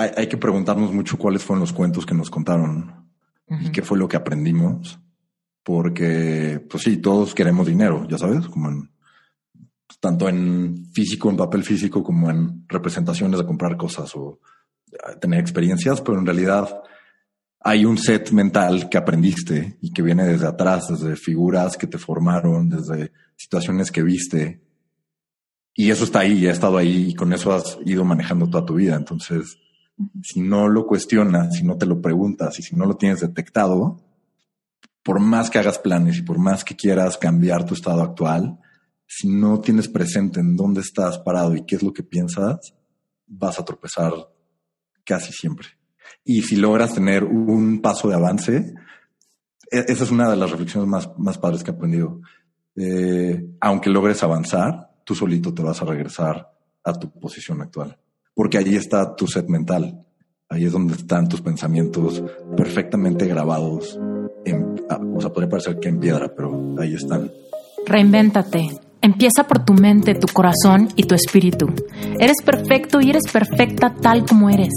hay, que preguntarnos mucho cuáles fueron los cuentos que nos contaron y qué fue lo que aprendimos. Porque, pues sí, todos queremos dinero, ya sabes, como en, tanto en físico, en papel físico, como en representaciones de comprar cosas o tener experiencias, pero en realidad hay un set mental que aprendiste y que viene desde atrás, desde figuras que te formaron, desde situaciones que viste. Y eso está ahí, ha estado ahí y con eso has ido manejando toda tu vida. Entonces, si no lo cuestionas, si no te lo preguntas y si no lo tienes detectado, por más que hagas planes y por más que quieras cambiar tu estado actual, si no tienes presente en dónde estás parado y qué es lo que piensas, vas a tropezar casi siempre. Y si logras tener un paso de avance, e-, esa es una de las reflexiones más, más padres que he aprendido. Eh, aunque logres avanzar, tú solito te vas a regresar a tu posición actual porque ahí está tu set mental. Ahí es donde están tus pensamientos perfectamente grabados. Ah, o sea, podría parecer que en piedra, pero ahí están. Reinvéntate. Empieza por tu mente, tu corazón y tu espíritu. Eres perfecto y eres perfecta tal como eres.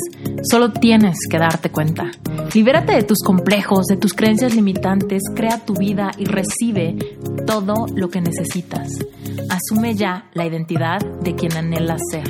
Solo tienes que darte cuenta. Libérate de tus complejos, de tus creencias limitantes, crea tu vida y recibe todo lo que necesitas. Asume ya la identidad de quien anhelas ser.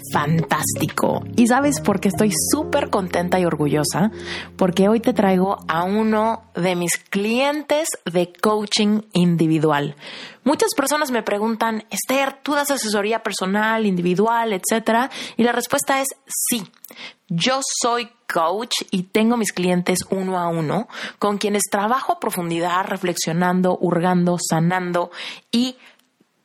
fantástico. ¿Y sabes por qué estoy súper contenta y orgullosa? Porque hoy te traigo a uno de mis clientes de coaching individual. Muchas personas me preguntan, Esther, ¿tú das asesoría personal, individual, etcétera? Y la respuesta es sí. Yo soy coach y tengo mis clientes uno a uno con quienes trabajo a profundidad, reflexionando, hurgando, sanando y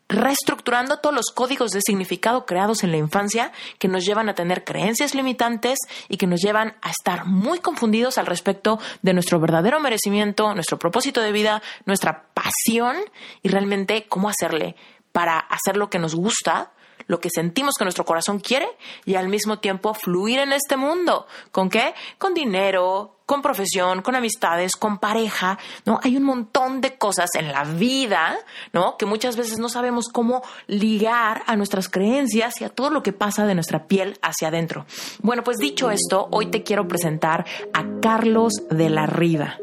reestructurando todos los códigos de significado creados en la infancia que nos llevan a tener creencias limitantes y que nos llevan a estar muy confundidos al respecto de nuestro verdadero merecimiento, nuestro propósito de vida, nuestra pasión y realmente cómo hacerle para hacer lo que nos gusta lo que sentimos que nuestro corazón quiere y al mismo tiempo fluir en este mundo. ¿Con qué? Con dinero, con profesión, con amistades, con pareja, ¿no? Hay un montón de cosas en la vida, ¿no? Que muchas veces no sabemos cómo ligar a nuestras creencias y a todo lo que pasa de nuestra piel hacia adentro. Bueno, pues dicho esto, hoy te quiero presentar a Carlos de la Riva.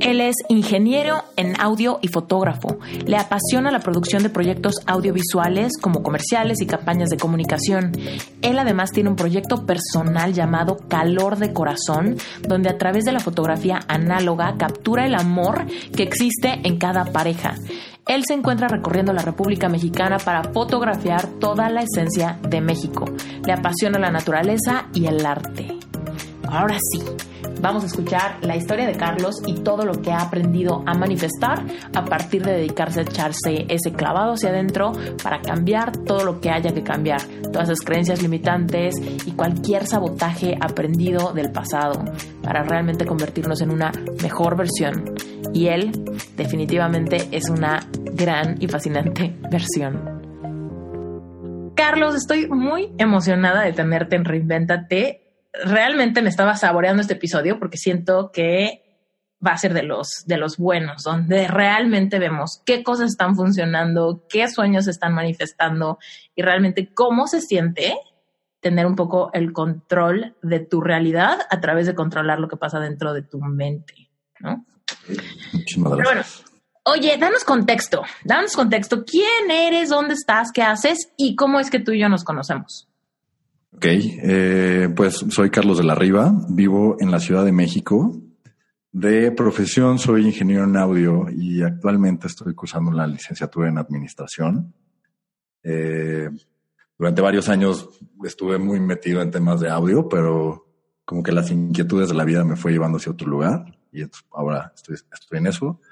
Él es ingeniero en audio y fotógrafo. Le apasiona la producción de proyectos audiovisuales como comerciales y campañas de comunicación. Él además tiene un proyecto personal llamado Calor de Corazón, donde a través de la fotografía análoga captura el amor que existe en cada pareja. Él se encuentra recorriendo la República Mexicana para fotografiar toda la esencia de México. Le apasiona la naturaleza y el arte. Ahora sí, Vamos a escuchar la historia de Carlos y todo lo que ha aprendido a manifestar a partir de dedicarse a echarse ese clavado hacia adentro para cambiar todo lo que haya que cambiar, todas las creencias limitantes y cualquier sabotaje aprendido del pasado para realmente convertirnos en una mejor versión. Y él definitivamente es una gran y fascinante versión. Carlos, estoy muy emocionada de tenerte en Reinventate realmente me estaba saboreando este episodio porque siento que va a ser de los, de los buenos, donde realmente vemos qué cosas están funcionando, qué sueños están manifestando y realmente cómo se siente tener un poco el control de tu realidad a través de controlar lo que pasa dentro de tu mente, ¿no? Muchísimas gracias. oye, danos contexto, danos contexto. ¿Quién eres? ¿Dónde estás? ¿Qué haces? ¿Y cómo es que tú y yo nos conocemos? Ok, eh, pues soy Carlos de la Riva, vivo en la Ciudad de México. De profesión soy ingeniero en audio y actualmente estoy cursando la licenciatura en administración. Eh, durante varios años estuve muy metido en temas de audio, pero como que las inquietudes de la vida me fue llevando hacia otro lugar y ahora estoy, en eso.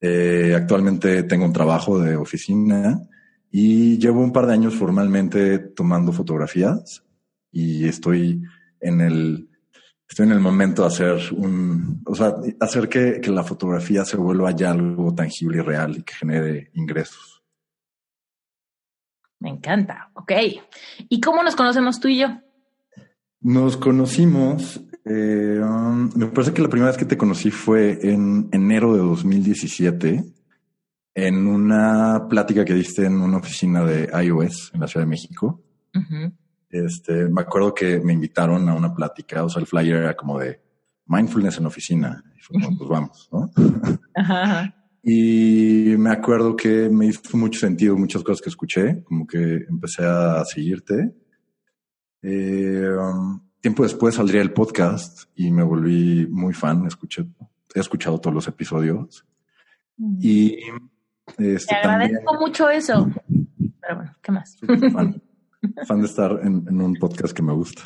Eh, actualmente tengo un trabajo de oficina y llevo un par de años formalmente tomando fotografías y estoy en el estoy en el momento de hacer un, o sea, hacer que, que la fotografía se vuelva ya algo tangible y real y que genere ingresos. Me encanta. Ok. ¿Y cómo nos conocemos tú y yo? Nos conocimos, eh, um, me parece que la primera vez que te conocí fue en enero de 2017 en una plática que diste en una oficina de iOS en la Ciudad de México. Este, me acuerdo que me invitaron a una plática, o sea, el flyer era como de mindfulness en oficina. Y fue como, pues vamos, ¿no? Y me acuerdo que me hizo mucho sentido muchas cosas que escuché, como que empecé a seguirte eh, um, tiempo después saldría el podcast y me volví muy fan. Escuché, he escuchado todos los episodios. Mm. Y este, Te agradezco mucho eso. Pero bueno, ¿qué más? Fan, de estar en, un podcast que me gusta.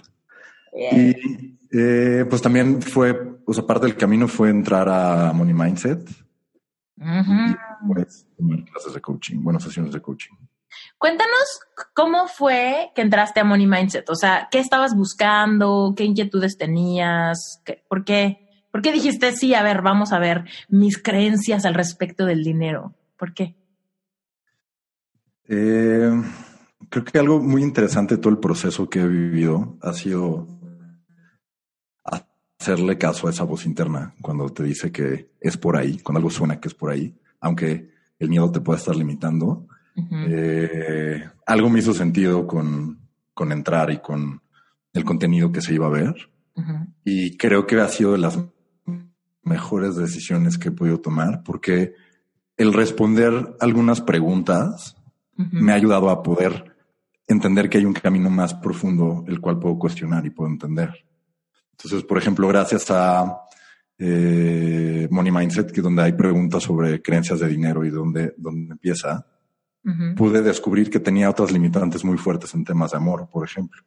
Y eh, pues también fue, o sea, parte del camino fue entrar a Money Mindset. pues tomar clases de coaching, buenas sesiones de coaching. Cuéntanos cómo fue que entraste a Money Mindset. O sea, ¿qué estabas buscando? ¿Qué inquietudes tenías? ¿Por qué? ¿Por qué dijiste, sí, a ver, vamos a ver mis creencias al respecto del dinero? ¿Por qué? Eh, creo que algo muy interesante de todo el proceso que he vivido ha sido hacerle caso a esa voz interna cuando te dice que es por ahí, cuando algo suena que es por ahí, aunque el miedo te pueda estar limitando. Eh, algo me hizo sentido con, con, entrar y con el contenido que se iba a ver. Y creo que ha sido de las mejores decisiones que he podido tomar porque el responder algunas preguntas me ha ayudado a poder entender que hay un camino más profundo el cual puedo cuestionar y puedo entender. Entonces, por ejemplo, gracias a eh, Money Mindset, que donde hay preguntas sobre creencias de dinero y donde, donde empieza, pude descubrir que tenía otras limitantes muy fuertes en temas de amor, por ejemplo,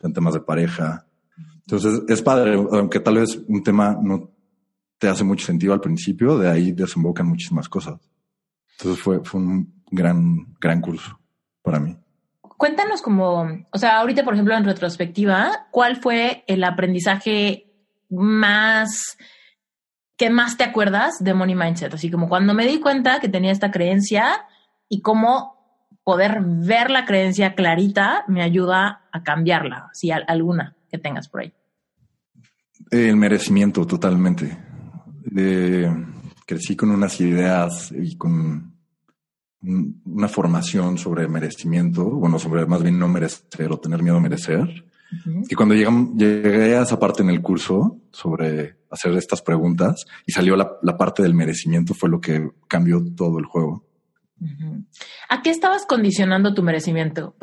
en temas de pareja. Entonces, es padre, aunque tal vez un tema no te hace mucho sentido al principio, de ahí desembocan muchísimas cosas. Entonces fue, fue un gran, gran curso para mí. Cuéntanos como, o sea, ahorita, por ejemplo, en retrospectiva, ¿cuál fue el aprendizaje más que más te acuerdas de Money Mindset? Así como cuando me di cuenta que tenía esta creencia, y cómo poder ver la creencia clarita me ayuda a cambiarla, si alguna que tengas por ahí. El merecimiento, totalmente. crecí con unas ideas y con una formación sobre merecimiento, bueno, sobre más bien no merecer o tener miedo a merecer. Y cuando llegué a esa parte en el curso sobre hacer estas preguntas y salió la, la parte del merecimiento fue lo que cambió todo el juego. ¿A qué estabas condicionando tu merecimiento?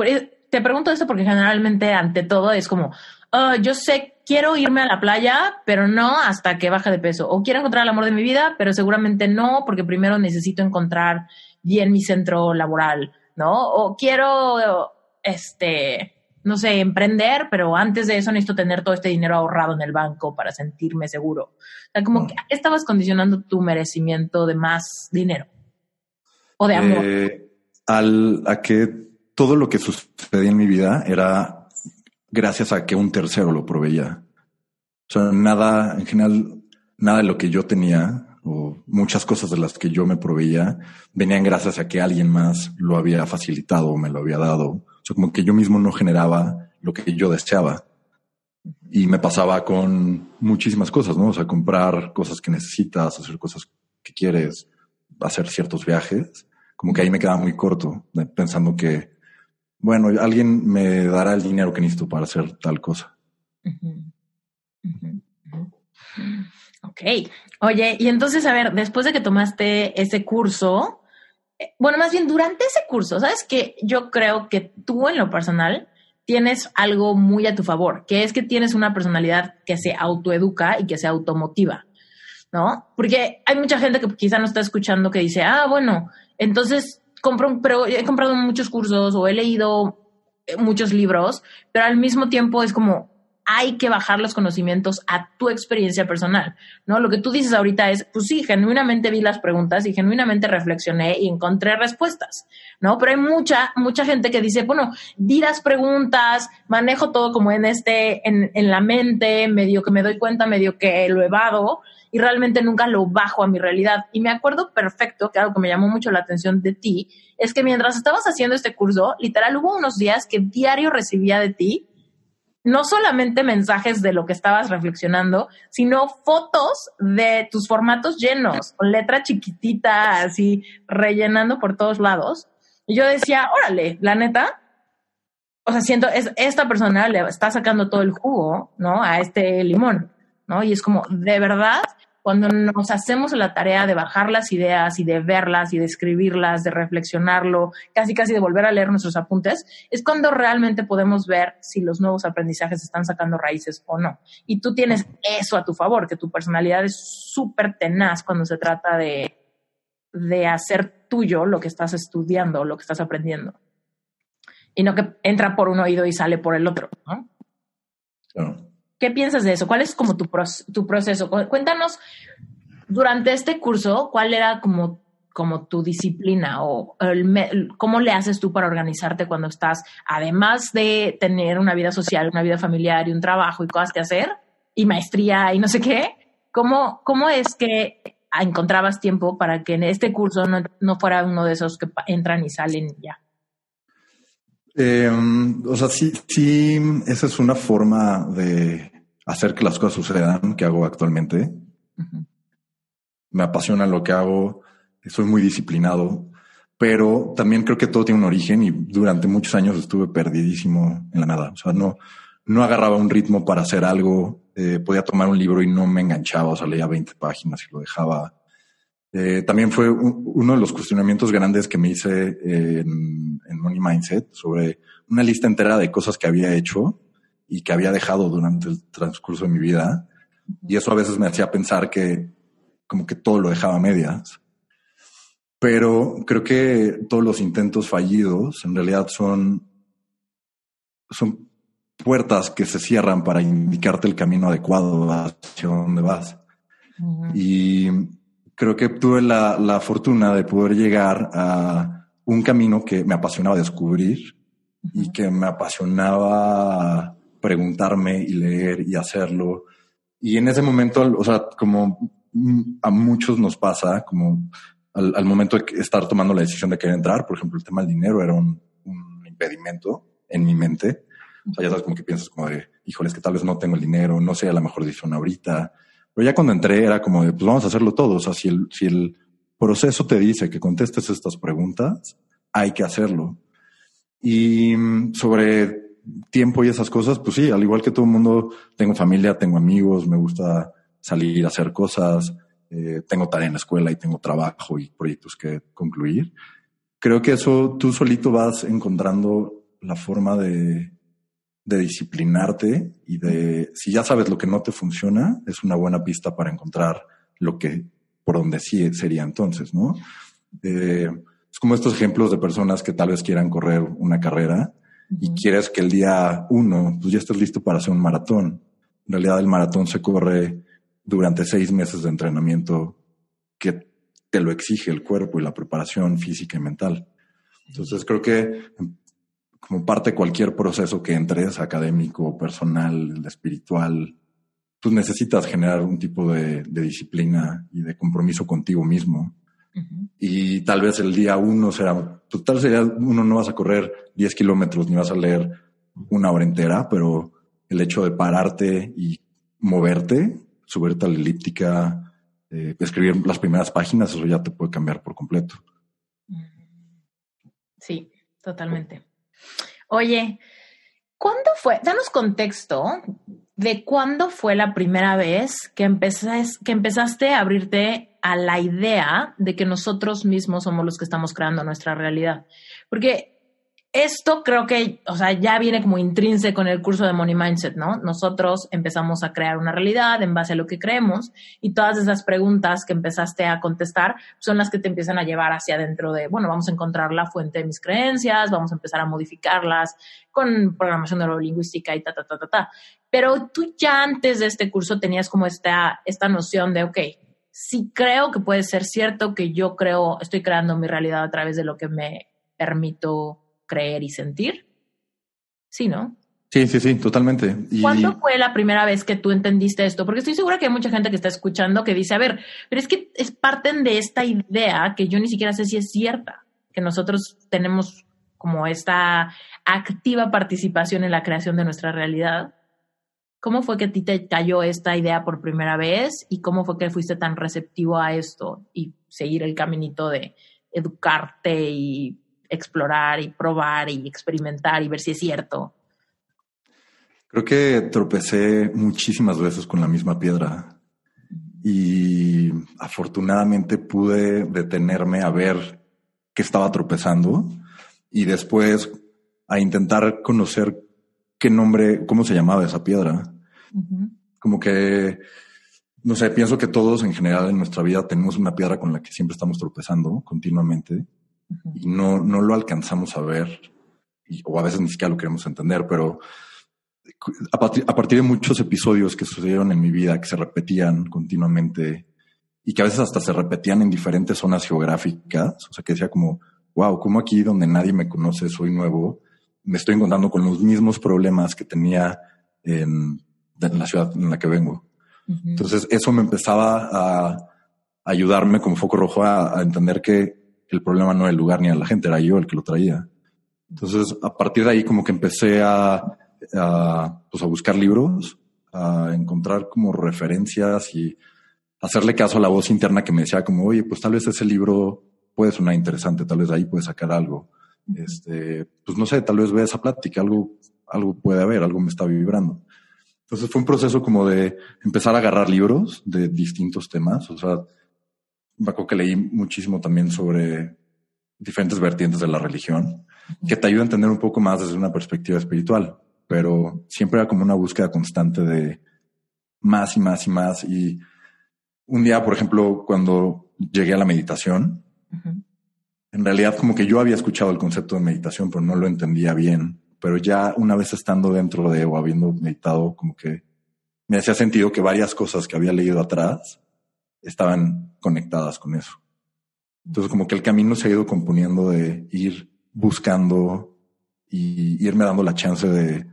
Te pregunto esto porque generalmente ante todo es como, oh, yo sé, quiero irme a la playa, pero no hasta que baje de peso. O quiero encontrar el amor de mi vida, pero seguramente no, porque primero necesito encontrar bien mi centro laboral, ¿no? O quiero, este, no sé, emprender, pero antes de eso necesito tener todo este dinero ahorrado en el banco para sentirme seguro. O sea, como que estabas condicionando tu merecimiento de más dinero o de amor? Eh, al, a que todo lo que sucedía en mi vida era gracias a que un tercero lo proveía. O sea, nada, en general, nada de lo que yo tenía o muchas cosas de las que yo me proveía venían gracias a que alguien más lo había facilitado o me lo había dado. O sea, como que yo mismo no generaba lo que yo deseaba. Y me pasaba con muchísimas cosas, ¿no? O sea, comprar cosas que necesitas, hacer cosas que quieres, hacer ciertos viajes como que ahí me quedaba muy corto, pensando que, bueno, alguien me dará el dinero que necesito para hacer tal cosa. Ok. Oye, y entonces, a ver, después de que tomaste ese curso, eh, bueno, más bien durante ese curso, ¿sabes qué? Yo creo que tú en lo personal tienes algo muy a tu favor, que es que tienes una personalidad que se autoeduca y que se automotiva, ¿no? Porque hay mucha gente que quizá no está escuchando que dice, ah, bueno, entonces, compro, pero he comprado muchos cursos o he leído eh, muchos libros, pero al mismo tiempo es como, hay que bajar los conocimientos a tu experiencia personal, ¿no? Lo que tú dices ahorita es, pues sí, genuinamente vi las preguntas y genuinamente reflexioné y encontré respuestas, ¿no? Pero hay mucha, mucha gente que dice, bueno, di las preguntas, manejo todo como en este, en, en la mente, medio que me doy cuenta, medio que lo evado y realmente nunca lo bajo a mi realidad. Y me acuerdo perfecto que algo que me llamó mucho la atención de ti es que mientras estabas haciendo este curso, literal hubo unos días que diario recibía de ti no solamente mensajes de lo que estabas reflexionando, sino fotos de tus formatos llenos, con letra chiquitita, así rellenando por todos lados. Y yo decía, órale, la neta, o sea, siento, es, esta persona le está sacando todo el jugo, ¿no? A este limón, ¿no? Y es como, de verdad, cuando nos hacemos la tarea de bajar las ideas y de verlas y de escribirlas, de reflexionarlo, casi casi de volver a leer nuestros apuntes, es cuando realmente podemos ver si los nuevos aprendizajes están sacando raíces o no. Y tú tienes eso a tu favor, que tu personalidad es súper tenaz cuando se trata de, de hacer tuyo lo que estás estudiando, lo que estás aprendiendo. Y no que entra por un oído y sale por el otro, ¿no? ¿Qué piensas de eso? ¿Cuál es como tu, tu proceso? Cuéntanos durante este curso, ¿cuál era como, como tu disciplina o cómo le haces tú para organizarte cuando estás, además de tener una vida social, una vida familiar y un trabajo y cosas que hacer y maestría y no sé qué? ¿Cómo, cómo es que encontrabas tiempo para que en este curso no, no fuera uno de esos que entran y salen ya? Eh, o sea, sí, sí, esa es una forma de hacer que las cosas sucedan que hago actualmente. Me apasiona lo que hago, soy muy disciplinado, pero también creo que todo tiene un origen y durante muchos años estuve perdidísimo en la nada. O sea, no, no agarraba un ritmo para hacer algo, eh, podía tomar un libro y no me enganchaba, o sea, leía 20 páginas y lo dejaba. Eh, también fue uno de los cuestionamientos grandes que me hice en, en Money Mindset sobre una lista entera de cosas que había hecho y que había dejado durante el transcurso de mi vida. Y eso a veces me hacía pensar que como que todo lo dejaba a medias. Pero creo que todos los intentos fallidos en realidad son, son puertas que se cierran para indicarte el camino adecuado hacia donde vas. Y creo que tuve la, la, fortuna de poder llegar a un camino que me apasionaba descubrir y que me apasionaba preguntarme y leer y hacerlo. Y en ese momento, o sea, como a muchos nos pasa, como al, momento de estar tomando la decisión de querer entrar, por ejemplo, el tema del dinero era un, impedimento en mi mente. O sea, ya sabes, como que piensas como de, híjoles, que tal vez no tengo el dinero, no sea la mejor decisión ahorita. Pero ya cuando entré era como de, pues vamos a hacerlo todo. O sea, si el, si el proceso te dice que contestes estas preguntas, hay que hacerlo. Y sobre tiempo y esas cosas, pues sí, al igual que todo el mundo, tengo familia, tengo amigos, me gusta salir a hacer cosas, eh, tengo tarea en la escuela y tengo trabajo y proyectos que concluir. Creo que eso tú solito vas encontrando la forma de, disciplinarte y de, si ya sabes lo que no te funciona, es una buena pista para encontrar lo que, por donde sí sería entonces, ¿no? Eh, es como estos ejemplos de personas que tal vez quieran correr una carrera y quieres que el día uno, pues ya estés listo para hacer un maratón. En realidad el maratón se corre durante seis meses de entrenamiento que te lo exige el cuerpo y la preparación física y mental. Entonces creo que como parte de cualquier proceso que entres, académico, personal, espiritual, pues necesitas generar un tipo de, de disciplina y de compromiso contigo mismo y tal vez el día uno será, total sería, uno no vas a correr 10 kilómetros ni vas a leer una hora entera, pero el hecho de pararte y moverte, subirte a la elíptica, eh, escribir las primeras páginas, eso ya te puede cambiar por completo. Sí, totalmente. Oye, ¿cuándo fue? Danos contexto de cuándo fue la primera vez que, empezaste a abrirte a la idea de que nosotros mismos somos los que estamos creando nuestra realidad. Porque esto creo que, o sea, ya viene como intrínseco en el curso de Money Mindset, ¿no? Nosotros empezamos a crear una realidad en base a lo que creemos y todas esas preguntas que empezaste a contestar son las que te empiezan a llevar hacia adentro de, bueno, vamos a encontrar la fuente de mis creencias, vamos a empezar a modificarlas con programación neurolingüística y ta, ta, ta, ta, ta. Pero tú ya antes de este curso tenías como esta, esta noción de, ok, si creo que puede ser cierto que yo creo, estoy creando mi realidad a través de lo que me permito creer y sentir. Sí, ¿no? Sí, sí, sí, totalmente. ¿Cuándo fue la primera vez que tú entendiste esto? Porque estoy segura que hay mucha gente que está escuchando que dice, a ver, pero es que es parten de esta idea que yo ni siquiera sé si es cierta, que nosotros tenemos como esta activa participación en la creación de nuestra realidad. ¿Cómo fue que a ti te cayó esta idea por primera vez y cómo fue que fuiste tan receptivo a esto y seguir el caminito de educarte y explorar y probar y experimentar y ver si es cierto? Creo que tropecé muchísimas veces con la misma piedra y afortunadamente pude detenerme a ver qué estaba tropezando y después a intentar conocer qué nombre, cómo se llamaba esa piedra. Como que, no sé, pienso que todos en general en nuestra vida tenemos una piedra con la que siempre estamos tropezando continuamente y no, no lo alcanzamos a ver, o a veces ni siquiera lo queremos entender, pero a partir, a partir de muchos episodios que sucedieron en mi vida, que se repetían continuamente y que a veces hasta se repetían en diferentes zonas geográficas, o sea, que decía como, wow, como aquí donde nadie me conoce, soy nuevo, me estoy encontrando con los mismos problemas que tenía en, en la ciudad en la que vengo. Entonces, eso me empezaba a ayudarme como foco rojo a entender que el problema no era el lugar ni a la gente, era yo el que lo traía. Entonces, a partir de ahí como que empecé a, a, pues a buscar libros, a encontrar como referencias y hacerle caso a la voz interna que me decía como, oye, pues tal vez ese libro puede sonar interesante, tal vez de ahí puedes sacar algo. Este, pues no sé, tal vez vea esa plática, algo, algo puede haber, algo me está vibrando. Entonces fue un proceso como de empezar a agarrar libros de distintos temas, o sea, me acuerdo que leí muchísimo también sobre diferentes vertientes de la religión, que te ayuda a entender un poco más desde una perspectiva espiritual, pero siempre era como una búsqueda constante de más y más y más. Y un día, por ejemplo, cuando llegué a la meditación, en realidad como que yo había escuchado el concepto de meditación, pero no lo entendía bien. Pero ya una vez estando dentro de o habiendo meditado, como que me hacía sentido que varias cosas que había leído atrás estaban conectadas con eso. Entonces como que el camino se ha ido componiendo de ir buscando y irme dando la chance de,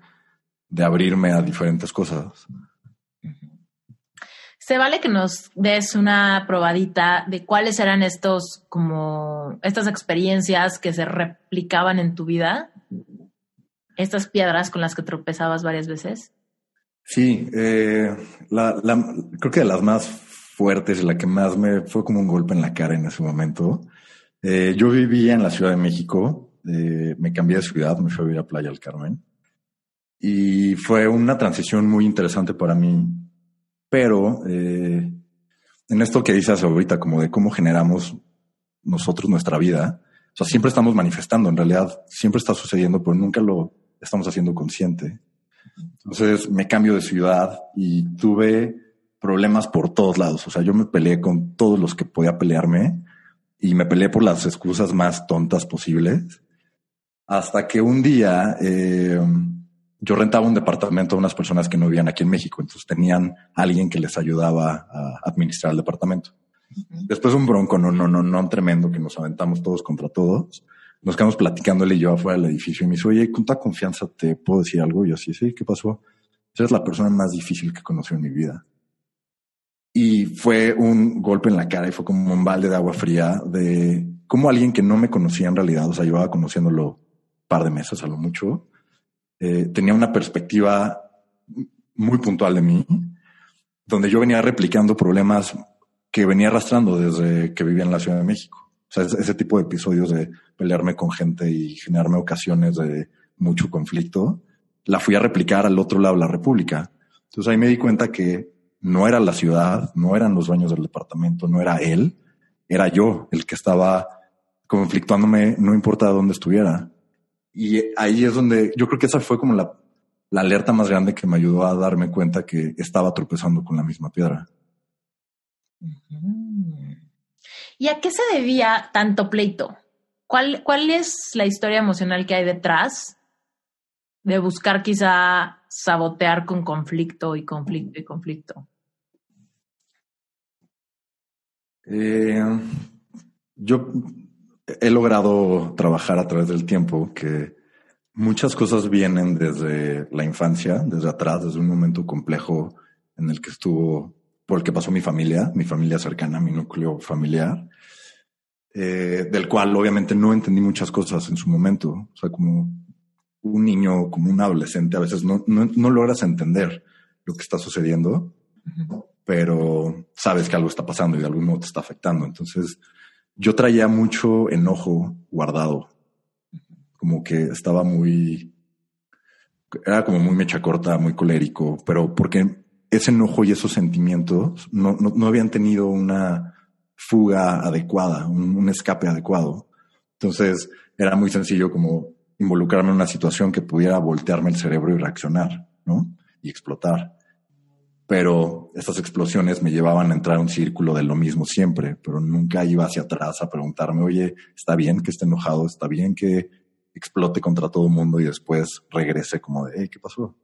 de abrirme a diferentes cosas. Se vale que nos des una probadita de cuáles eran estos como estas experiencias que se replicaban en tu vida, estas piedras con las que tropezabas varias veces. Sí, eh, la, creo que de las más fuertes y la que más me fue como un golpe en la cara en ese momento. Eh, yo vivía en la Ciudad de México, eh, me cambié de ciudad, me fui a vivir a Playa del Carmen y fue una transición muy interesante para mí, pero en esto que dices ahorita, como de cómo generamos nosotros nuestra vida, o sea, siempre estamos manifestando, en realidad siempre está sucediendo, pero nunca lo estamos haciendo consciente. Entonces me cambio de ciudad y tuve problemas por todos lados. O sea, yo me peleé con todos los que podía pelearme y me peleé por las excusas más tontas posibles. Hasta que un día eh, yo rentaba un departamento a unas personas que no vivían aquí en México, entonces tenían alguien que les ayudaba a administrar el departamento. Después un bronco, no, no, no, no, tremendo, que nos aventamos todos contra todos. Nos quedamos platicando él y yo afuera del edificio y me dice, oye, con toda confianza te puedo decir algo. Y yo así, sí, ¿qué pasó? Eres la persona más difícil que conocí en mi vida. Y fue un golpe en la cara y fue como un balde de agua fría de cómo alguien que no me conocía en realidad, o sea, llevaba conociéndolo un par de meses a lo mucho, eh, tenía una perspectiva muy puntual de mí, donde yo venía replicando problemas que venía arrastrando desde que vivía en la Ciudad de México. O sea, ese tipo de episodios de pelearme con gente y generarme ocasiones de mucho conflicto, la fui a replicar al otro lado de la República. Entonces ahí me di cuenta que no era la ciudad, no eran los dueños del departamento, no era él, era yo el que estaba conflictuándome, no importa dónde estuviera. y ahí es donde yo creo que esa fue como la, la alerta más grande que me ayudó a darme cuenta que estaba tropezando con la misma piedra. ¿Y a qué se debía tanto pleito? ¿Cuál, ¿Cuál es la historia emocional que hay detrás de buscar quizá sabotear con conflicto y conflicto y conflicto? Eh, yo he logrado trabajar a través del tiempo que muchas cosas vienen desde la infancia, desde atrás, desde un momento complejo en el que estuvo, por el que pasó mi familia, mi familia cercana, mi núcleo familiar, eh, del cual obviamente no entendí muchas cosas en su momento. O sea, como un niño, como un adolescente, a veces no, no, logras entender lo que está sucediendo, pero sabes que algo está pasando y de algún modo te está afectando. Entonces, yo traía mucho enojo guardado, como que estaba muy, era como muy mecha corta, muy colérico, pero porque ese enojo y esos sentimientos no, no, habían tenido una fuga adecuada, un, escape adecuado. Entonces era muy sencillo como involucrarme en una situación que pudiera voltearme el cerebro y reaccionar, ¿no? Y explotar pero estas explosiones me llevaban a entrar a un círculo de lo mismo siempre, pero nunca iba hacia atrás a preguntarme, oye, está bien que esté enojado, está bien que explote contra todo el mundo y después regrese como de, hey, ¿qué pasó?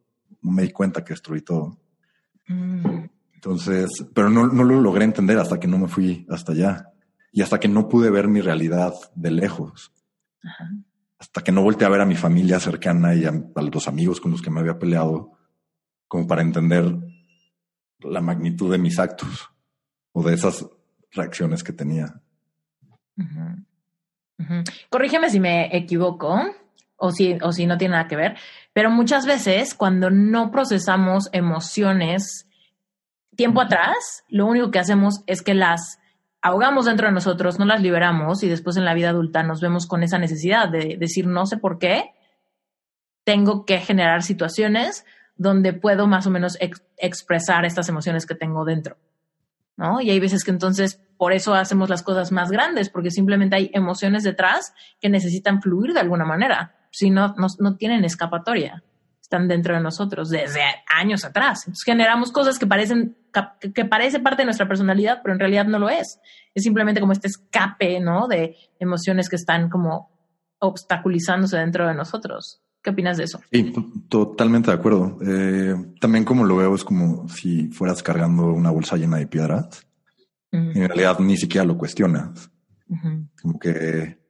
No me di cuenta que destruí todo. Mm. Entonces, pero no, no lo logré entender hasta que no me fui hasta allá y hasta que no pude ver mi realidad de lejos. Hasta que no volteé a ver a mi familia cercana y a, a los amigos con los que me había peleado, como para entender la magnitud de mis actos o de esas reacciones que tenía. Corrígeme si me equivoco o si, o si no tiene nada que ver, pero muchas veces cuando no procesamos emociones tiempo atrás, lo único que hacemos es que las ahogamos dentro de nosotros, no las liberamos y después en la vida adulta nos vemos con esa necesidad de decir no sé por qué, tengo que generar situaciones donde puedo más o menos expresar estas emociones que tengo dentro. ¿No? Y hay veces que entonces por eso hacemos las cosas más grandes, porque simplemente hay emociones detrás que necesitan fluir de alguna manera. Si no, no, tienen escapatoria, están dentro de nosotros desde años atrás. Entonces generamos cosas que parecen, que, que parece parte de nuestra personalidad, pero en realidad no lo es. Es simplemente como este escape, ¿no? De emociones que están como obstaculizándose dentro de nosotros. ¿Qué opinas de eso? Sí, totalmente de acuerdo. Eh, también como lo veo es como si fueras cargando una bolsa llena de piedras. En realidad ni siquiera lo cuestionas. Como que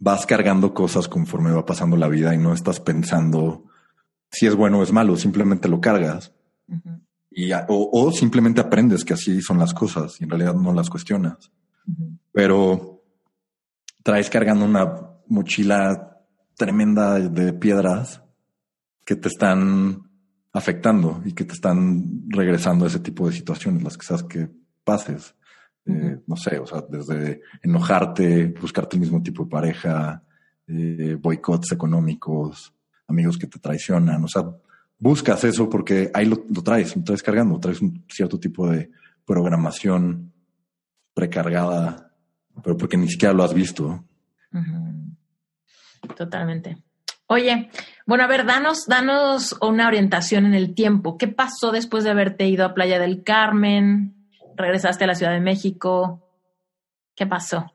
vas cargando cosas conforme va pasando la vida y no estás pensando si es bueno o es malo, simplemente lo cargas. y, o, o, simplemente aprendes que así son las cosas y en realidad no las cuestionas. Pero traes cargando una mochila tremenda de piedras que te están afectando y que te están regresando a ese tipo de situaciones, las que sabes que pases. Eh, no sé, o sea, desde enojarte, buscarte el mismo tipo de pareja, eh, boicots económicos, amigos que te traicionan, o sea, buscas eso porque ahí lo, traes, lo traes cargando, traes un cierto tipo de programación precargada, pero porque ni siquiera lo has visto. Totalmente. Oye, bueno, a ver, danos, danos una orientación en el tiempo. ¿Qué pasó después de haberte ido a Playa del Carmen? ¿Regresaste a la Ciudad de México? ¿Qué pasó?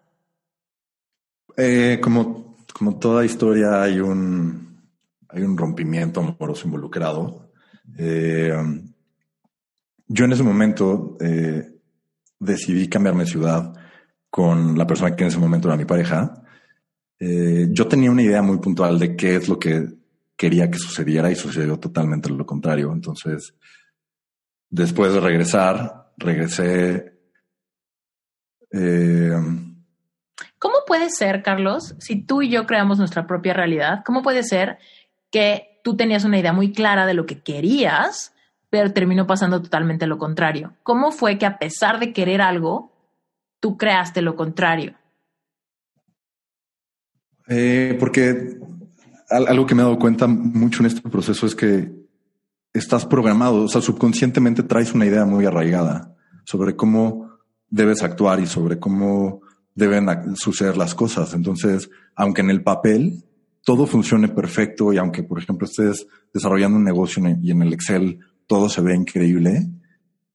Eh, como, como toda historia, hay un, hay un rompimiento amoroso involucrado. Eh, yo en ese momento eh, decidí cambiarme de ciudad con la persona que en ese momento era mi pareja. Yo tenía una idea muy puntual de qué es lo que quería que sucediera y sucedió totalmente lo contrario. Entonces, después de regresar, regresé. Eh, ¿Cómo puede ser, Carlos, si tú y yo creamos nuestra propia realidad? ¿Cómo puede ser que tú tenías una idea muy clara de lo que querías, pero terminó pasando totalmente lo contrario? ¿Cómo fue que a pesar de querer algo, tú creaste lo contrario? Eh, porque algo que me he dado cuenta mucho en este proceso es que estás programado, o sea, subconscientemente traes una idea muy arraigada sobre cómo debes actuar y sobre cómo deben suceder las cosas. Entonces, aunque en el papel todo funcione perfecto y aunque, por ejemplo, estés desarrollando un negocio y en el Excel todo se ve increíble,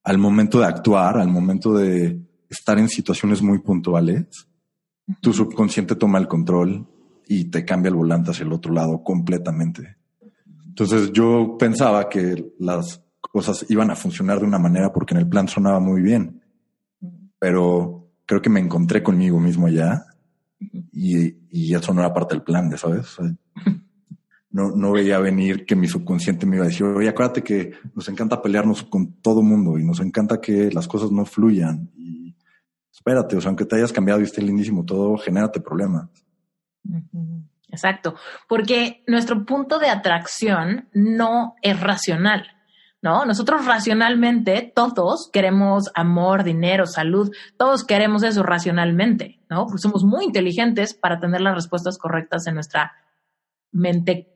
al momento de actuar, al momento de estar en situaciones muy puntuales, tu subconsciente toma el control y te cambia el volante hacia el otro lado completamente. Entonces yo pensaba que las cosas iban a funcionar de una manera porque en el plan sonaba muy bien, pero creo que me encontré conmigo mismo allá y, y eso no era parte del plan, ¿sabes? no, no veía venir que mi subconsciente me iba a decir, oye, acuérdate que nos encanta pelearnos con todo mundo y nos encanta que las cosas no fluyan. Y espérate, o sea, aunque te hayas cambiado y esté lindísimo todo, genérate problemas. Exacto, porque nuestro punto de atracción no es racional. ¿no? Nosotros racionalmente, todos queremos amor, dinero, salud, todos queremos eso racionalmente, ¿no? Porque somos muy inteligentes para tener las respuestas correctas en nuestra mente,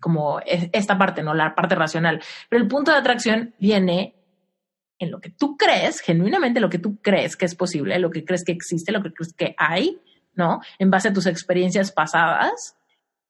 como esta parte, ¿no? La parte racional. Pero el punto de atracción viene en lo que tú crees, genuinamente lo que tú crees que es posible, lo que crees que existe, lo que crees que hay, ¿no? En base a tus experiencias pasadas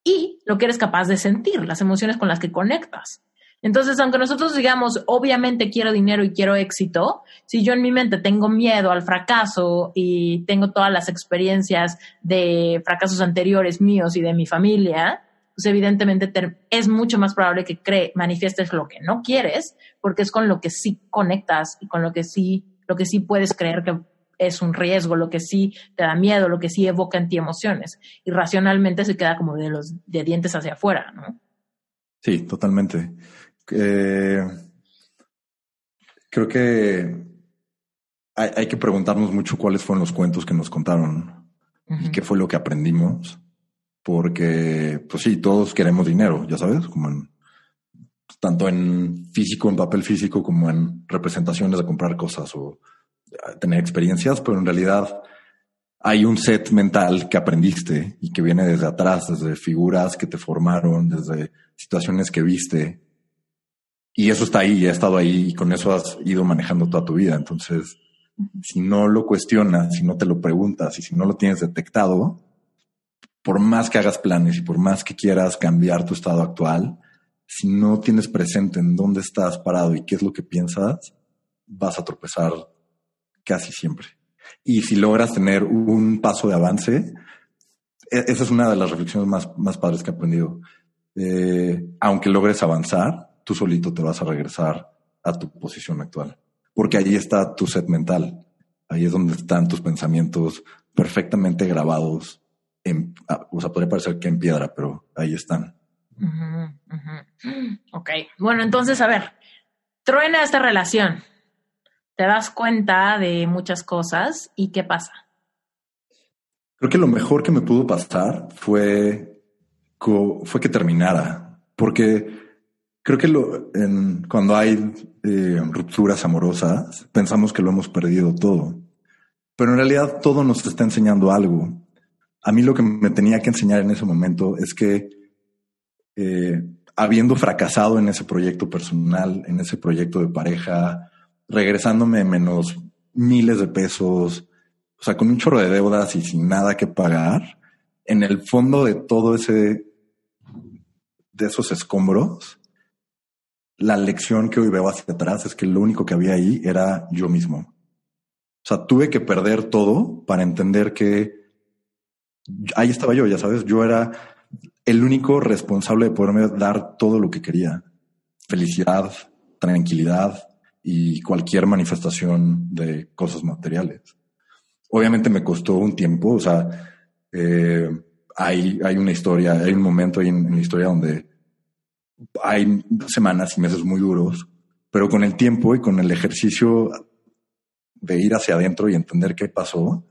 y lo que eres capaz de sentir, las emociones con las que conectas. Entonces, aunque nosotros digamos, obviamente quiero dinero y quiero éxito, si yo en mi mente tengo miedo al fracaso y tengo todas las experiencias de fracasos anteriores míos y de mi familia, pues evidentemente es mucho más probable que cree, manifiestes lo que no quieres, porque es con lo que sí conectas y con lo que sí, lo que sí puedes creer que es un riesgo, lo que sí te da miedo, lo que sí evoca en ti emociones. Y racionalmente se queda como de los de dientes hacia afuera, ¿no? Sí, totalmente. Eh, creo que hay, que preguntarnos mucho cuáles fueron los cuentos que nos contaron y qué fue lo que aprendimos, porque, pues sí, todos queremos dinero, ya sabes, como en, tanto en físico, en papel físico, como en representaciones de comprar cosas o tener experiencias, pero en realidad hay un set mental que aprendiste y que viene desde atrás, desde figuras que te formaron, desde situaciones que viste y eso está ahí, ha estado ahí y con eso has ido manejando toda tu vida. Entonces, si no lo cuestionas, si no te lo preguntas y si no lo tienes detectado, por más que hagas planes y por más que quieras cambiar tu estado actual, si no tienes presente en dónde estás parado y qué es lo que piensas, vas a tropezar casi siempre. Y si logras tener un paso de avance, e-, esa es una de las reflexiones más, más padres que he aprendido. Eh, aunque logres avanzar, tú solito te vas a regresar a tu posición actual. Porque ahí está tu set mental. Ahí es donde están tus pensamientos perfectamente grabados. En, ah, o sea, podría parecer que en piedra, pero ahí están. Ok. Bueno, entonces, a ver, truena esta relación. Te das cuenta de muchas cosas y qué pasa. Creo que lo mejor que me pudo pasar fue, fue que terminara, porque Creo que cuando hay eh, rupturas amorosas, pensamos que lo hemos perdido todo. Pero en realidad todo nos está enseñando algo. A mí lo que me tenía que enseñar en ese momento es que eh, habiendo fracasado en ese proyecto personal, en ese proyecto de pareja, regresándome menos miles de pesos, o sea, con un chorro de deudas y sin nada que pagar, en el fondo de todo ese, de esos escombros, la lección que hoy veo hacia atrás es que lo único que había ahí era yo mismo. O sea, tuve que perder todo para entender que ahí estaba yo, ya sabes, yo era el único responsable de poderme dar todo lo que quería. Felicidad, tranquilidad y cualquier manifestación de cosas materiales. Obviamente me costó un tiempo, o sea, eh, hay, hay una historia, hay un momento ahí en la historia donde hay semanas y meses muy duros, pero con el tiempo y con el ejercicio de ir hacia adentro y entender qué pasó,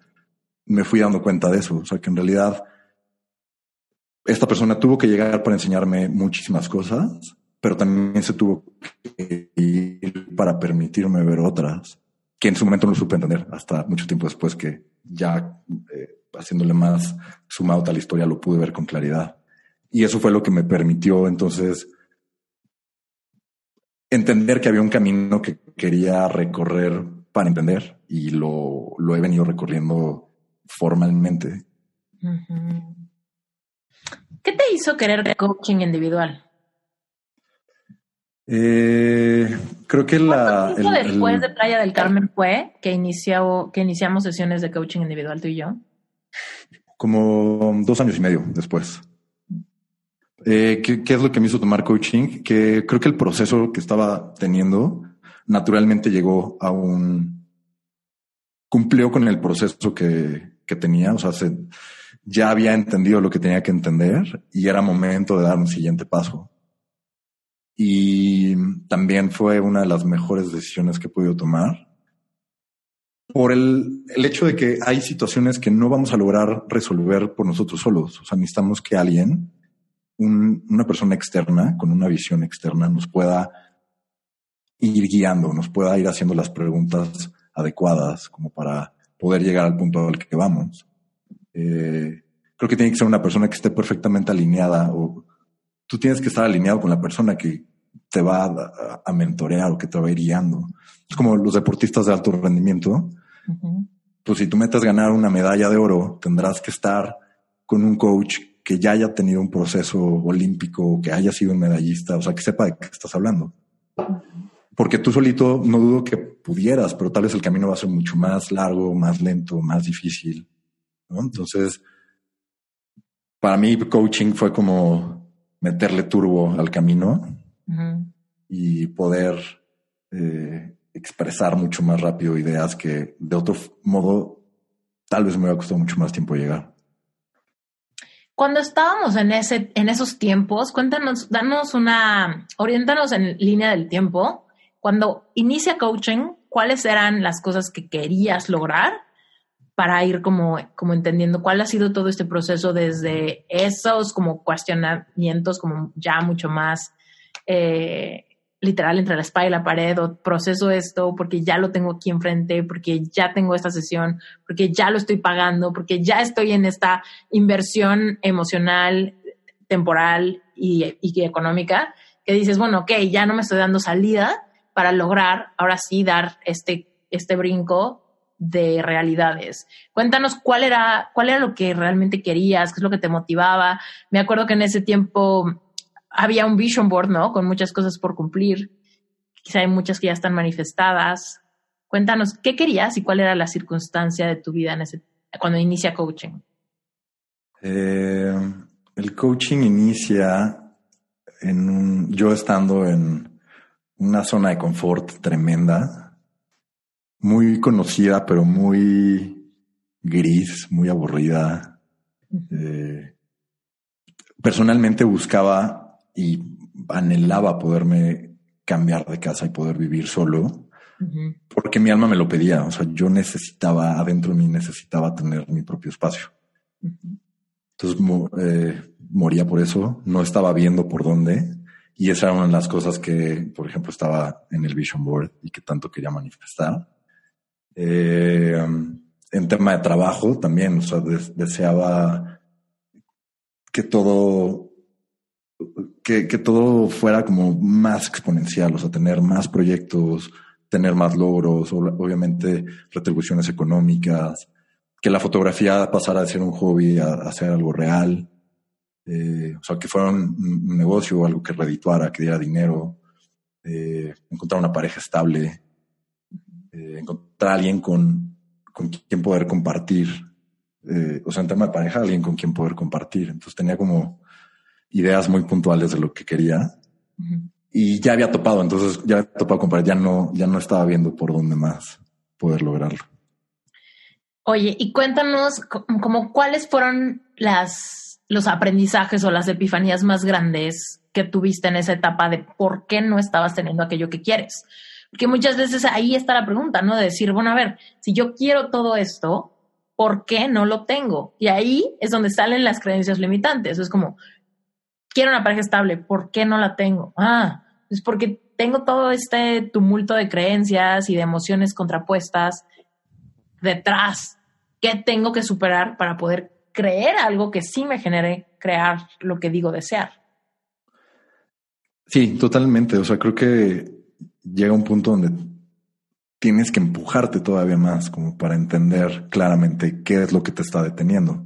me fui dando cuenta de eso. O sea, que en realidad esta persona tuvo que llegar para enseñarme muchísimas cosas, pero también se tuvo que ir para permitirme ver otras que en su momento no supe entender hasta mucho tiempo después que ya eh, haciéndole más sumado a la historia lo pude ver con claridad. Y eso fue lo que me permitió entonces entender que había un camino que quería recorrer para emprender y lo, he venido recorriendo formalmente. ¿Qué te hizo querer coaching individual? Eh, creo que la. El, después de Playa del Carmen fue que, inició, que iniciamos sesiones de coaching individual tú y yo? Como dos años y medio después. Eh, ¿qué, ¿qué, es lo que me hizo tomar coaching? Que creo que el proceso que estaba teniendo naturalmente llegó a un... cumplió con el proceso que, que tenía, o sea, se, ya había entendido lo que tenía que entender y era momento de dar un siguiente paso. Y también fue una de las mejores decisiones que he podido tomar por el, el hecho de que hay situaciones que no vamos a lograr resolver por nosotros solos. O sea, necesitamos que alguien una persona externa, con una visión externa, nos pueda ir guiando, nos pueda ir haciendo las preguntas adecuadas como para poder llegar al punto al que vamos. Eh, creo que tiene que ser una persona que esté perfectamente alineada o tú tienes que estar alineado con la persona que te va a, mentorear o que te va a ir guiando. Es como los deportistas de alto rendimiento. Pues si tú metes ganar una medalla de oro, tendrás que estar con un coach que ya haya tenido un proceso olímpico, que haya sido un medallista, o sea, que sepa de qué estás hablando. Porque tú solito no dudo que pudieras, pero tal vez el camino va a ser mucho más largo, más lento, más difícil. Entonces, para mí coaching fue como meterle turbo al camino y poder eh, expresar mucho más rápido ideas que de otro modo tal vez me hubiera costado mucho más tiempo llegar. Cuando estábamos en ese, en esos tiempos, cuéntanos, danos una, oriéntanos en línea del tiempo. Cuando inicia coaching, ¿cuáles eran las cosas que querías lograr para ir como, como entendiendo cuál ha sido todo este proceso desde esos como cuestionamientos como ya mucho más eh, literal entre la espalda y la pared o proceso esto porque ya lo tengo aquí enfrente, porque ya tengo esta sesión, porque ya lo estoy pagando, porque ya estoy en esta inversión emocional, temporal y, y económica, que dices, bueno, ok, ya no me estoy dando salida para lograr ahora sí dar este, este brinco de realidades. Cuéntanos cuál era, cuál era lo que realmente querías, qué es lo que te motivaba. Me acuerdo que en ese tiempo había un vision board, ¿no? Con muchas cosas por cumplir. Quizá hay muchas que ya están manifestadas. Cuéntanos, ¿qué querías y cuál era la circunstancia de tu vida en ese, cuando inicia coaching? Eh, el coaching inicia en yo estando en una zona de confort tremenda, muy conocida, pero muy gris, muy aburrida. Eh, personalmente buscaba y anhelaba poderme cambiar de casa y poder vivir solo, porque mi alma me lo pedía. O sea, yo necesitaba, adentro de mí necesitaba tener mi propio espacio. Entonces eh, moría por eso, no estaba viendo por dónde. Y esa era una de las cosas que, por ejemplo, estaba en el Vision Board y que tanto quería manifestar. Eh, en tema de trabajo también, o sea, deseaba que todo que, que, todo fuera como más exponencial, o sea, tener más proyectos, tener más logros, obviamente retribuciones económicas, que la fotografía pasara de ser un hobby a, a ser algo real, eh, o sea, que fuera un, negocio, algo que redituara, que diera dinero, eh, encontrar una pareja estable, eh, encontrar a alguien con, con quien poder compartir, eh, o sea, en tema de pareja, alguien con quien poder compartir. Entonces tenía como ideas muy puntuales de lo que quería. Y ya había topado, entonces ya había topado comprar, ya no, ya no estaba viendo por dónde más poder lograrlo. Oye, y cuéntanos como cuáles fueron las, los aprendizajes o las epifanías más grandes que tuviste en esa etapa de por qué no estabas teniendo aquello que quieres. Porque muchas veces ahí está la pregunta, ¿no? De decir, bueno, a ver, si yo quiero todo esto, ¿por qué no lo tengo? Y ahí es donde salen las creencias limitantes. Es como, quiero una pareja estable, ¿por qué no la tengo? Ah, es porque tengo todo este tumulto de creencias y de emociones contrapuestas detrás que tengo que superar para poder creer algo que sí me genere crear lo que digo desear. Sí, totalmente. O sea, creo que llega un punto donde tienes que empujarte todavía más como para entender claramente qué es lo que te está deteniendo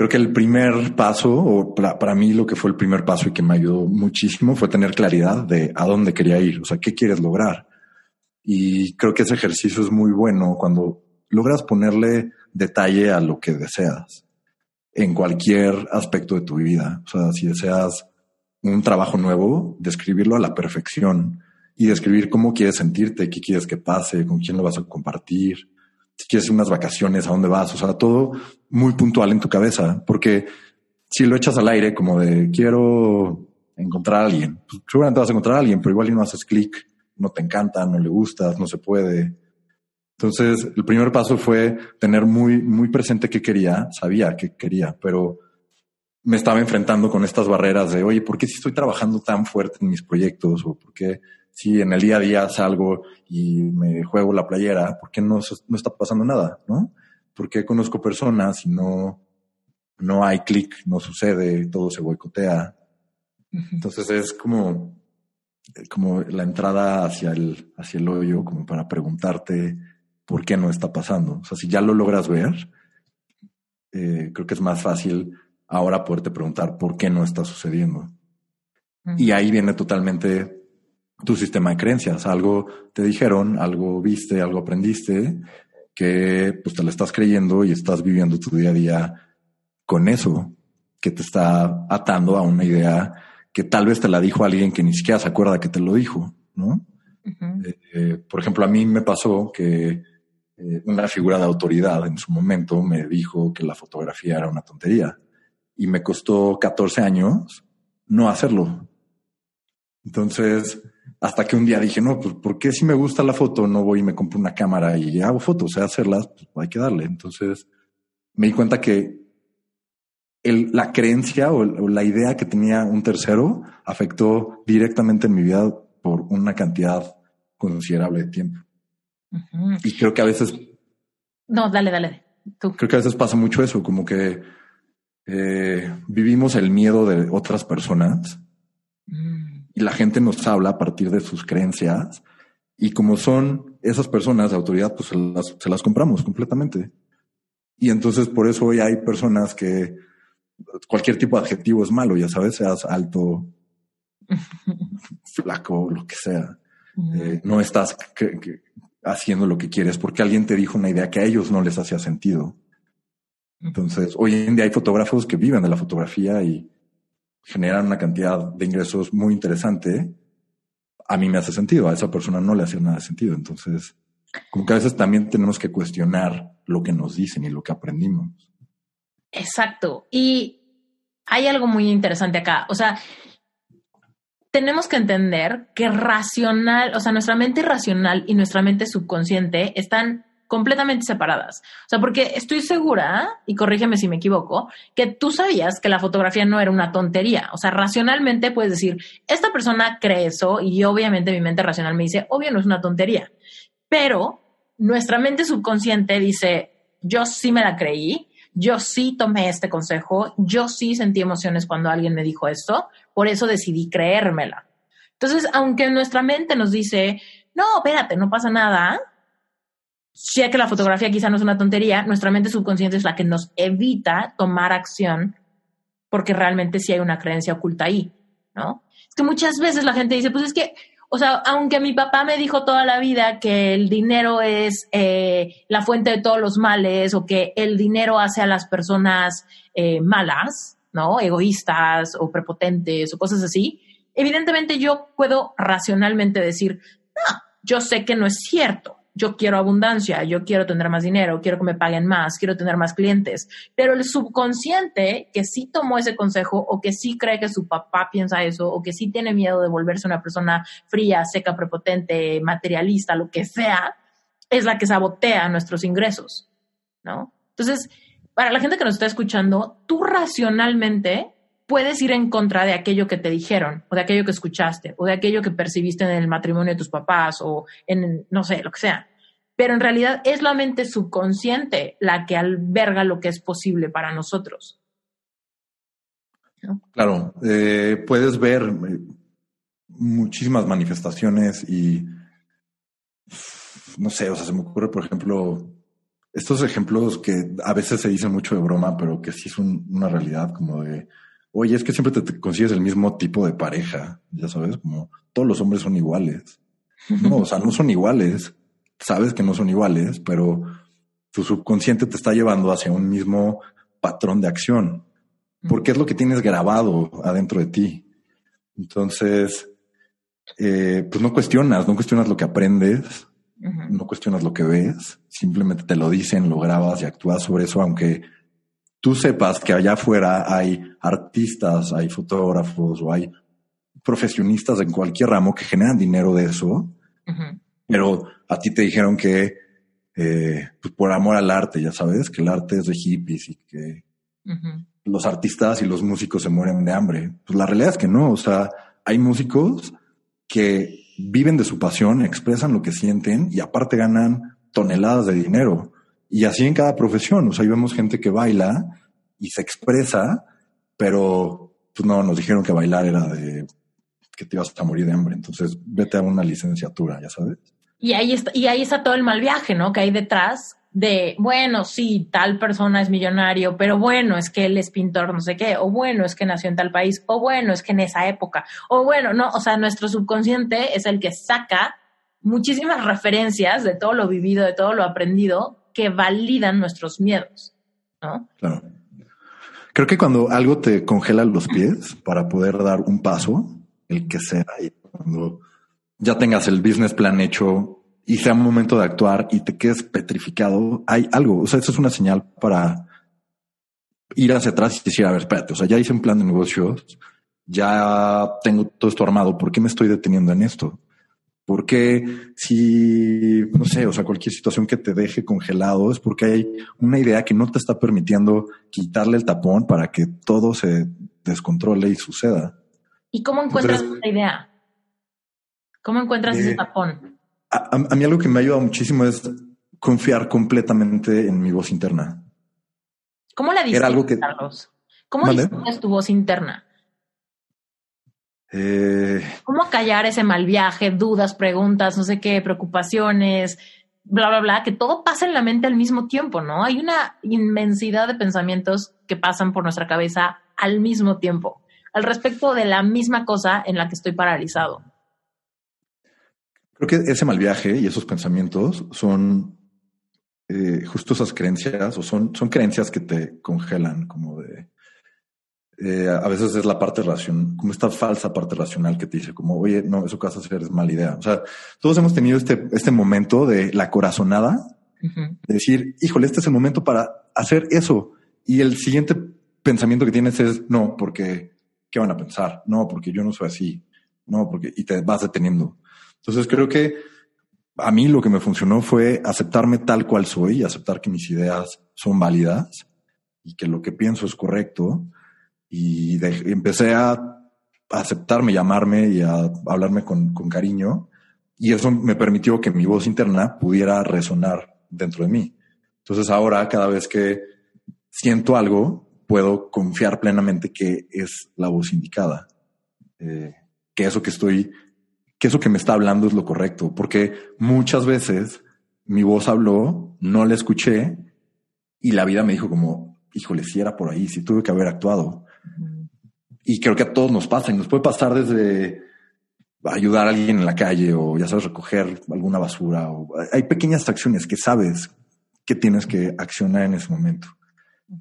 creo que el primer paso, o para, para, mí lo que fue el primer paso y que me ayudó muchísimo fue tener claridad de a dónde quería ir, o sea, qué quieres lograr. Y creo que ese ejercicio es muy bueno cuando logras ponerle detalle a lo que deseas en cualquier aspecto de tu vida. O sea, si deseas un trabajo nuevo, describirlo a la perfección y describir cómo quieres sentirte, qué quieres que pase, con quién lo vas a compartir, si quieres unas vacaciones, a dónde vas, o sea, todo muy puntual en tu cabeza, porque si lo echas al aire como de quiero encontrar a alguien, pues seguramente vas a encontrar a alguien, pero igual no haces clic, no te encanta, no le gustas, no se puede. Entonces, el primer paso fue tener muy, muy presente qué quería, sabía qué quería, pero me estaba enfrentando con estas barreras de, oye, ¿por qué si estoy trabajando tan fuerte en mis proyectos? ¿O por qué si en el día a día salgo y me juego la playera, ¿por qué no, no está pasando nada? ¿No? ¿Por qué conozco personas y no, no hay clic, no sucede, todo se boicotea? Entonces es como, como la entrada hacia el, hacia el hoyo, como para preguntarte por qué no está pasando. O sea, si ya lo logras ver, eh, creo que es más fácil ahora poderte preguntar por qué no está sucediendo. Y ahí viene totalmente tu sistema de creencias. Algo te dijeron, algo viste, algo aprendiste, que pues te lo estás creyendo y estás viviendo tu día a día con eso, que te está atando a una idea que tal vez te la dijo alguien que ni siquiera se acuerda que te lo dijo, ¿no? Eh, eh, por ejemplo, a mí me pasó que eh, una figura de autoridad en su momento me dijo que la fotografía era una tontería y me costó 14 años no hacerlo. Entonces, hasta que un día dije, no, pues, ¿por qué si me gusta la foto no voy y me compro una cámara y hago fotos? O sea, hacerlas, pues hay que darle. Entonces, me di cuenta que el, la creencia o, la idea que tenía un tercero afectó directamente en mi vida por una cantidad considerable de tiempo. Y creo que a veces... No, dale, dale. Tú. Creo que a veces pasa mucho eso, como que eh, vivimos el miedo de otras personas y la gente nos habla a partir de sus creencias y como son esas personas de autoridad, pues se las, compramos completamente. Y entonces por eso hoy hay personas que cualquier tipo de adjetivo es malo, ya sabes, seas alto, flaco, lo que sea. Eh, no estás haciendo lo que quieres porque alguien te dijo una idea que a ellos no les hacía sentido. Entonces, hoy en día hay fotógrafos que viven de la fotografía y generan una cantidad de ingresos muy interesante, a mí me hace sentido, a esa persona no le hace nada sentido. Entonces, como que a veces también tenemos que cuestionar lo que nos dicen y lo que aprendimos. Exacto. Y hay algo muy interesante acá. O sea, tenemos que entender que racional, o sea, nuestra mente racional y nuestra mente subconsciente están completamente separadas. O sea, porque estoy segura, y corrígeme si me equivoco, que tú sabías que la fotografía no era una tontería. O sea, racionalmente puedes decir, esta persona cree eso y obviamente mi mente racional me dice, obvio no es una tontería. Pero nuestra mente subconsciente dice, yo sí me la creí, yo sí tomé este consejo, yo sí sentí emociones cuando alguien me dijo esto, por eso decidí creérmela. Entonces, aunque nuestra mente nos dice, no, espérate, no pasa nada, sé que la fotografía quizá no es una tontería, nuestra mente subconsciente es la que nos evita tomar acción porque realmente sí hay una creencia oculta ahí, ¿no? Es que muchas veces la gente dice, pues es que, o sea, aunque mi papá me dijo toda la vida que el dinero es eh, la fuente de todos los males o que el dinero hace a las personas eh, malas, ¿no? Egoístas o prepotentes o cosas así, evidentemente yo puedo racionalmente decir, no, yo sé que no es cierto, yo quiero abundancia, yo quiero tener más dinero, quiero que me paguen más, quiero tener más clientes. Pero el subconsciente que sí tomó ese consejo o que sí cree que su papá piensa eso o que sí tiene miedo de volverse una persona fría, seca, prepotente, materialista, lo que sea, es la que sabotea nuestros ingresos, ¿no? Entonces, para la gente que nos está escuchando, tú racionalmente puedes ir en contra de aquello que te dijeron, o de aquello que escuchaste, o de aquello que percibiste en el matrimonio de tus papás, o en, no sé, lo que sea. Pero en realidad es la mente subconsciente la que alberga lo que es posible para nosotros. Claro, eh, puedes ver eh, muchísimas manifestaciones y no sé, o sea, se me ocurre, por ejemplo, estos ejemplos que a veces se dicen mucho de broma, pero que sí es una realidad como de, oye, es que siempre te, consigues el mismo tipo de pareja, ya sabes, como todos los hombres son iguales. No, o sea, no son iguales. Sabes que no son iguales, pero tu subconsciente te está llevando hacia un mismo patrón de acción, porque es lo que tienes grabado adentro de ti. Entonces, eh, pues no cuestionas, no cuestionas lo que aprendes, no cuestionas lo que ves, simplemente te lo dicen, lo grabas y actúas sobre eso, aunque tú sepas que allá afuera hay artistas, hay fotógrafos o hay profesionistas en cualquier ramo que generan dinero de eso, pero a ti te dijeron que eh, pues por amor al arte, ya sabes, que el arte es de hippies y que los artistas y los músicos se mueren de hambre. Pues la realidad es que no, o sea, hay músicos que viven de su pasión, expresan lo que sienten y aparte ganan toneladas de dinero. Y así en cada profesión. O sea, ahí vemos gente que baila y se expresa, pero pues no, nos dijeron que bailar era de que te ibas a morir de hambre. Entonces, vete a una licenciatura, ya sabes. Y ahí está, y ahí está todo el mal viaje, ¿no? Que hay detrás de, bueno, sí, tal persona es millonario, pero bueno, es que él es pintor, no sé qué, o bueno, es que nació en tal país, o bueno, es que en esa época, o bueno, no, o sea, nuestro subconsciente es el que saca muchísimas referencias de todo lo vivido, de todo lo aprendido, que validan nuestros miedos, ¿no? Claro. Creo que cuando algo te congela los pies para poder dar un paso, el que sea, y cuando ya tengas el business plan hecho, y sea un momento de actuar y te quedes petrificado, hay algo. O sea, eso es una señal para ir hacia atrás y decir, a ver, espérate, o sea, ya hice un plan de negocios, ya tengo todo esto armado, ¿por qué me estoy deteniendo en esto? Porque si, no sé, o sea, cualquier situación que te deje congelado es porque hay una idea que no te está permitiendo quitarle el tapón para que todo se descontrole y suceda. ¿Y cómo encuentras esa idea? ¿Cómo encuentras ese eh, tapón? A, mí algo que me ha ayudado muchísimo es confiar completamente en mi voz interna. ¿Cómo la dices, algo que, Carlos? ¿Cómo tu voz interna? Eh, ¿Cómo callar ese mal viaje, dudas, preguntas, no sé qué, preocupaciones, bla, bla, bla, que todo pasa en la mente al mismo tiempo, ¿no? Hay una inmensidad de pensamientos que pasan por nuestra cabeza al mismo tiempo, al respecto de la misma cosa en la que estoy paralizado. Creo que ese mal viaje y esos pensamientos son eh, justo esas creencias o son, son creencias que te congelan como de... Eh, a veces es la parte racional, como esta falsa parte racional que te dice como, oye, no, eso que vas a hacer es mala idea. O sea, todos hemos tenido este, este momento de la corazonada, de decir, híjole, este es el momento para hacer eso. Y el siguiente pensamiento que tienes es, no, porque, ¿qué van a pensar? No, porque yo no soy así. No, porque, y te vas deteniendo. Entonces creo que a mí lo que me funcionó fue aceptarme tal cual soy y aceptar que mis ideas son válidas y que lo que pienso es correcto. Y, empecé a aceptarme, llamarme y a hablarme con, cariño. Y eso me permitió que mi voz interna pudiera resonar dentro de mí. Entonces ahora cada vez que siento algo, puedo confiar plenamente que es la voz indicada. Eh, que eso que estoy que eso que me está hablando es lo correcto, porque muchas veces mi voz habló, no la escuché y la vida me dijo como, híjole, si era por ahí, si tuve que haber actuado. Y creo que a todos nos pasa y nos puede pasar desde ayudar a alguien en la calle o ya sabes, recoger alguna basura hay pequeñas acciones que sabes que tienes que accionar en ese momento.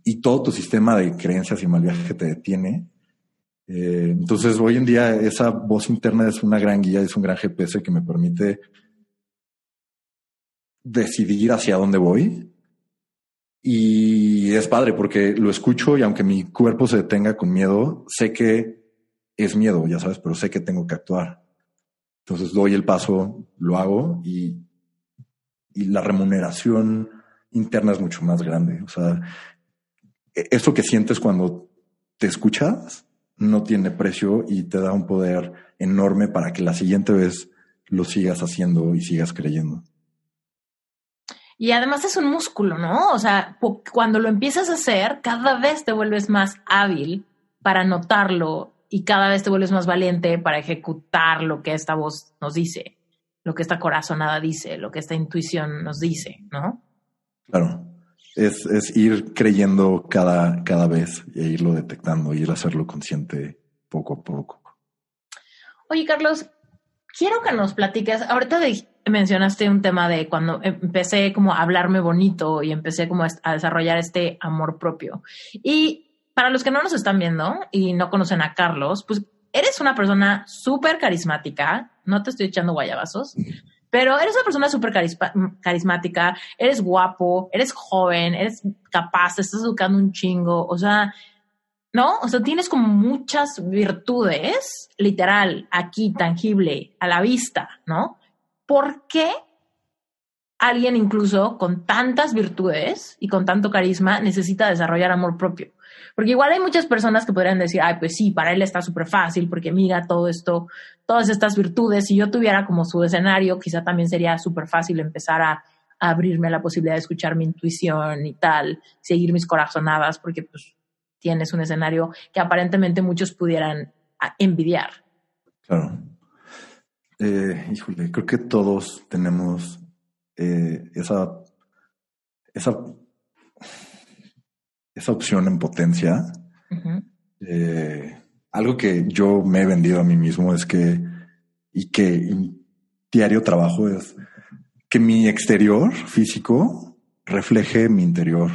Y todo tu sistema de creencias y mal viaje te detiene eh, entonces, hoy en día esa voz interna es una gran guía, es un gran GPS que me permite decidir hacia dónde voy. Y es padre porque lo escucho y aunque mi cuerpo se detenga con miedo, sé que es miedo, ya sabes, pero sé que tengo que actuar. Entonces doy el paso, lo hago y, y la remuneración interna es mucho más grande. O sea, e-, eso que sientes cuando te escuchas no tiene precio y te da un poder enorme para que la siguiente vez lo sigas haciendo y sigas creyendo. Y además es un músculo, ¿no? O sea, cuando lo empiezas a hacer, cada vez te vuelves más hábil para notarlo y cada vez te vuelves más valiente para ejecutar lo que esta voz nos dice, lo que esta corazonada dice, lo que esta intuición nos dice, ¿no? Claro. Es, es ir creyendo cada, cada vez e irlo detectando, ir a hacerlo consciente poco a poco. Oye, Carlos, quiero que nos platiques. Ahorita mencionaste un tema de cuando empecé como a hablarme bonito y empecé como a desarrollar este amor propio. Y para los que no nos están viendo y no conocen a Carlos, pues eres una persona súper carismática. No te estoy echando guayabazos, pero eres una persona súper carismática, eres guapo, eres joven, eres capaz, estás educando un chingo. O sea, ¿no? O sea, tienes como muchas virtudes, literal, aquí, tangible, a la vista, ¿no? ¿Por qué alguien incluso con tantas virtudes y con tanto carisma necesita desarrollar amor propio? Porque igual hay muchas personas que podrían decir, ay, pues sí, para él está súper fácil porque mira todo esto, todas estas virtudes. Si yo tuviera como su escenario, quizá también sería súper fácil empezar a, a abrirme la posibilidad de escuchar mi intuición y tal, seguir mis corazonadas, porque pues tienes un escenario que aparentemente muchos pudieran ah, envidiar. Claro. Eh, híjole, creo que todos tenemos eh, esa, esa, esa opción en potencia. Eh, algo que yo me he vendido a mí mismo es que, y que diario trabajo es que mi exterior físico refleje mi interior.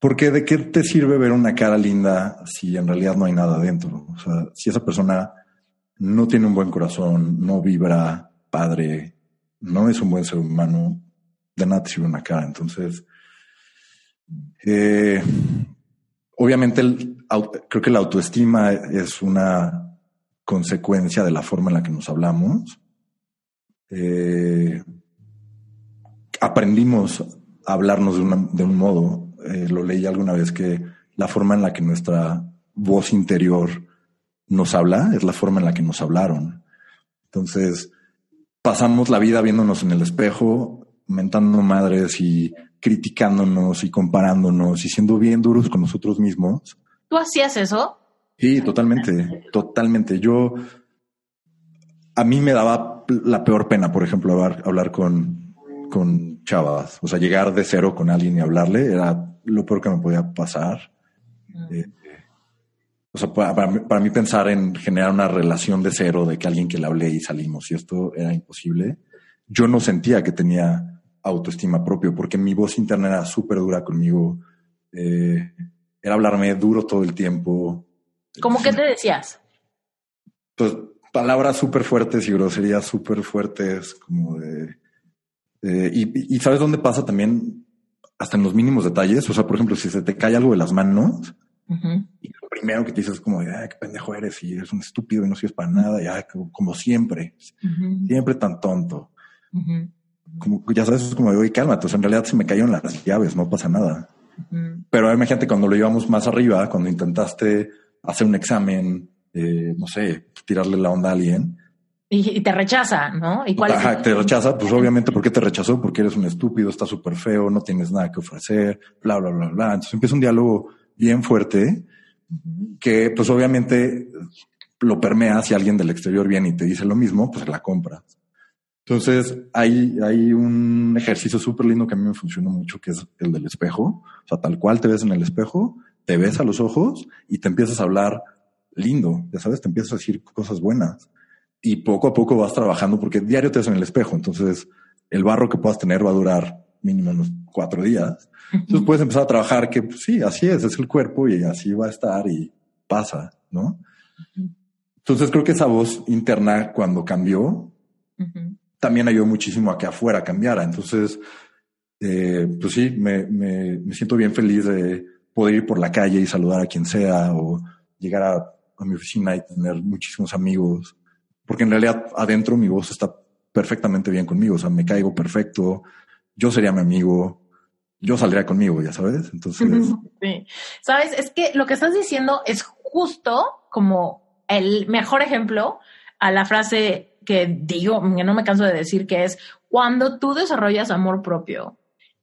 Porque de qué te sirve ver una cara linda si en realidad no hay nada adentro? O sea, si esa persona no tiene un buen corazón, no vibra padre, no es un buen ser humano, de nada sirve una cara. Entonces, eh, obviamente creo que la autoestima es una consecuencia de la forma en la que nos hablamos. Eh, aprendimos a hablarnos de, de un modo eh, lo leí alguna vez que la forma en la que nuestra voz interior nos habla es la forma en la que nos hablaron. Entonces, pasamos la vida viéndonos en el espejo, mentando madres y criticándonos y comparándonos y siendo bien duros con nosotros mismos. ¿Tú hacías eso? Sí, totalmente, totalmente. Yo, a mí me daba la peor pena, por ejemplo, hablar, hablar con, con chavas. O sea, llegar de cero con alguien y hablarle era lo peor que me podía pasar. Eh, o sea, para, mí pensar en generar una relación de cero, de que alguien que le hablé y salimos, y esto era imposible, yo no sentía que tenía autoestima propio, porque mi voz interna era súper dura conmigo. Eh, era hablarme duro todo el tiempo. ¿Cómo que te decías? Pues palabras súper fuertes y groserías súper fuertes, como de... y, y, sabes dónde pasa también hasta en los mínimos detalles. O sea, por ejemplo, si se te cae algo de las manos y lo primero que te dices es como, ay, qué pendejo eres y eres un estúpido y no sirves para nada, ya como, siempre, siempre tan tonto. Como ya sabes, es como, oye, cálmate. O sea, en realidad se me cayeron las llaves, no pasa nada. Pero imagínate cuando lo llevamos más arriba, cuando intentaste hacer un examen, eh, no sé, tirarle la onda a alguien y, te rechaza, ¿no? ¿Y cuál Ajá, te rechaza, pues obviamente, ¿por qué te rechazó? Porque eres un estúpido, estás súper feo, no tienes nada que ofrecer, bla, bla, bla, bla. Entonces empieza un diálogo bien fuerte que, pues obviamente, lo permea si alguien del exterior viene y te dice lo mismo, pues la compras. Entonces, hay, hay un ejercicio súper lindo que a mí me funcionó mucho, que es el del espejo. O sea, tal cual te ves en el espejo, te ves a los ojos y te empiezas a hablar lindo, ya sabes, te empiezas a decir cosas buenas y poco a poco vas trabajando porque diario te ves en el espejo. Entonces, el barro que puedas tener va a durar mínimo unos cuatro días. Entonces puedes empezar a trabajar que pues, sí, así es, es el cuerpo y así va a estar y pasa, ¿no? Entonces creo que esa voz interna cuando cambió también ayudó muchísimo a que afuera cambiara. Entonces, eh, pues sí, me, me, me, siento bien feliz de poder ir por la calle y saludar a quien sea o llegar a, a mi oficina y tener muchísimos amigos porque en realidad adentro mi voz está perfectamente bien conmigo, o sea, me caigo perfecto, yo sería mi amigo, yo saldría conmigo, ya sabes, entonces... Sí. Sabes, es que lo que estás diciendo es justo como el mejor ejemplo a la frase que digo, que no me canso de decir, que es cuando tú desarrollas amor propio,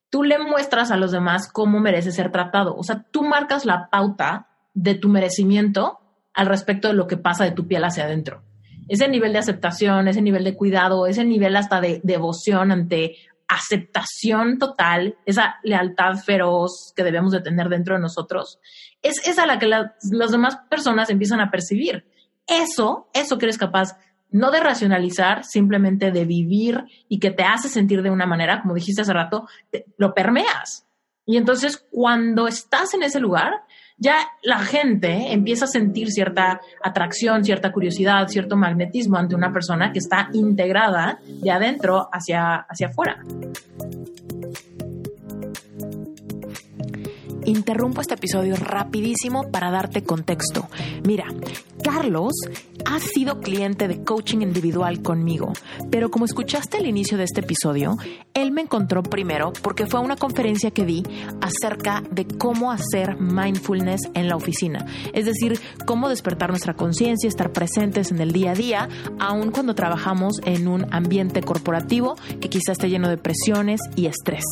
tú le muestras a los demás cómo merece ser tratado. O sea, tú marcas la pauta de tu merecimiento al respecto de lo que pasa de tu piel hacia adentro ese nivel de aceptación, ese nivel de cuidado, ese nivel hasta de devoción ante aceptación total, esa lealtad feroz que debemos de tener dentro de nosotros, es esa la que las demás personas empiezan a percibir. Eso, eso que eres capaz no de racionalizar, simplemente de vivir y que te hace sentir de una manera, como dijiste hace rato, lo permeas. Y entonces cuando estás en ese lugar, ya la gente empieza a sentir cierta atracción, cierta curiosidad, cierto magnetismo ante una persona que está integrada de adentro hacia, hacia afuera. Interrumpo este episodio rapidísimo para darte contexto. Mira, Carlos ha sido cliente de coaching individual conmigo, pero como escuchaste al inicio de este episodio, él me encontró primero porque fue una conferencia que di acerca de cómo hacer mindfulness en la oficina, es decir, cómo despertar nuestra conciencia, estar presentes en el día a día, aun cuando trabajamos en un ambiente corporativo que quizás esté lleno de presiones y estrés.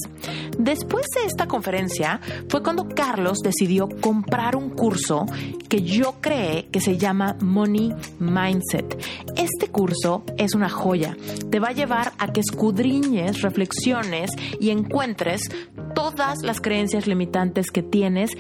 Después de esta conferencia fue cuando Carlos decidió comprar un curso que yo creé que se llama Money Mindset. Este curso es una joya. Te va a llevar a que escudriñes, reflexiones y encuentres todas las creencias limitantes que tienes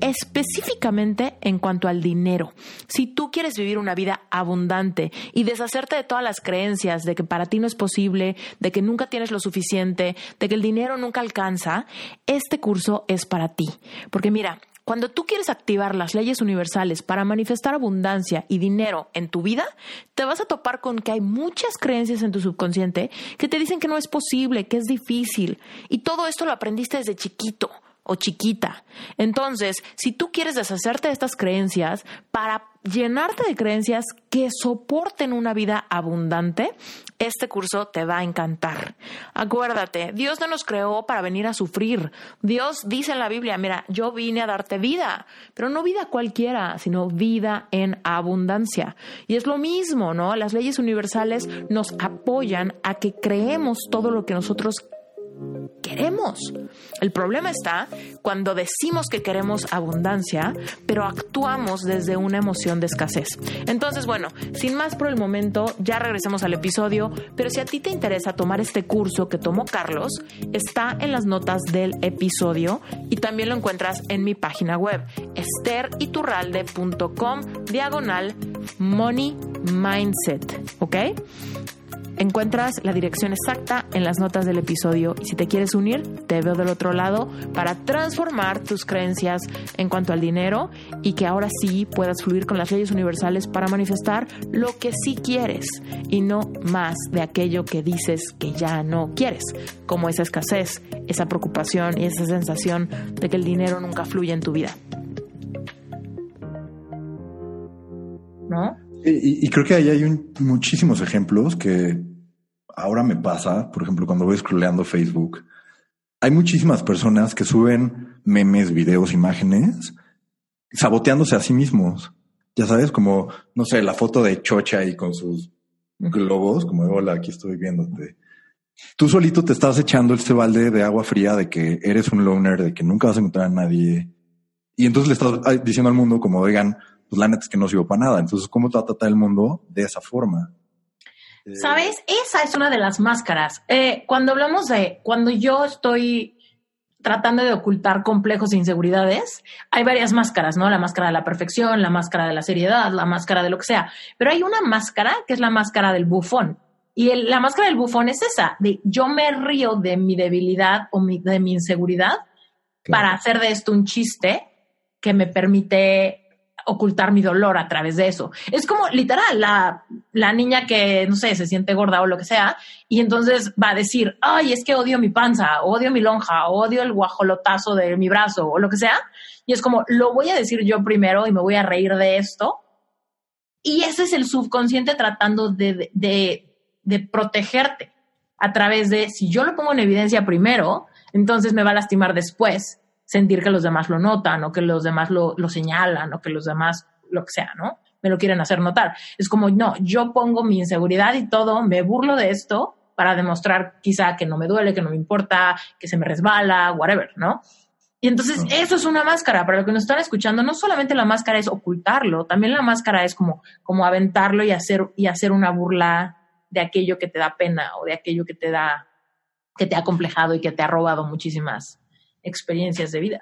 específicamente en cuanto al dinero. Si tú quieres vivir una vida abundante y deshacerte de todas las creencias de que para ti no es posible, de que nunca tienes lo suficiente, de que el dinero nunca alcanza, este curso es para ti. Porque mira, cuando tú quieres activar las leyes universales para manifestar abundancia y dinero en tu vida, te vas a topar con que hay muchas creencias en tu subconsciente que te dicen que no es posible, que es difícil. Y todo esto lo aprendiste desde chiquito o chiquita. Entonces, si tú quieres deshacerte de estas creencias para llenarte de creencias que soporten una vida abundante, este curso te va a encantar. Acuérdate, Dios no nos creó para venir a sufrir. Dios dice en la Biblia, mira, yo vine a darte vida, pero no vida cualquiera, sino vida en abundancia. Y es lo mismo, ¿no? Las leyes universales nos apoyan a que creemos todo lo que nosotros queremos. El problema está cuando decimos que queremos abundancia, pero actuamos desde una emoción de escasez. Entonces, bueno, sin más por el momento, ya regresemos al episodio, pero si a ti te interesa tomar este curso que tomó Carlos, está en las notas del episodio y también lo encuentras en mi página web, esteriturralde.com diagonal money mindset, ¿ok? Encuentras la dirección exacta en las notas del episodio y si te quieres unir, te veo del otro lado para transformar tus creencias en cuanto al dinero y que ahora sí puedas fluir con las leyes universales para manifestar lo que sí quieres y no más de aquello que dices que ya no quieres, como esa escasez, esa preocupación y esa sensación de que el dinero nunca fluye en tu vida. ¿No? Y, creo que ahí hay muchísimos ejemplos que ahora me pasa, por ejemplo, cuando voy scrolleando Facebook, hay muchísimas personas que suben memes, videos, imágenes, saboteándose a sí mismos. Ya sabes, como, no sé, la foto de Chocha y con sus globos, como de hola, aquí estoy viéndote. Tú solito te estás echando este balde de agua fría de que eres un loner, de que nunca vas a encontrar a nadie. Y entonces le estás diciendo al mundo como, oigan, pues la neta es que no sirvo para nada. Entonces, ¿cómo te va a tratar el mundo de esa forma? ¿Sabes? Esa es una de las máscaras. Eh, cuando hablamos de, cuando yo estoy tratando de ocultar complejos e inseguridades, hay varias máscaras, ¿no? La máscara de la perfección, la máscara de la seriedad, la máscara de lo que sea. Pero hay una máscara que es la máscara del bufón. Y la máscara del bufón es esa, de yo me río de mi debilidad o de mi inseguridad para hacer de esto un chiste que me permite ocultar mi dolor a través de eso. Es como literal la, la niña que, no sé, se siente gorda o lo que sea, y entonces va a decir, ay, es que odio mi panza, odio mi lonja, odio el guajolotazo de mi brazo o lo que sea. Y es como, lo voy a decir yo primero y me voy a reír de esto. Y ese es el subconsciente tratando de, de, de protegerte a través de, si yo lo pongo en evidencia primero, entonces me va a lastimar después sentir que los demás lo notan o que los demás lo, lo señalan o que los demás lo que sea, ¿no? Me lo quieren hacer notar. Es como, no, yo pongo mi inseguridad y todo, me burlo de esto para demostrar quizá que no me duele, que no me importa, que se me resbala, whatever, ¿no? Y entonces eso es una máscara. Para lo que nos están escuchando, no solamente la máscara es ocultarlo, también la máscara es como, como aventarlo y hacer, y hacer una burla de aquello que te da pena o de aquello que te da que te ha complejado y que te ha robado muchísimas experiencias de vida.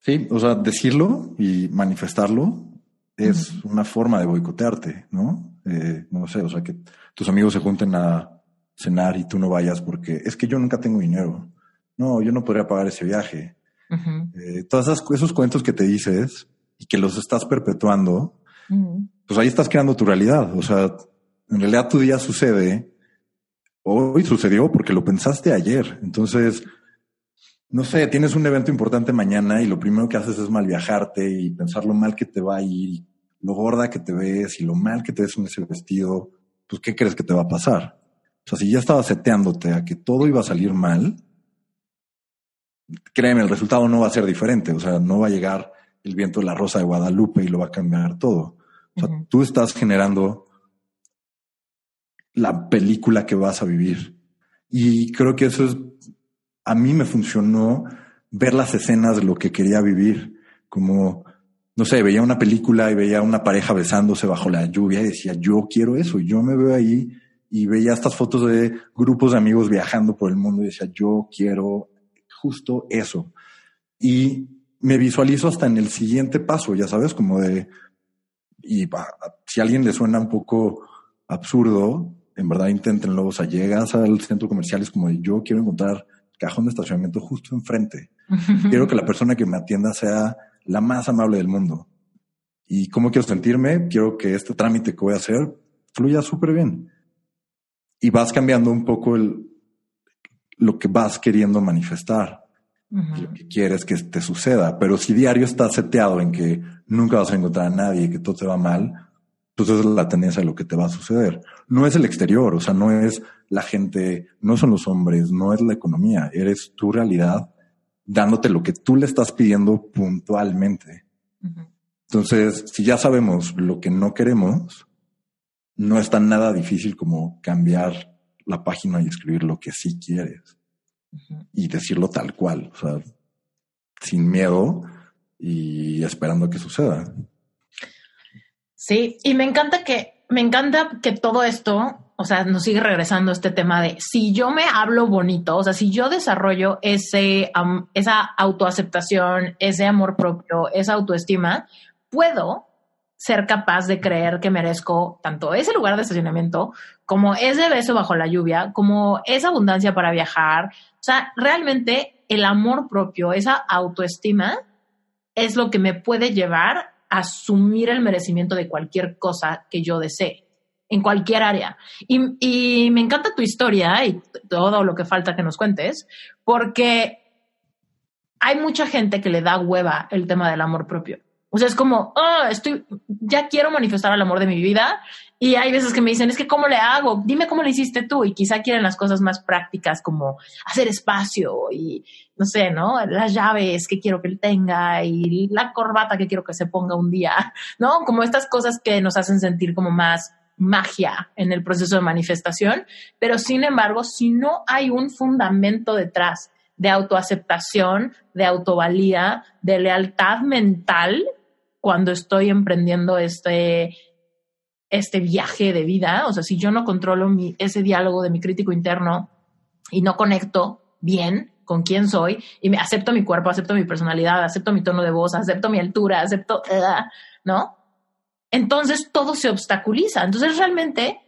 Sí, o sea, decirlo y manifestarlo es una forma de boicotearte, ¿no? Eh, no sé, o sea, que tus amigos se junten a cenar y tú no vayas porque es que yo nunca tengo dinero. No, yo no podría pagar ese viaje. Eh, todos esos, cuentos que te dices y que los estás perpetuando, pues ahí estás creando tu realidad. O sea, en realidad tu día sucede, hoy sucedió porque lo pensaste ayer. Entonces, no sé, tienes un evento importante mañana y lo primero que haces es mal viajarte y pensar lo mal que te va a ir, lo gorda que te ves y lo mal que te ves en ese vestido, pues ¿qué crees que te va a pasar? O sea, si ya estabas seteándote a que todo iba a salir mal, créeme, el resultado no va a ser diferente. O sea, no va a llegar el viento de la rosa de Guadalupe y lo va a cambiar todo. O sea, tú estás generando la película que vas a vivir. Y creo que eso es, a mí me funcionó ver las escenas de lo que quería vivir. Como, no sé, veía una película y veía una pareja besándose bajo la lluvia y decía, yo quiero eso. Y yo me veo ahí y veía estas fotos de grupos de amigos viajando por el mundo y decía, yo quiero justo eso. Y me visualizo hasta en el siguiente paso, ya sabes, como de, y si a alguien le suena un poco absurdo, en verdad inténtenlo, o sea, llegas al centro comercial, es como de, yo quiero encontrar cajón de estacionamiento justo enfrente. quiero que la persona que me atienda sea la más amable del mundo. ¿Y cómo quiero sentirme? Quiero que este trámite que voy a hacer fluya súper bien. Y vas cambiando un poco el, lo que vas queriendo manifestar, lo que quieres que te suceda. Pero si diario estás seteado en que nunca vas a encontrar a nadie, que todo te va mal, pues esa es la tendencia de lo que te va a suceder. No es el exterior, o sea, no es la gente, no son los hombres, no es la economía, eres tu realidad dándote lo que tú le estás pidiendo puntualmente. Entonces, si ya sabemos lo que no queremos, no es tan nada difícil como cambiar la página y escribir lo que sí quieres y decirlo tal cual, o sea, sin miedo y esperando que suceda. Sí, y me encanta que me encanta que todo esto, o sea, nos sigue regresando este tema de si yo me hablo bonito, o sea, si yo desarrollo ese esa autoaceptación, ese amor propio, esa autoestima, puedo ser capaz de creer que merezco tanto ese lugar de estacionamiento como ese beso bajo la lluvia, como esa abundancia para viajar. O sea, realmente el amor propio, esa autoestima es lo que me puede llevar a asumir el merecimiento de cualquier cosa que yo desee en cualquier área. Y, me encanta tu historia y todo lo que falta que nos cuentes, porque hay mucha gente que le da hueva el tema del amor propio. O sea, es como, oh, estoy, ya quiero manifestar el amor de mi vida. Y hay veces que me dicen, es que ¿cómo le hago? Dime cómo le hiciste tú. Y quizá quieren las cosas más prácticas como hacer espacio y, no sé, ¿no? Las llaves que quiero que él tenga y la corbata que quiero que se ponga un día, ¿no? Como estas cosas que nos hacen sentir como más magia en el proceso de manifestación. Pero sin embargo, si no hay un fundamento detrás de autoaceptación, de autovalía, de lealtad mental, cuando estoy emprendiendo este, este viaje de vida. O sea, si yo no controlo ese diálogo de mi crítico interno y no conecto bien con quién soy y me acepto mi cuerpo, acepto mi personalidad, acepto mi tono de voz, acepto mi altura, acepto, ¿no? Entonces todo se obstaculiza. Entonces realmente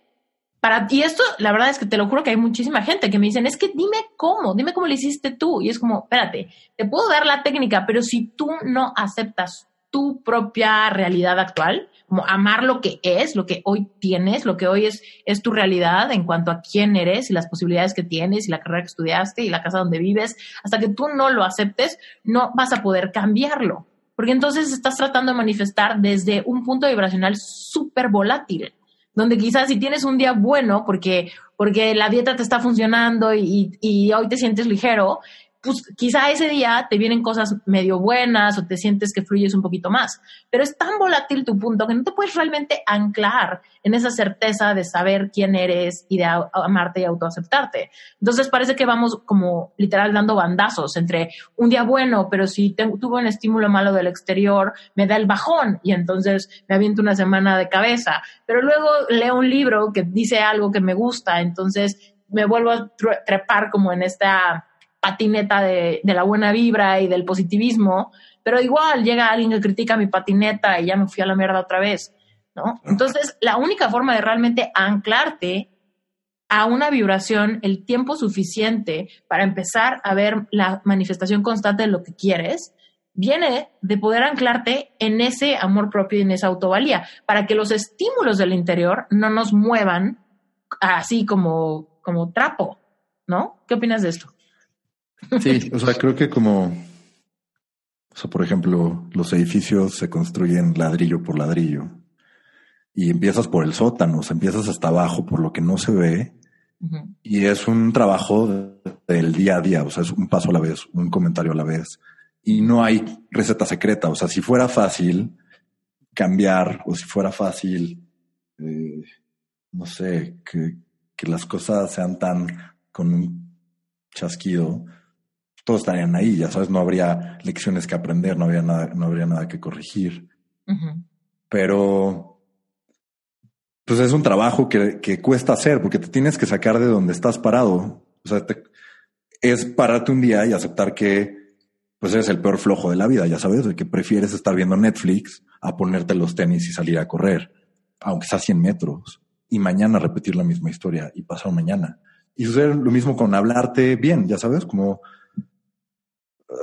para y esto la verdad es que te lo juro que hay muchísima gente que me dicen, "Es que dime cómo, dime cómo lo hiciste tú." Y es como, "Espérate, te puedo dar la técnica, pero si tú no aceptas tu propia realidad actual, como amar lo que es, lo que hoy tienes, lo que hoy es, es tu realidad en cuanto a quién eres y las posibilidades que tienes y la carrera que estudiaste y la casa donde vives, hasta que tú no lo aceptes, no vas a poder cambiarlo. Porque entonces estás tratando de manifestar desde un punto vibracional súper volátil, donde quizás si tienes un día bueno porque, porque la dieta te está funcionando y, y hoy te sientes ligero, pues quizá ese día te vienen cosas medio buenas o te sientes que fluyes un poquito más, pero es tan volátil tu punto que no te puedes realmente anclar en esa certeza de saber quién eres y de amarte y autoaceptarte. Entonces parece que vamos como literal dando bandazos entre un día bueno, pero si tuve un estímulo malo del exterior, me da el bajón y entonces me aviento una semana de cabeza, pero luego leo un libro que dice algo que me gusta, entonces me vuelvo a trepar como en esta patineta de, de, la buena vibra y del positivismo, pero igual llega alguien que critica mi patineta y ya me fui a la mierda otra vez, ¿no? Entonces, la única forma de realmente anclarte a una vibración el tiempo suficiente para empezar a ver la manifestación constante de lo que quieres, viene de poder anclarte en ese amor propio y en esa autovalía, para que los estímulos del interior no nos muevan así como, como trapo, ¿no? ¿Qué opinas de esto? Sí, o sea, creo que como, o sea, por ejemplo, los edificios se construyen ladrillo por ladrillo y empiezas por el sótano, o sea, empiezas hasta abajo por lo que no se ve y es un trabajo del día a día, o sea, es un paso a la vez, un comentario a la vez y no hay receta secreta, o sea, si fuera fácil cambiar o si fuera fácil, eh, no sé, que, que las cosas sean tan con un chasquido, todos estarían ahí, ya sabes, no habría lecciones que aprender, no habría nada, no habría nada que corregir. Pero, pues es un trabajo que, que, cuesta hacer porque te tienes que sacar de donde estás parado. O sea, es pararte un día y aceptar que pues eres el peor flojo de la vida, ya sabes, de que prefieres estar viendo Netflix a ponerte los tenis y salir a correr, aunque sea 100 metros, y mañana repetir la misma historia y pasar mañana. Y sucede lo mismo con hablarte bien, ya sabes, como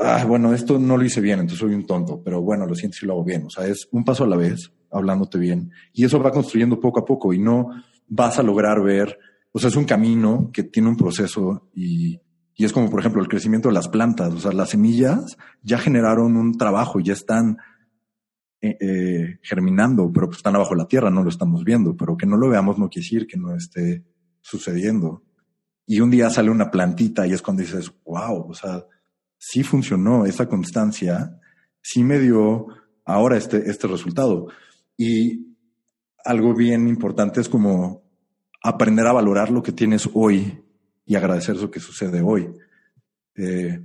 ah, bueno, esto no lo hice bien, entonces soy un tonto, pero bueno, lo siento si lo hago bien. O sea, es un paso a la vez, hablándote bien, y eso va construyendo poco a poco y no vas a lograr ver, o sea, es un camino que tiene un proceso y, y es como, por ejemplo, el crecimiento de las plantas, o sea, las semillas ya generaron un trabajo, ya están eh, eh, germinando, pero pues están abajo la tierra, no lo estamos viendo, pero que no lo veamos no quiere decir que no esté sucediendo. Y un día sale una plantita y es cuando dices, wow, o sea, sí funcionó, esa constancia sí me dio ahora este, este resultado. Y algo bien importante es como aprender a valorar lo que tienes hoy y agradecer eso que sucede hoy. Eh,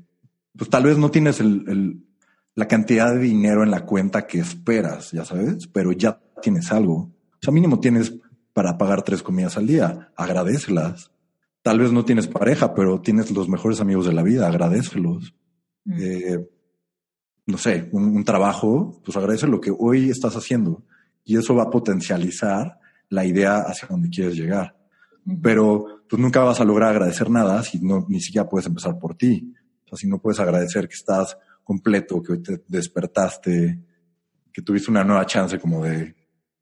pues tal vez no tienes la cantidad de dinero en la cuenta que esperas, ya sabes, pero ya tienes algo. O sea, mínimo tienes para pagar tres comidas al día, agradecelas. Tal vez no tienes pareja, pero tienes los mejores amigos de la vida, agradecelos. Mm. Eh, no sé, un, trabajo, pues agradece lo que hoy estás haciendo y eso va a potencializar la idea hacia donde quieres llegar. Pero pues nunca vas a lograr agradecer nada si no, ni siquiera puedes empezar por ti. O sea, si no puedes agradecer que estás completo, que hoy te despertaste, que tuviste una nueva chance como de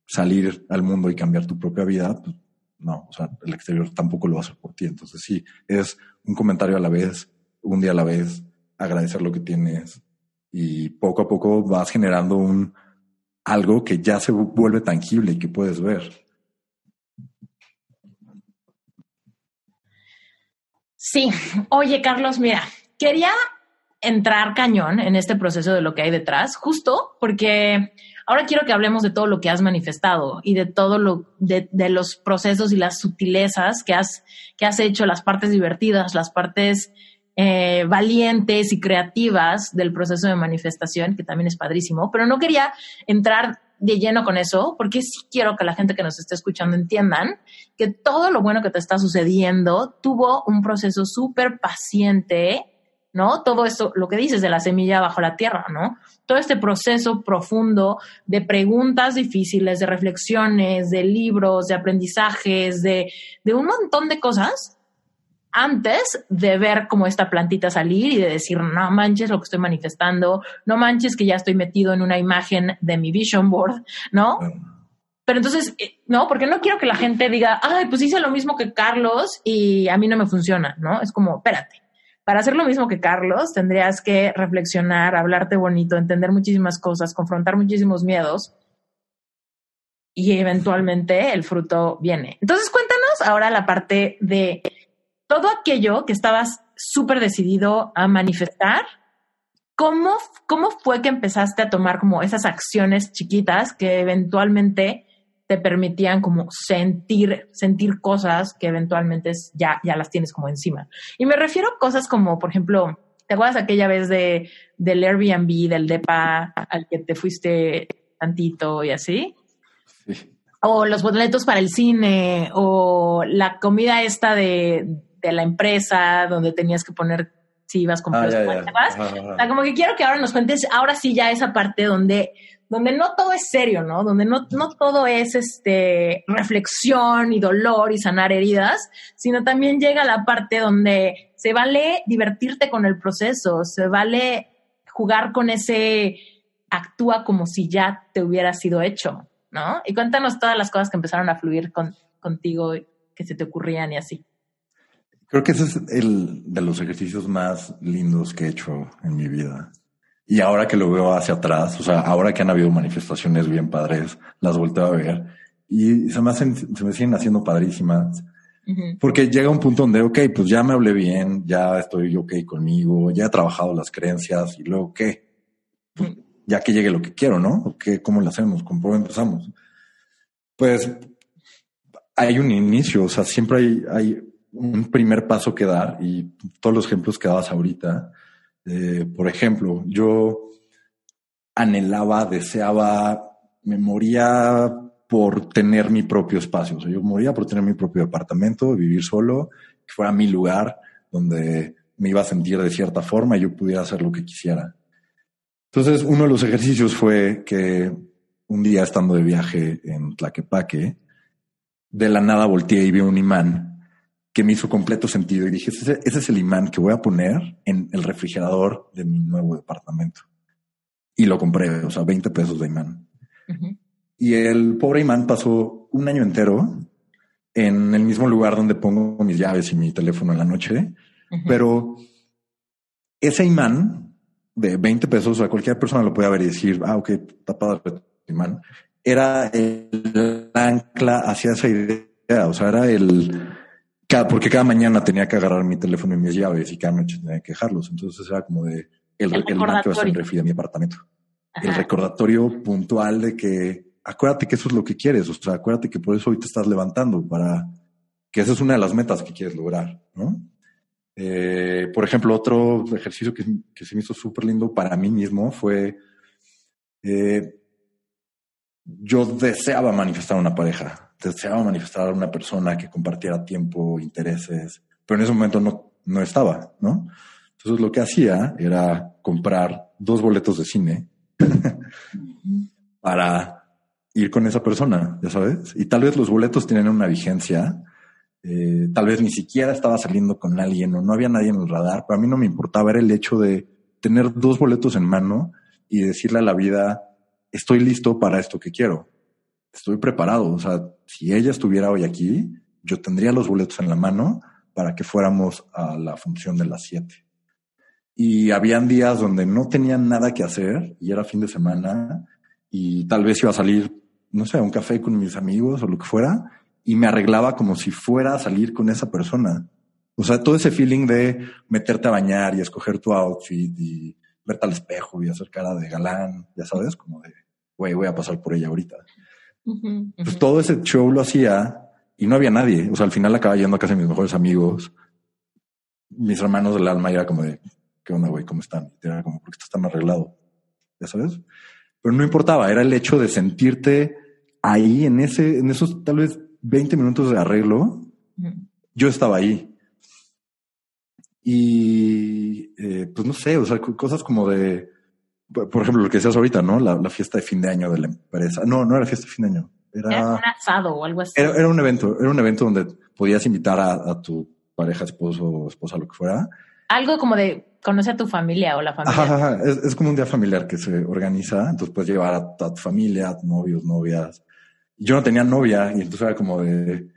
salir al mundo y cambiar tu propia vida, pues no, o sea, el exterior tampoco lo va a hacer por ti. Entonces sí, es un comentario a la vez, un día a la vez, agradecer lo que tienes y poco a poco vas generando un algo que ya se vuelve tangible y que puedes ver. Sí, oye Carlos, mira, quería entrar cañón en este proceso de lo que hay detrás, justo porque ahora quiero que hablemos de todo lo que has manifestado y de todo lo de, los procesos y las sutilezas que has, que has hecho, las partes divertidas, las partes eh, valientes y creativas del proceso de manifestación, que también es padrísimo, pero no quería entrar de lleno con eso, porque sí quiero que la gente que nos esté escuchando entiendan que todo lo bueno que te está sucediendo tuvo un proceso súper paciente, ¿no? Todo esto, lo que dices de la semilla bajo la tierra, ¿no? Todo este proceso profundo de preguntas difíciles, de reflexiones, de libros, de aprendizajes, de, de un montón de cosas antes de ver como esta plantita salir y de decir, no manches lo que estoy manifestando, no manches que ya estoy metido en una imagen de mi vision board, ¿no? Pero entonces, eh, no, porque no quiero que la gente diga, ay, pues hice lo mismo que Carlos y a mí no me funciona, ¿no? Es como, espérate, para hacer lo mismo que Carlos tendrías que reflexionar, hablarte bonito, entender muchísimas cosas, confrontar muchísimos miedos y eventualmente el fruto viene. Entonces, cuéntanos ahora la parte de todo aquello que estabas súper decidido a manifestar, ¿cómo, ¿cómo fue que empezaste a tomar como esas acciones chiquitas que eventualmente te permitían como sentir, sentir cosas que eventualmente ya, ya las tienes como encima? Y me refiero a cosas como, por ejemplo, ¿te acuerdas aquella vez de, del Airbnb, del DEPA al que te fuiste tantito y así? Sí o los boletos para el cine, o la comida esta de de la empresa, donde tenías que poner si ibas con Ah, ya. O sea, como que quiero que ahora nos cuentes, ahora sí ya esa parte donde, donde no todo es serio, ¿no? Donde no, no todo es este reflexión y dolor y sanar heridas, sino también llega la parte donde se vale divertirte con el proceso, se vale jugar con ese actúa como si ya te hubiera sido hecho, ¿no? Y cuéntanos todas las cosas que empezaron a fluir con, contigo, que se te ocurrían y así. Creo que ese es el de los ejercicios más lindos que he hecho en mi vida. Y ahora que lo veo hacia atrás, o sea, ahora que han habido manifestaciones bien padres, las volteo a ver y se me hacen, se me siguen haciendo padrísimas. Porque llega un punto donde, ok, pues ya me hablé bien, ya estoy ok conmigo, ya he trabajado las creencias y luego qué? Pues, ya que llegue lo que quiero, ¿no? ¿O qué, ¿Cómo lo hacemos? ¿Cómo empezamos? Pues hay un inicio, o sea, siempre hay, hay un primer paso que dar y todos los ejemplos que dabas ahorita. Eh, por ejemplo, yo anhelaba, deseaba, me moría por tener mi propio espacio. O sea, yo moría por tener mi propio departamento, vivir solo, que fuera mi lugar donde me iba a sentir de cierta forma y yo pudiera hacer lo que quisiera. Entonces, uno de los ejercicios fue que un día estando de viaje en Tlaquepaque, de la nada volteé y vi un imán que me hizo completo sentido y dije, ese, ese es el imán que voy a poner en el refrigerador de mi nuevo departamento. Y lo compré, o sea, 20 pesos de imán. Ujú. Y el pobre imán pasó un año entero en el mismo lugar donde pongo mis llaves y mi teléfono en la noche. Ujú. Pero ese imán de 20 pesos, o sea, cualquier persona lo puede ver y decir, ah, ok, está padre tu imán. Era el ancla hacia esa idea. O sea, era el, cada, porque cada mañana tenía que agarrar mi teléfono y mis llaves y cada noche tenía que dejarlos. Entonces era como de el, El el en refri de mi apartamento el recordatorio puntual de que acuérdate que eso es lo que quieres, o sea, acuérdate que por eso hoy te estás levantando, para que esa es una de las metas que quieres lograr, ¿no? Eh, por ejemplo, otro ejercicio que, que se me hizo súper lindo para mí mismo fue, eh, yo deseaba manifestar una pareja, deseaba manifestar una persona que compartiera tiempo, intereses, pero en ese momento no, no estaba, ¿no? Entonces lo que hacía era comprar dos boletos de cine para ir con esa persona, ya sabes. Y tal vez los boletos tienen una vigencia, eh, tal vez ni siquiera estaba saliendo con alguien o no había nadie en el radar, pero a mí no me importaba, el hecho de tener dos boletos en mano y decirle a la vida, estoy listo para esto que quiero, estoy preparado. O sea, si ella estuviera hoy aquí, yo tendría los boletos en la mano para que fuéramos a la función de las siete. Y habían días donde no tenían nada que hacer y era fin de semana y tal vez iba a salir, no sé, a un café con mis amigos o lo que fuera y me arreglaba como si fuera a salir con esa persona. O sea, todo ese feeling de meterte a bañar y escoger tu outfit y verte al espejo y hacer cara de galán, ya sabes, como de, güey, voy a pasar por ella ahorita. Pues todo ese show lo hacía y no había nadie. O sea, al final acaba yendo a casa de mis mejores amigos, mis hermanos del alma, y era como de, ¿qué onda, güey? ¿Cómo están? Y era como, ¿por qué estás tan arreglado? Ya sabes. Pero no importaba, era el hecho de sentirte ahí en ese, en esos tal vez 20 minutos de arreglo. Yo estaba ahí. Y eh, pues no sé, o sea, co- cosas como de, por ejemplo, lo que decías ahorita, ¿no? La, la fiesta de fin de año de la empresa. No, no era fiesta de fin de año. Era Era, un asado o algo así. era, era un evento, era un evento donde podías invitar a, a tu pareja, esposo o esposa, lo que fuera. Algo como de conocer a tu familia o la familia. Ajá, ajá, Es, es como un día familiar que se organiza, entonces puedes llevar a, a tu familia, a novios, novias. Yo no tenía novia y entonces era como de,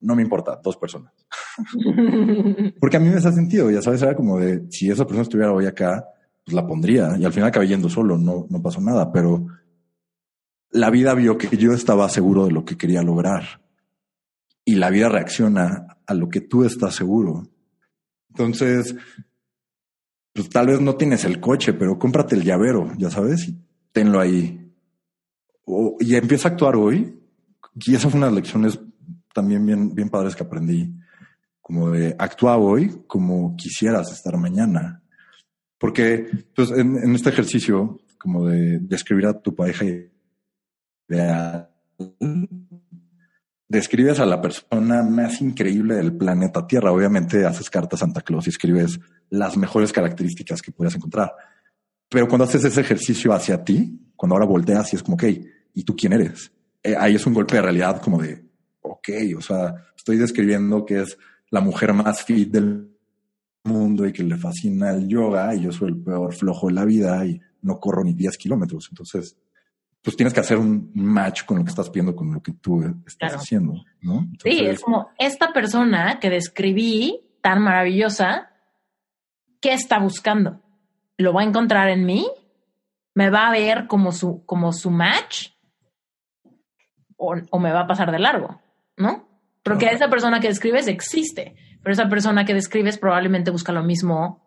no me importa, dos personas. Porque a mí me hace sentido, ya sabes, era como de, si esa persona estuviera hoy acá, pues la pondría y al final acabé yendo solo, no, no pasó nada, pero la vida vio que yo estaba seguro de lo que quería lograr y la vida reacciona a lo que tú estás seguro. Entonces, pues tal vez no tienes el coche, pero cómprate el llavero, ya sabes, y tenlo ahí. O- y empieza a actuar hoy. Y esa fue una lecciones también bien, bien padres que aprendí. Como de actúa hoy como quisieras estar mañana. Porque pues, en, este ejercicio, como de describir a tu pareja ideal, describes a la persona más increíble del planeta Tierra. Obviamente haces cartas Santa Claus y escribes las mejores características que puedas encontrar. Pero cuando haces ese ejercicio hacia ti, cuando ahora volteas y es como, ok, ¿y tú quién eres? Eh, ahí es un golpe de realidad como de, ok, o sea, estoy describiendo que es la mujer más fit del mundo y que le fascina el yoga y yo soy el peor flojo de la vida y no corro ni 10 kilómetros. Entonces, pues tienes que hacer un match con lo que estás viendo, con lo que tú estás haciendo, ¿no? sí, es como esta persona que describí tan maravillosa, ¿qué está buscando? ¿Lo va a encontrar en mí? ¿Me va a ver como su, como su match? ¿O, me va a pasar de largo? ¿No? Porque esa persona que describes existe, pero esa persona que describes probablemente busca lo mismo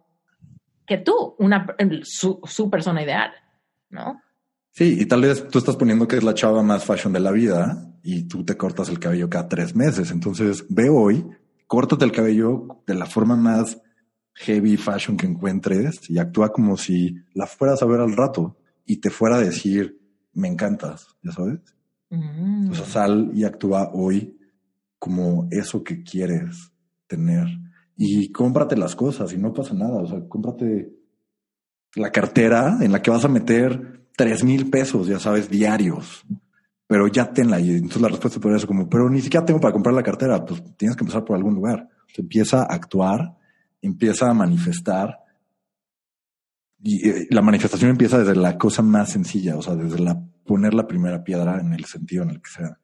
que tú, una, su, su persona ideal, ¿no? Sí, y tal vez tú estás poniendo que es la chava más fashion de la vida y tú te cortas el cabello cada tres meses. Entonces ve hoy, córtate el cabello de la forma más heavy fashion que encuentres y actúa como si la fueras a ver al rato y te fuera a decir, me encantas, ya sabes. Mm. O sea, sal y actúa hoy como eso que quieres tener y cómprate las cosas y no pasa nada. O sea, cómprate la cartera en la que vas a meter tres mil pesos, ya sabes, diarios. Pero ya tenla. Y entonces la respuesta podría ser como, pero ni siquiera tengo para comprar la cartera. Pues tienes que empezar por algún lugar. Empieza a actuar, empieza a manifestar. Y eh, la manifestación empieza desde la cosa más sencilla, o sea, desde la poner la primera piedra en el sentido en el que sea.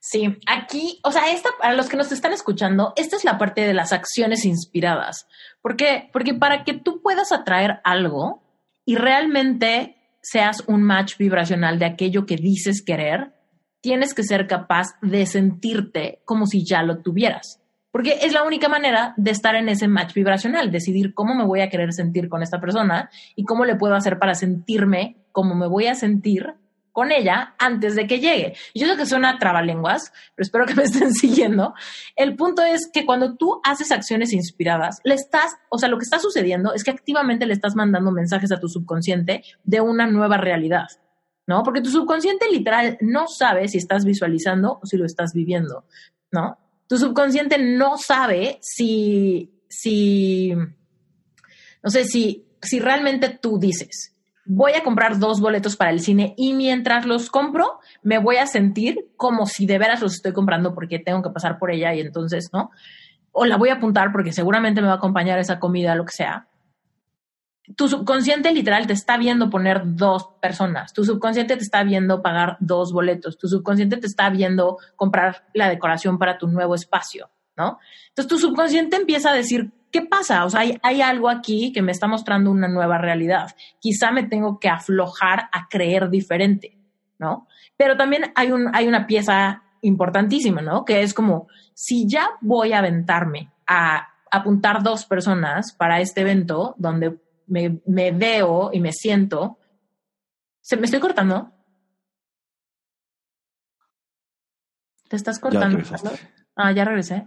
Sí, aquí, o sea, esta, para los que nos están escuchando, esta es la parte de las acciones inspiradas. ¿Por qué? Porque para que tú puedas atraer algo y realmente seas un match vibracional de aquello que dices querer, tienes que ser capaz de sentirte como si ya lo tuvieras. Porque es la única manera de estar en ese match vibracional, decidir cómo me voy a querer sentir con esta persona y cómo le puedo hacer para sentirme como me voy a sentir con ella antes de que llegue. yo sé que suena trabalenguas, pero espero que me estén siguiendo. El punto es que cuando tú haces acciones inspiradas, le estás, o sea, lo que está sucediendo es que activamente le estás mandando mensajes a tu subconsciente de una nueva realidad. ¿No? Porque tu subconsciente literal no sabe si estás visualizando o si lo estás viviendo, ¿no? Tu subconsciente no sabe si, si, no sé, si, si realmente tú dices, voy a comprar dos boletos para el cine y mientras los compro me voy a sentir como si de veras los estoy comprando porque tengo que pasar por ella y entonces, ¿no? O la voy a apuntar porque seguramente me va a acompañar esa comida, lo que sea. Tu subconsciente literal te está viendo poner dos personas, tu subconsciente te está viendo pagar dos boletos, tu subconsciente te está viendo comprar la decoración para tu nuevo espacio, ¿no? Entonces tu subconsciente empieza a decir ¿qué pasa? O sea, hay, algo aquí que me está mostrando una nueva realidad. Quizá me tengo que aflojar a creer diferente, ¿no? Pero también hay, un, hay una pieza importantísima, ¿no? Que es como, si ya voy a aventarme a apuntar dos personas para este evento donde me, veo y me siento, ¿se me estoy cortando? ¿Te estás cortando? ah, ya regresé.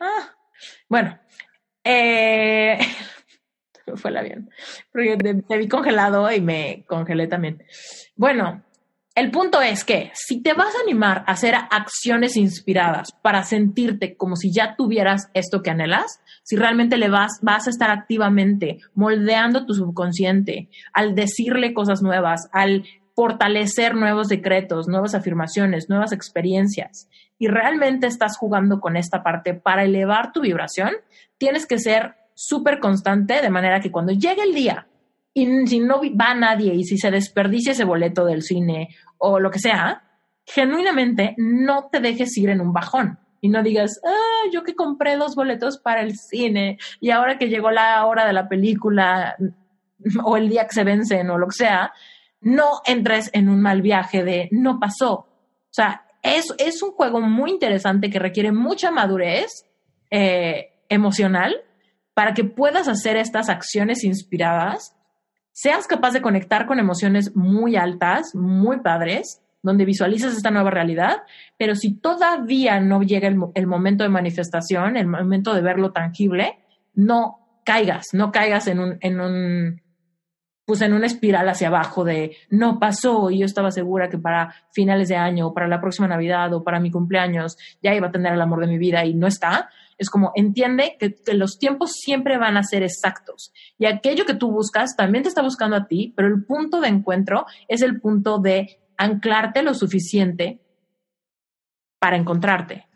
Ah, bueno, eh, fue el avión. Porque te, vi congelado y me congelé también. Bueno, el punto es que si te vas a animar a hacer acciones inspiradas para sentirte como si ya tuvieras esto que anhelas, si realmente le vas, vas a estar activamente moldeando tu subconsciente al decirle cosas nuevas, al fortalecer nuevos decretos, nuevas afirmaciones, nuevas experiencias, y realmente estás jugando con esta parte. Para elevar tu vibración, tienes que ser súper constante de manera que cuando llegue el día y si no va nadie y si se desperdicia ese boleto del cine o lo que sea, genuinamente no te dejes ir en un bajón. Y no digas, ah, yo que compré dos boletos para el cine y ahora que llegó la hora de la película o el día que se vencen o lo que sea, no entres en un mal viaje de no pasó. O sea, es, es un juego muy interesante que requiere mucha madurez eh, emocional para que puedas hacer estas acciones inspiradas, seas capaz de conectar con emociones muy altas, muy padres, donde visualizas esta nueva realidad, pero si todavía no llega el, momento de manifestación, el momento de verlo tangible, no caigas, no caigas en un, pues en una espiral hacia abajo de no pasó y yo estaba segura que para finales de año o para la próxima Navidad o para mi cumpleaños ya iba a tener el amor de mi vida y no está. Es como entiende que, los tiempos siempre van a ser exactos y aquello que tú buscas también te está buscando a ti, pero el punto de encuentro es el punto de anclarte lo suficiente para encontrarte.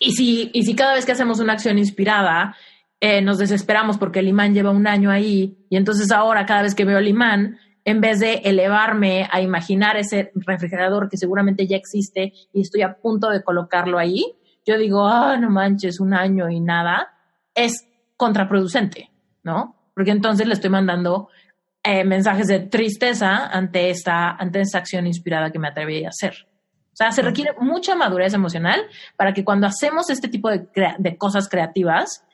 Y si, y si cada vez que hacemos una acción inspirada eh, nos desesperamos porque el imán lleva un año ahí y entonces ahora cada vez que veo el imán, en vez de elevarme a imaginar ese refrigerador que seguramente ya existe y estoy a punto de colocarlo ahí, yo digo, ah, no manches, un año y nada, es contraproducente, ¿no? Porque entonces le estoy mandando eh, mensajes de tristeza ante esta, ante esta acción inspirada que me atreví a hacer. O sea, se requiere mucha madurez emocional para que cuando hacemos este tipo de, de cosas creativas,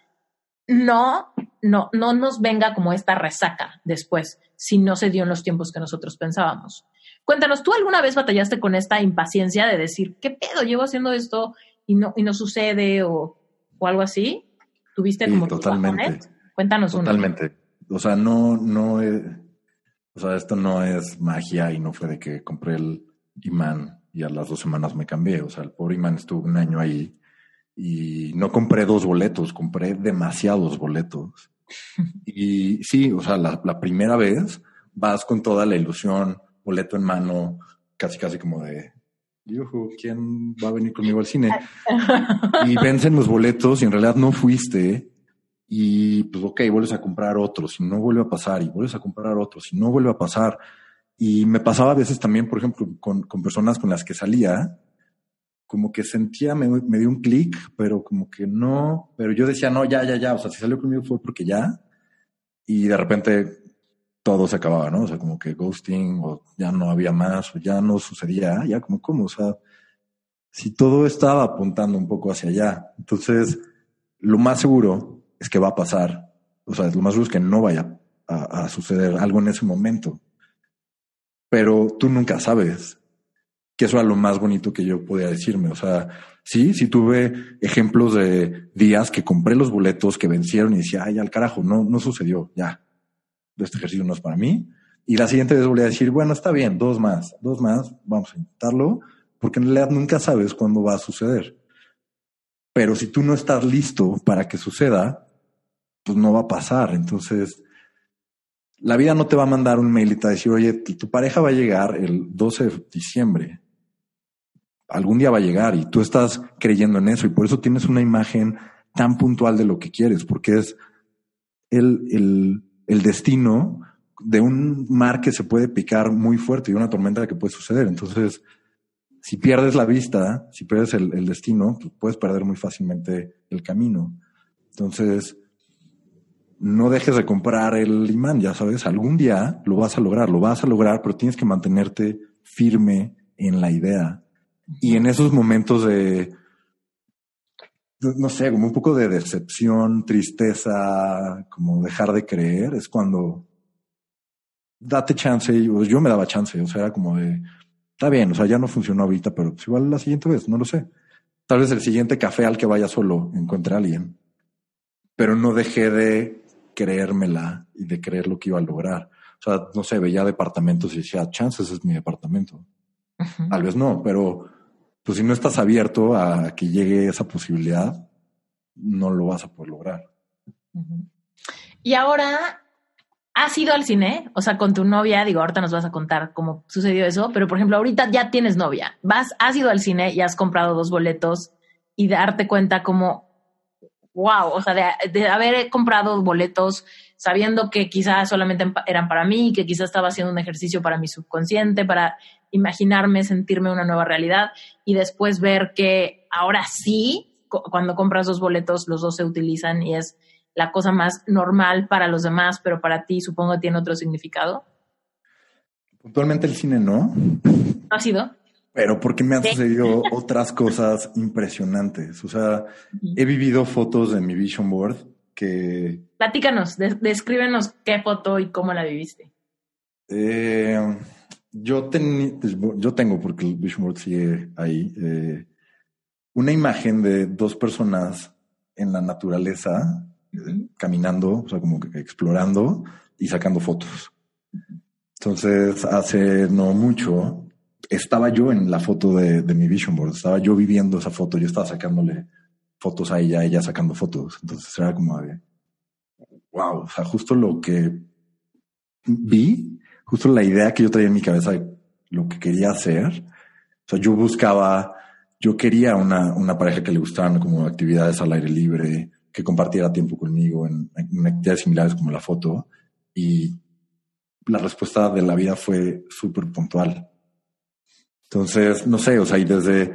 no, no, no nos venga como esta resaca después, si no se dio en los tiempos que nosotros pensábamos. Cuéntanos, ¿tú alguna vez batallaste con esta impaciencia de decir, ¿qué pedo? Llevo haciendo esto y no, y no sucede o, o algo así? ¿Tuviste como totalmente. Cuéntanos Totalmente. O sea, no, no, o sea, esto no es magia y no fue de que compré el imán y a las dos semanas me cambié. O sea, el pobre imán estuvo un año ahí y no compré dos boletos, compré demasiados boletos. Y sí, o sea, la, primera vez vas con toda la ilusión, boleto en mano, casi casi como de, ¿quién va a venir conmigo al cine? Y vencen los boletos y en realidad no fuiste. Y pues ok, vuelves a comprar otro, si no vuelve a pasar, y vuelves a comprar otro, si no vuelve a pasar. Y me pasaba a veces también, por ejemplo, con, con personas con las que salía, como que sentía, me, me dio un clic, pero como que no, pero yo decía, no, ya, ya, ya, o sea, si salió conmigo fue porque ya, y de repente todo se acababa, ¿no? O sea, como que ghosting, o ya no había más, o ya no sucedía, ya como, ¿cómo? O sea, si todo estaba apuntando un poco hacia allá, entonces, lo más seguro es que va a pasar, o sea, lo más seguro es que no vaya a, a suceder algo en ese momento, pero tú nunca sabes, que eso era lo más bonito que yo podía decirme. O sea, sí, sí tuve ejemplos de días que compré los boletos que vencieron y decía, ay, al carajo, no, no sucedió, ya. Este ejercicio no es para mí. Y la siguiente vez volví a decir, bueno, está bien, dos más, dos más, vamos a intentarlo, porque en realidad nunca sabes cuándo va a suceder. Pero si tú no estás listo para que suceda, pues no va a pasar. Entonces, la vida no te va a mandar un mail y te va a decir, oye, tu pareja va a llegar el 12 de diciembre algún día va a llegar y tú estás creyendo en eso y por eso tienes una imagen tan puntual de lo que quieres, porque es el, el, destino de un mar que se puede picar muy fuerte y una tormenta que puede suceder. Entonces, si pierdes la vista, si pierdes el, el destino, pues puedes perder muy fácilmente el camino. Entonces, no dejes de comprar el imán, ya sabes, algún día lo vas a lograr, lo vas a lograr, pero tienes que mantenerte firme en la idea y en esos momentos de, no sé, como un poco de decepción, tristeza, como dejar de creer, es cuando date chance. Yo me daba chance, o sea, era como de, está bien, o sea, ya no funcionó ahorita, pero pues igual la siguiente vez, no lo sé. Tal vez el siguiente café al que vaya solo encuentre a alguien, pero no dejé de creérmela y de creer lo que iba a lograr. O sea, no sé, veía departamentos y decía, chances es mi departamento. Tal vez no, pero pues si no estás abierto a que llegue esa posibilidad, no lo vas a poder lograr. Y ahora, ¿has ido al cine? O sea, con tu novia, digo, ahorita nos vas a contar cómo sucedió eso, pero por ejemplo, ahorita ya tienes novia, vas, has ido al cine y has comprado dos boletos y darte cuenta como, wow, o sea, de, de haber comprado boletos sabiendo que quizás solamente eran para mí, que quizás estaba haciendo un ejercicio para mi subconsciente, para imaginarme, sentirme una nueva realidad y después ver que ahora sí, cuando compras dos boletos, los dos se utilizan y es la cosa más normal para los demás, pero para ti supongo tiene otro significado. Puntualmente el cine no. ¿No ha sido? Pero porque me han sucedido otras cosas impresionantes. O sea, he vivido fotos de mi vision board que... Platícanos, descríbenos qué foto y cómo la viviste. Eh, yo, pues, yo tengo, porque el Vision sigue ahí, eh, una imagen de dos personas en la naturaleza, caminando, o sea, como que explorando, y sacando fotos. Entonces, hace no mucho, estaba yo en la foto de, de, mi vision board, estaba yo viviendo esa foto, yo estaba sacándole fotos a ella, ella sacando fotos. Entonces era como de, wow, o sea, justo lo que vi, justo la idea que yo traía en mi cabeza de lo que quería hacer. O sea, yo buscaba, yo quería una, una pareja que le gustaran como actividades al aire libre, que compartiera tiempo conmigo en, en actividades similares como la foto. Y la respuesta de la vida fue súper puntual. Entonces, no sé, o sea, y desde,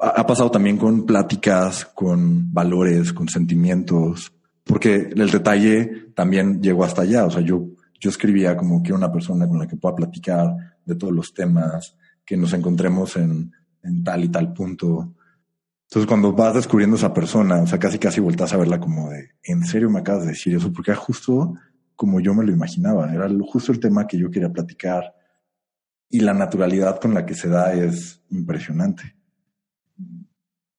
ha, pasado también con pláticas, con valores, con sentimientos, porque el detalle también llegó hasta allá. O sea, yo, yo escribía como que una persona con la que pueda platicar de todos los temas, que nos encontremos en, en tal y tal punto. Entonces, cuando vas descubriendo esa persona, o sea, casi casi volteas a verla como de, ¿en serio me acabas de decir eso? Porque era justo como yo me lo imaginaba, era justo el tema que yo quería platicar y la naturalidad con la que se da es impresionante.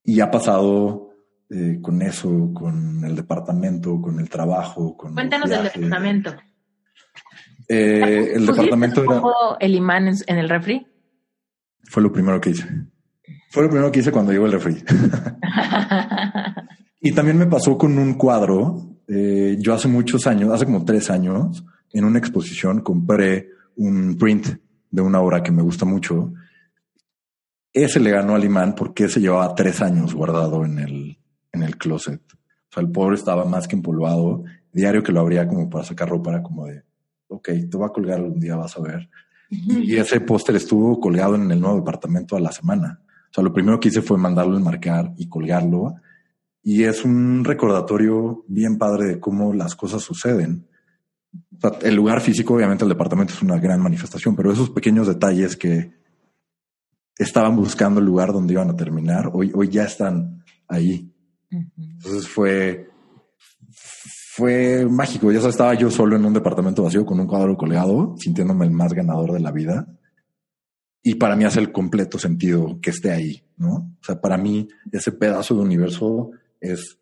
Y ha pasado eh, con eso, con el departamento, con el trabajo, con... Cuéntanos del departamento. Eh, el departamento era... el imán en, el refri? Fue lo primero que hice. Fue lo primero que hice cuando llegó el refri. y también me pasó con un cuadro. Eh, yo hace muchos años, hace como tres años, en una exposición compré un print de una obra que me gusta mucho. Ese le ganó al imán porque se llevaba tres años guardado en el, en el closet. O sea, el pobre estaba más que empolvado. Diario que lo abría como para sacar ropa era como de, ok, te va a colgar algún día, vas a ver. Y ese póster estuvo colgado en el nuevo departamento a la semana. O sea, lo primero que hice fue mandarlo a enmarcar y colgarlo. Y es un recordatorio bien padre de cómo las cosas suceden el lugar físico, obviamente el departamento es una gran manifestación, pero esos pequeños detalles que estaban buscando el lugar donde iban a terminar, hoy, hoy ya están ahí. Entonces fue, fue mágico. Ya estaba yo solo en un departamento vacío con un cuadro colgado, sintiéndome el más ganador de la vida. Y para mí hace el completo sentido que esté ahí, ¿no? O sea, para mí ese pedazo de universo es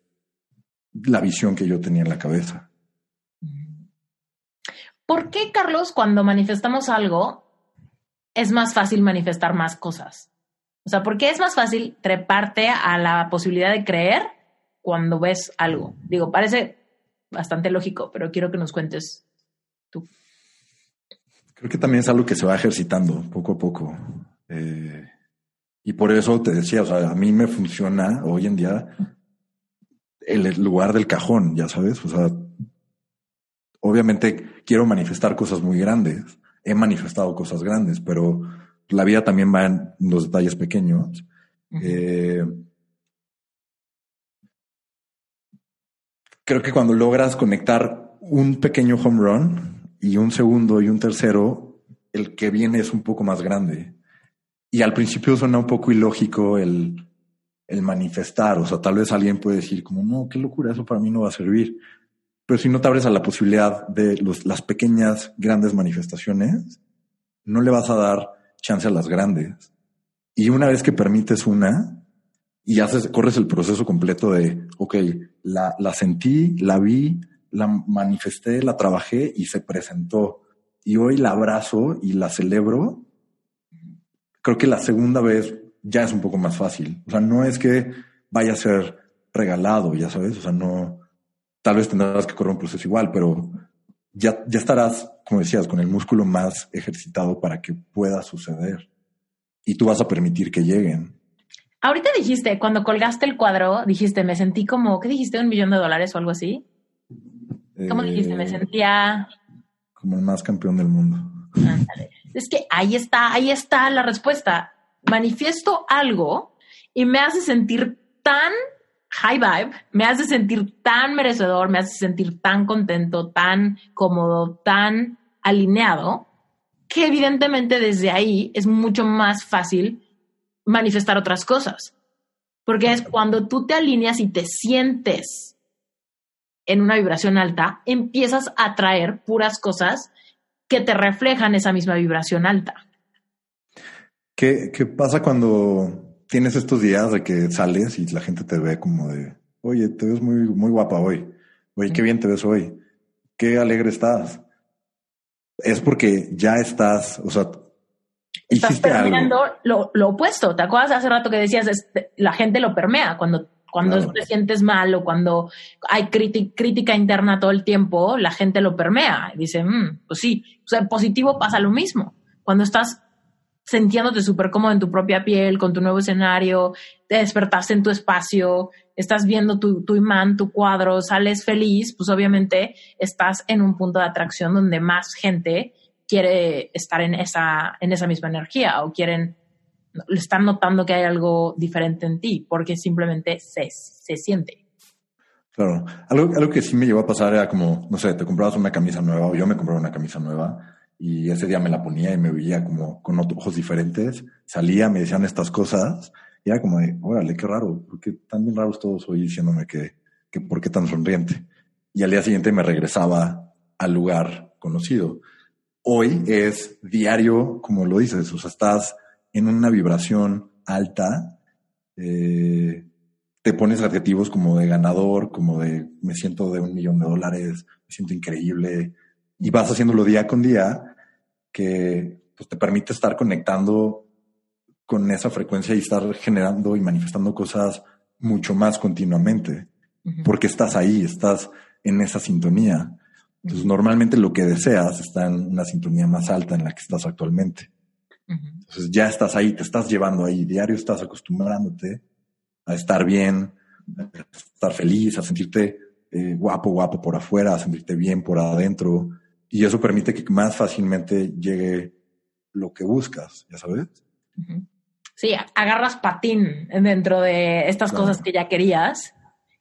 la visión que yo tenía en la cabeza. ¿Por qué, Carlos, cuando manifestamos algo, es más fácil manifestar más cosas? O sea, ¿por qué es más fácil treparte a la posibilidad de creer cuando ves algo? Digo, parece bastante lógico, pero quiero que nos cuentes tú. Creo que también es algo que se va ejercitando poco a poco. Eh, y por eso te decía, o sea, a mí me funciona hoy en día el lugar del cajón, ya sabes, o sea, obviamente quiero manifestar cosas muy grandes. He manifestado cosas grandes, pero la vida también va en los detalles pequeños. Eh, creo que cuando logras conectar un pequeño home run y un segundo y un tercero, el que viene es un poco más grande. Y al principio suena un poco ilógico el, el manifestar. O sea, tal vez alguien puede decir como, no, qué locura, eso para mí no va a servir. Pero si no te abres a la posibilidad de las pequeñas, grandes manifestaciones, no le vas a dar chance a las grandes. Y una vez que permites una y haces, corres el proceso completo de, ok, la, la sentí, la vi, la manifesté, la trabajé y se presentó. Y hoy la abrazo y la celebro. Creo que la segunda vez ya es un poco más fácil. O sea, no es que vaya a ser regalado, ya sabes, o sea, no, tal vez tendrás que correr un proceso igual, pero ya, ya estarás, como decías, con el músculo más ejercitado para que pueda suceder. Y tú vas a permitir que lleguen. Ahorita dijiste, cuando colgaste el cuadro, dijiste, me sentí como, ¿qué dijiste? ¿Un millón de dólares o algo así? ¿Cómo dijiste? Me eh, sentía... Como el más campeón del mundo. Es que ahí está, ahí está la respuesta. Manifiesto algo y me hace sentir tan high vibe me hace sentir tan merecedor, me hace sentir tan contento, tan cómodo, tan alineado, que evidentemente desde ahí es mucho más fácil manifestar otras cosas. Porque es cuando tú te alineas y te sientes en una vibración alta, empiezas a atraer puras cosas que te reflejan esa misma vibración alta. ¿Qué, qué pasa cuando tienes estos días de que sales y la gente te ve como de, oye, te ves muy, muy guapa hoy. Oye, qué bien te ves hoy. Qué alegre estás. es porque ya estás, o sea, estás permeando lo, lo, opuesto. ¿Te acuerdas hace rato que decías, la gente lo permea cuando cuando te sientes mal o cuando hay crítica interna todo el tiempo, la gente lo permea. Y dice, mm, pues sí, o sea, positivo pasa lo mismo. Cuando estás sintiéndote súper cómodo en tu propia piel, con tu nuevo escenario, te despertaste en tu espacio, estás viendo tu, tu imán, tu cuadro, sales feliz, pues obviamente estás en un punto de atracción donde más gente quiere estar en esa, en esa misma energía o quieren, están notando que hay algo diferente en ti porque simplemente se, se siente. Claro, algo, algo que sí me llevó a pasar era como, no sé, te comprabas una camisa nueva o yo me compraba una camisa nueva y ese día me la ponía y me veía como con ojos diferentes, salía, me decían estas cosas y era como de, órale, qué raro, porque tan bien raros todos hoy diciéndome que, que por qué tan sonriente. Y al día siguiente me regresaba al lugar conocido. Hoy es diario, como lo dices, o sea, estás en una vibración alta, eh, te pones adjetivos como de ganador, como de me siento de un millón de dólares, me siento increíble, y vas haciéndolo día con día que pues, te permite estar conectando con esa frecuencia y estar generando y manifestando cosas mucho más continuamente, porque estás ahí, estás en esa sintonía. Entonces, normalmente lo que deseas está en una sintonía más alta en la que estás actualmente. Entonces, ya estás ahí, te estás llevando ahí, diario estás acostumbrándote a estar bien, a estar feliz, a sentirte eh, guapo, guapo por afuera, a sentirte bien por adentro, y eso permite que más fácilmente llegue lo que buscas, ya sabes. Sí, agarras patín dentro de estas cosas que ya querías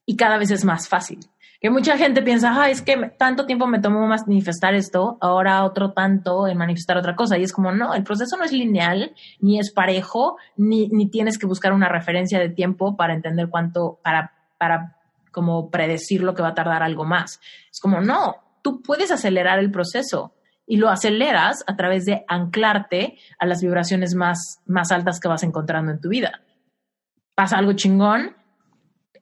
y cada vez es más fácil. Que mucha gente piensa, ah, es que tanto tiempo me tomó manifestar esto, ahora otro tanto en manifestar otra cosa. Y es como, no, el proceso no es lineal, ni es parejo, ni, ni tienes que buscar una referencia de tiempo para entender cuánto, para, para como predecir lo que va a tardar algo más. Es como, no, tú puedes acelerar el proceso y lo aceleras a través de anclarte a las vibraciones más, más altas que vas encontrando en tu vida. Pasa algo chingón,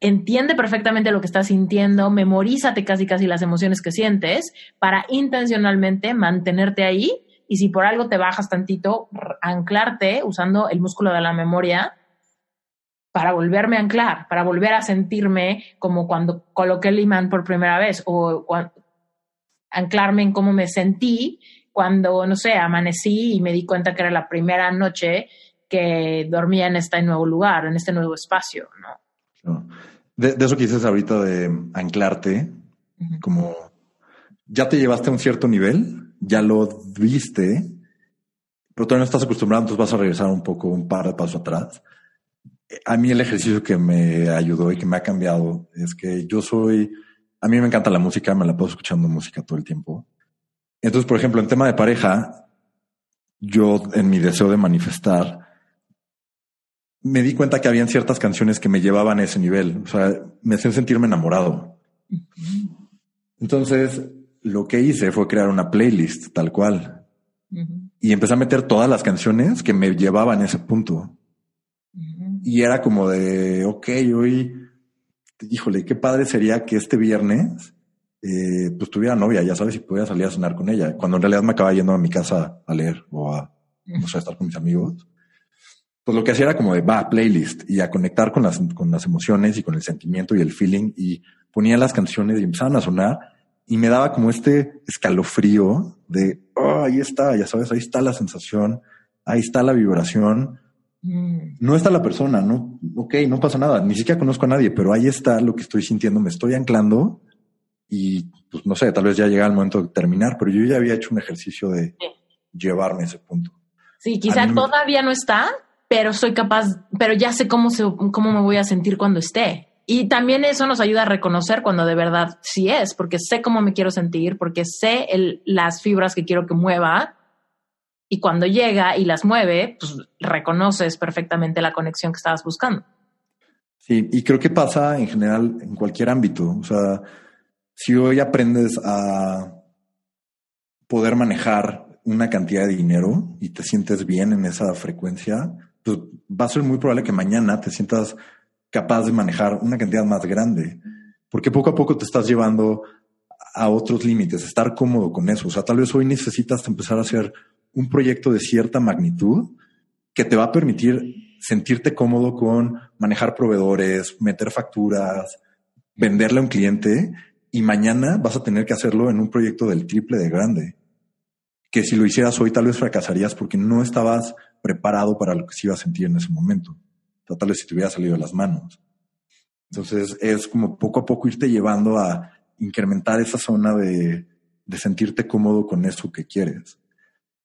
entiende perfectamente lo que estás sintiendo, memorízate casi casi las emociones que sientes para intencionalmente mantenerte ahí y si por algo te bajas tantito, anclarte usando el músculo de la memoria para volverme a anclar, para volver a sentirme como cuando coloqué el imán por primera vez o anclarme en cómo me sentí cuando, no sé, amanecí y me di cuenta que era la primera noche que dormía en este nuevo lugar, en este nuevo espacio, ¿no? De, eso que dices ahorita de anclarte, como ya te llevaste a un cierto nivel, ya lo viste, pero todavía no estás acostumbrado, entonces vas a regresar un poco, un par de pasos atrás. A mí el ejercicio que me ayudó y que me ha cambiado es que yo soy a mí me encanta la música, me la puedo escuchando música todo el tiempo. Entonces, por ejemplo, en tema de pareja, yo en mi deseo de manifestar, me di cuenta que habían ciertas canciones que me llevaban a ese nivel. O sea, me hacían sentirme enamorado. Entonces, lo que hice fue crear una playlist tal cual. Y empecé a meter todas las canciones que me llevaban a ese punto. Y era como de, ok, hoy híjole, qué padre sería que este viernes eh, pues tuviera novia, ya sabes, si pudiera salir a cenar con ella, cuando en realidad me acaba yendo a mi casa a leer o a, no sé, a estar con mis amigos. Pues lo que hacía era como de, va, playlist y a conectar con las, con las emociones y con el sentimiento y el feeling y ponía las canciones y empezaban a sonar y me daba como este escalofrío de, oh, ahí está, ya sabes, ahí está la sensación, ahí está la vibración no está la persona, no, ok, no pasa nada, ni siquiera conozco a nadie, pero ahí está lo que estoy sintiendo, me estoy anclando y pues no sé, tal vez ya llega el momento de terminar, pero yo ya había hecho un ejercicio de llevarme a ese punto. Sí, quizá todavía no está, pero soy capaz, pero ya sé cómo, se, cómo me voy a sentir cuando esté. Y también eso nos ayuda a reconocer cuando de verdad sí es, porque sé cómo me quiero sentir, porque sé el, las fibras que quiero que mueva y cuando llega y las mueve, pues reconoces perfectamente la conexión que estabas buscando. Sí, y creo que pasa en general en cualquier ámbito. O sea, si hoy aprendes a poder manejar una cantidad de dinero y te sientes bien en esa frecuencia, pues va a ser muy probable que mañana te sientas capaz de manejar una cantidad más grande, porque poco a poco te estás llevando a otros límites, estar cómodo con eso. O sea, tal vez hoy necesitas empezar a hacer un proyecto de cierta magnitud que te va a permitir sentirte cómodo con manejar proveedores, meter facturas, venderle a un cliente y mañana vas a tener que hacerlo en un proyecto del triple de grande. Que si lo hicieras hoy tal vez fracasarías porque no estabas preparado para lo que se iba a sentir en ese momento. tal vez si te hubiera salido de las manos. Entonces es como poco a poco irte llevando a incrementar esa zona de, de sentirte cómodo con eso que quieres.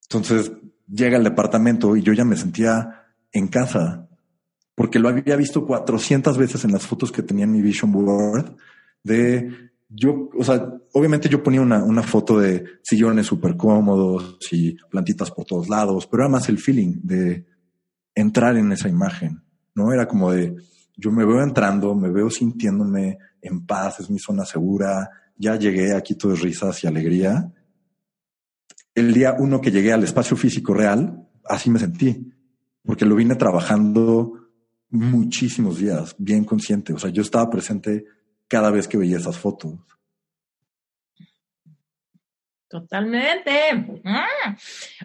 Entonces llega el departamento y yo ya me sentía en casa porque lo había visto 400 veces en las fotos que tenía en mi vision board de yo, o sea, obviamente yo ponía una, una foto de sillones súper cómodos y plantitas por todos lados, pero era más el feeling de entrar en esa imagen, ¿no? Era como de, yo me veo entrando, me veo sintiéndome en paz, es mi zona segura, ya llegué, aquí todo es risas y alegría. El día uno que llegué al espacio físico real, así me sentí, porque lo vine trabajando muchísimos días, bien consciente. O sea, yo estaba presente cada vez que veía esas fotos. Totalmente. Mm.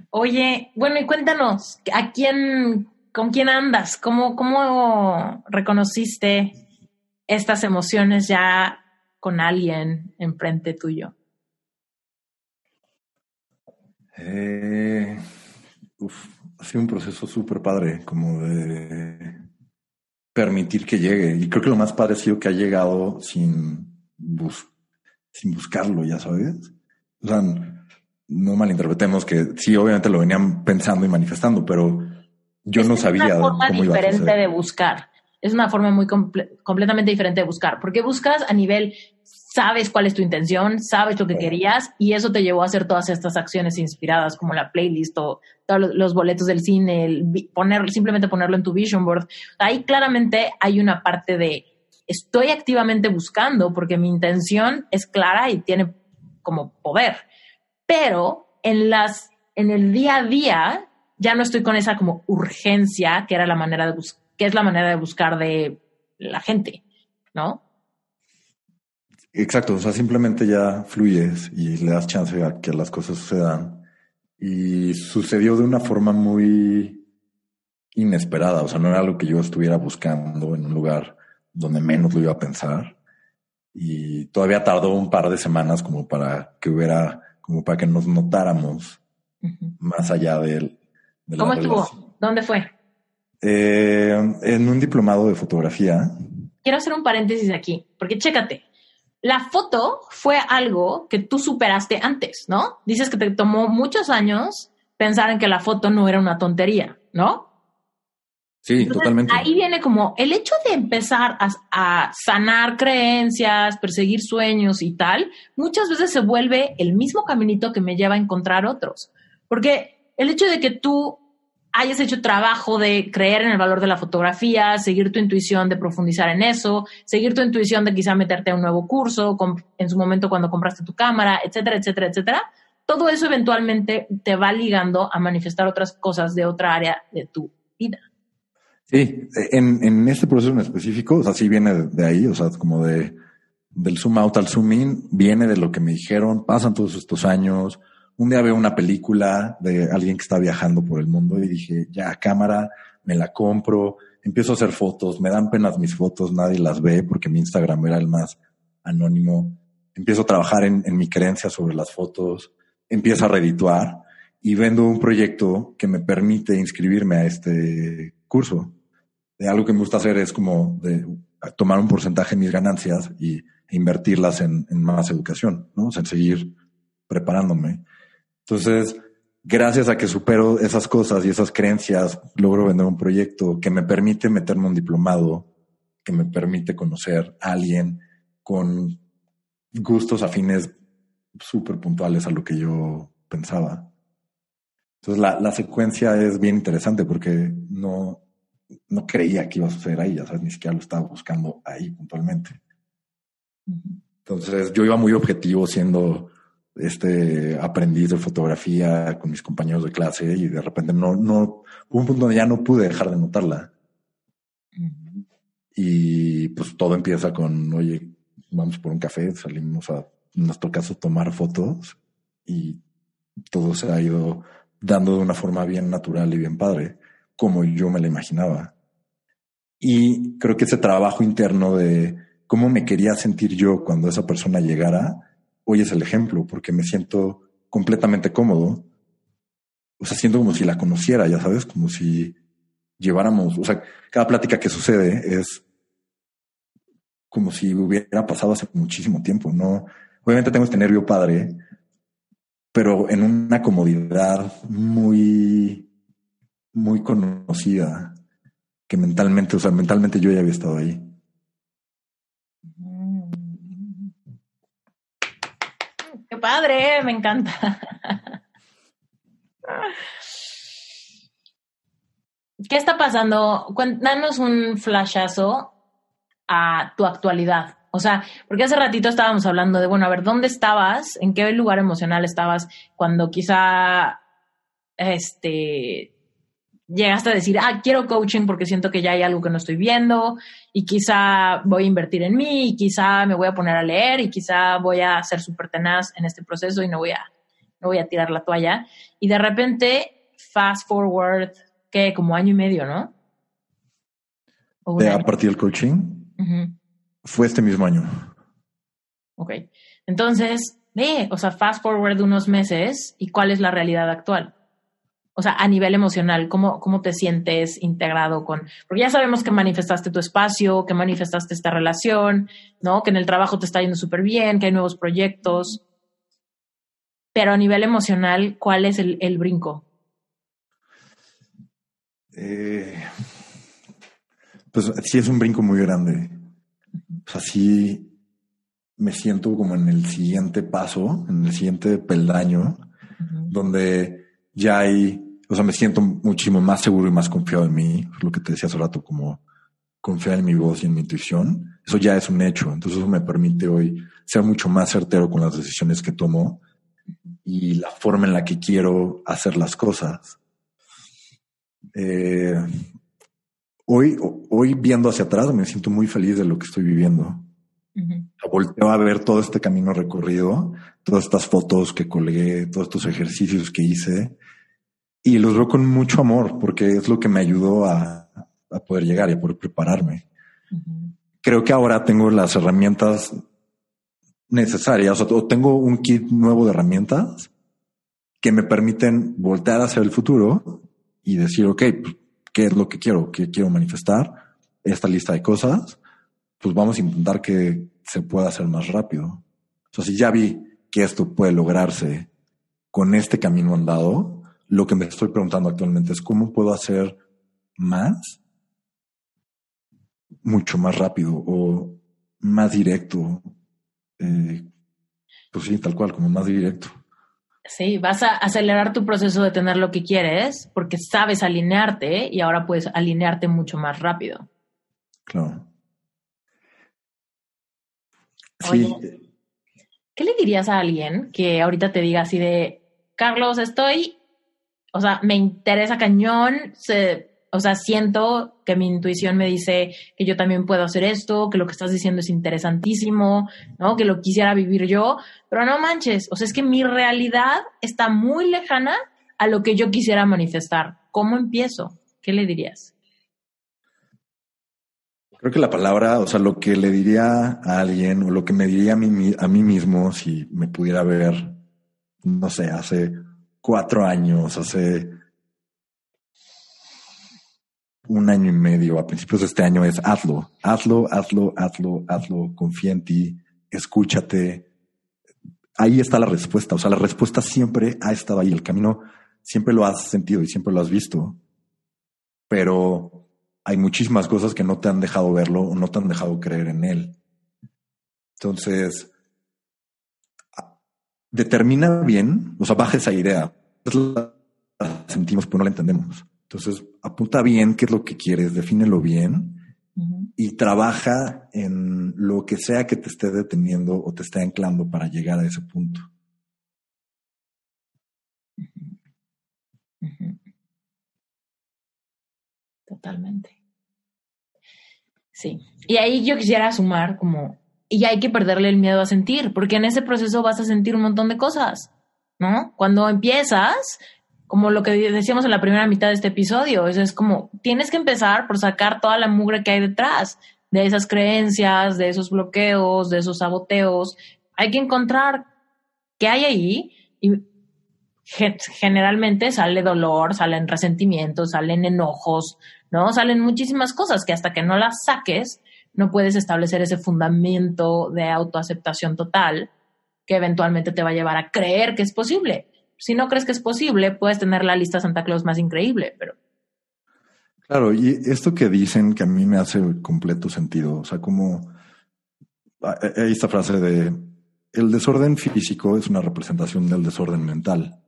Oye, bueno, y cuéntanos, ¿a quién, con quién andas? ¿Cómo, cómo reconociste estas emociones ya con alguien enfrente tuyo? Eh, ha sido un proceso súper padre, como de permitir que llegue. Y creo que lo más padre ha sido que ha llegado sin, sin buscarlo, ya sabes. O sea, no malinterpretemos que sí, obviamente lo venían pensando y manifestando, pero yo no sabía. Es una forma diferente de buscar. Es una forma muy completamente diferente de buscar, porque buscas a nivel sabes cuál es tu intención, sabes lo que querías y eso te llevó a hacer todas estas acciones inspiradas como la playlist o todos los boletos del cine, el poner, simplemente ponerlo en tu vision board. Ahí claramente hay una parte de estoy activamente buscando porque mi intención es clara y tiene como poder, pero en las en el día a día ya no estoy con esa como urgencia que era la manera de que es la manera de buscar de la gente, ¿no? Exacto, o sea, simplemente ya fluyes y le das chance a que las cosas sucedan. Y sucedió de una forma muy inesperada, o sea, no era algo que yo estuviera buscando en un lugar donde menos lo iba a pensar. Y todavía tardó un par de semanas como para que hubiera, como para que nos notáramos más allá de él. ¿Cómo estuvo? ¿Dónde fue? Eh, en un diplomado de fotografía. Quiero hacer un paréntesis aquí, porque chécate, la foto fue algo que tú superaste antes, ¿no? Dices que te tomó muchos años pensar en que la foto no era una tontería, ¿no? Sí, totalmente. Ahí viene como el hecho de empezar a, sanar creencias, perseguir sueños y tal, muchas veces se vuelve el mismo caminito que me lleva a encontrar otros. Porque el hecho de que tú hayas hecho trabajo de creer en el valor de la fotografía, seguir tu intuición de profundizar en eso, seguir tu intuición de quizá meterte a un nuevo curso, en su momento cuando compraste tu cámara, etcétera, etcétera, etcétera. Todo eso eventualmente te va ligando a manifestar otras cosas de otra área de tu vida. Sí, en, en este proceso en específico, o sea, sí viene de, ahí, o sea, como de del zoom out al zoom in, viene de lo que me dijeron, pasan todos estos años, un día veo una película de alguien que está viajando por el mundo y dije, ya, cámara, me la compro, empiezo a hacer fotos, me dan penas mis fotos, nadie las ve porque mi Instagram era el más anónimo. Empiezo a trabajar en, mi creencia sobre las fotos, empiezo a redituar y vendo un proyecto que me permite inscribirme a este curso. De algo que me gusta hacer es como de tomar un porcentaje de mis ganancias y invertirlas en, en más educación, ¿no? O sea, en seguir preparándome. Entonces, gracias a que supero esas cosas y esas creencias, logro vender un proyecto que me permite meterme un diplomado, que me permite conocer a alguien con gustos afines súper puntuales a lo que yo pensaba. Entonces, la, la, secuencia es bien interesante porque no, no creía que iba a suceder ahí, ya sabes, ni siquiera lo estaba buscando ahí puntualmente. Entonces, yo iba muy objetivo siendo este aprendiz de fotografía con mis compañeros de clase y de repente no, no, hubo un punto donde ya no pude dejar de notarla. Y pues todo empieza con, oye, vamos por un café, salimos a en nuestro caso, tomar fotos y todo se ha ido dando de una forma bien natural y bien padre, como yo me la imaginaba. Y creo que ese trabajo interno de cómo me quería sentir yo cuando esa persona llegara, hoy es el ejemplo, porque me siento completamente cómodo. O sea, siento como si la conociera, ya sabes, como si lleváramos, o sea, cada plática que sucede es como si hubiera pasado hace muchísimo tiempo, ¿no? Obviamente tengo este nervio padre, pero en una comodidad muy, muy conocida, que mentalmente, o sea, mentalmente yo ya había estado ahí. Qué padre, me encanta. ¿Qué está pasando? Danos un flashazo a tu actualidad. O sea, porque hace ratito estábamos hablando de, bueno, a ver, ¿dónde estabas? ¿En qué lugar emocional estabas cuando quizá este llegaste a decir, ah, quiero coaching porque siento que ya hay algo que no estoy viendo y quizá voy a invertir en mí y quizá me voy a poner a leer y quizá voy a ser súper tenaz en este proceso y no voy a, no voy a tirar la toalla. Y de repente, fast forward, que como año y medio, ¿no? De a partir del coaching. Fue este mismo año. Ok. Entonces, ve, o sea, fast forward unos meses y cuál es la realidad actual. O sea, a nivel emocional, ¿cómo, ¿cómo te sientes integrado con...? Porque ya sabemos que manifestaste tu espacio, que manifestaste esta relación, ¿no? Que en el trabajo te está yendo súper bien, que hay nuevos proyectos. Pero a nivel emocional, ¿cuál es el, el brinco? Eh, pues sí es un brinco muy grande. O sea, sí me siento como en el siguiente paso, en el siguiente peldaño, donde ya hay, o sea, me siento muchísimo más seguro y más confiado en mí, lo que te decía hace rato, como confiar en mi voz y en mi intuición. Eso ya es un hecho. Entonces eso me permite hoy ser mucho más certero con las decisiones que tomo y la forma en la que quiero hacer las cosas. Eh, hoy, hoy viendo hacia atrás me siento muy feliz de lo que estoy viviendo. Volteo a ver todo este camino recorrido, todas estas fotos que colgué, todos estos ejercicios que hice y los veo con mucho amor porque es lo que me ayudó a, a poder llegar y a poder prepararme. Creo que ahora tengo las herramientas necesarias o tengo un kit nuevo de herramientas que me permiten voltear hacia el futuro y decir, ok, pues, ¿qué es lo que quiero? ¿Qué quiero manifestar? Esta lista de cosas, pues vamos a intentar que se pueda hacer más rápido. O sea, si ya vi que esto puede lograrse con este camino andado, lo que me estoy preguntando actualmente es cómo puedo hacer más, mucho más rápido o más directo. Eh, pues sí, tal cual, como más directo. Sí, vas a acelerar tu proceso de tener lo que quieres porque sabes alinearte y ahora puedes alinearte mucho más rápido. Claro. sí. ¿Qué le dirías a alguien que ahorita te diga así de, Carlos, estoy, o sea, me interesa cañón, se, o sea, siento que mi intuición me dice que yo también puedo hacer esto, que lo que estás diciendo es interesantísimo, ¿no? Que lo quisiera vivir yo, pero no manches, o sea, es que mi realidad está muy lejana a lo que yo quisiera manifestar. ¿Cómo empiezo? ¿Qué le dirías? Creo que la palabra, o sea, lo que le diría a alguien o lo que me diría a mí, a mí mismo si me pudiera ver, no sé, hace cuatro años, hace un año y medio, a principios de este año, es hazlo, hazlo, hazlo, hazlo, hazlo, confía en ti, escúchate. Ahí está la respuesta. O sea, la respuesta siempre ha estado ahí. El camino siempre lo has sentido y siempre lo has visto. Pero hay muchísimas cosas que no te han dejado verlo o no te han dejado creer en él. Entonces, determina bien, o sea, baja esa idea. La sentimos, pero no la entendemos. Entonces, apunta bien qué es lo que quieres, defínelo bien y trabaja en lo que sea que te esté deteniendo o te esté anclando para llegar a ese punto. Totalmente. Sí. Y ahí yo quisiera sumar como, y hay que perderle el miedo a sentir, porque en ese proceso vas a sentir un montón de cosas, ¿no? Cuando empiezas, como lo que decíamos en la primera mitad de este episodio, es, es como, tienes que empezar por sacar toda la mugre que hay detrás de esas creencias, de esos bloqueos, de esos saboteos. Hay que encontrar qué hay ahí y generalmente sale dolor, salen resentimientos, salen enojos, ¿no? Salen muchísimas cosas que hasta que no las saques, no puedes establecer ese fundamento de autoaceptación total que eventualmente te va a llevar a creer que es posible. Si no crees que es posible, puedes tener la lista Santa Claus más increíble, pero... Claro, y esto que dicen que a mí me hace completo sentido, o sea, como hay esta frase de el desorden físico es una representación del desorden mental.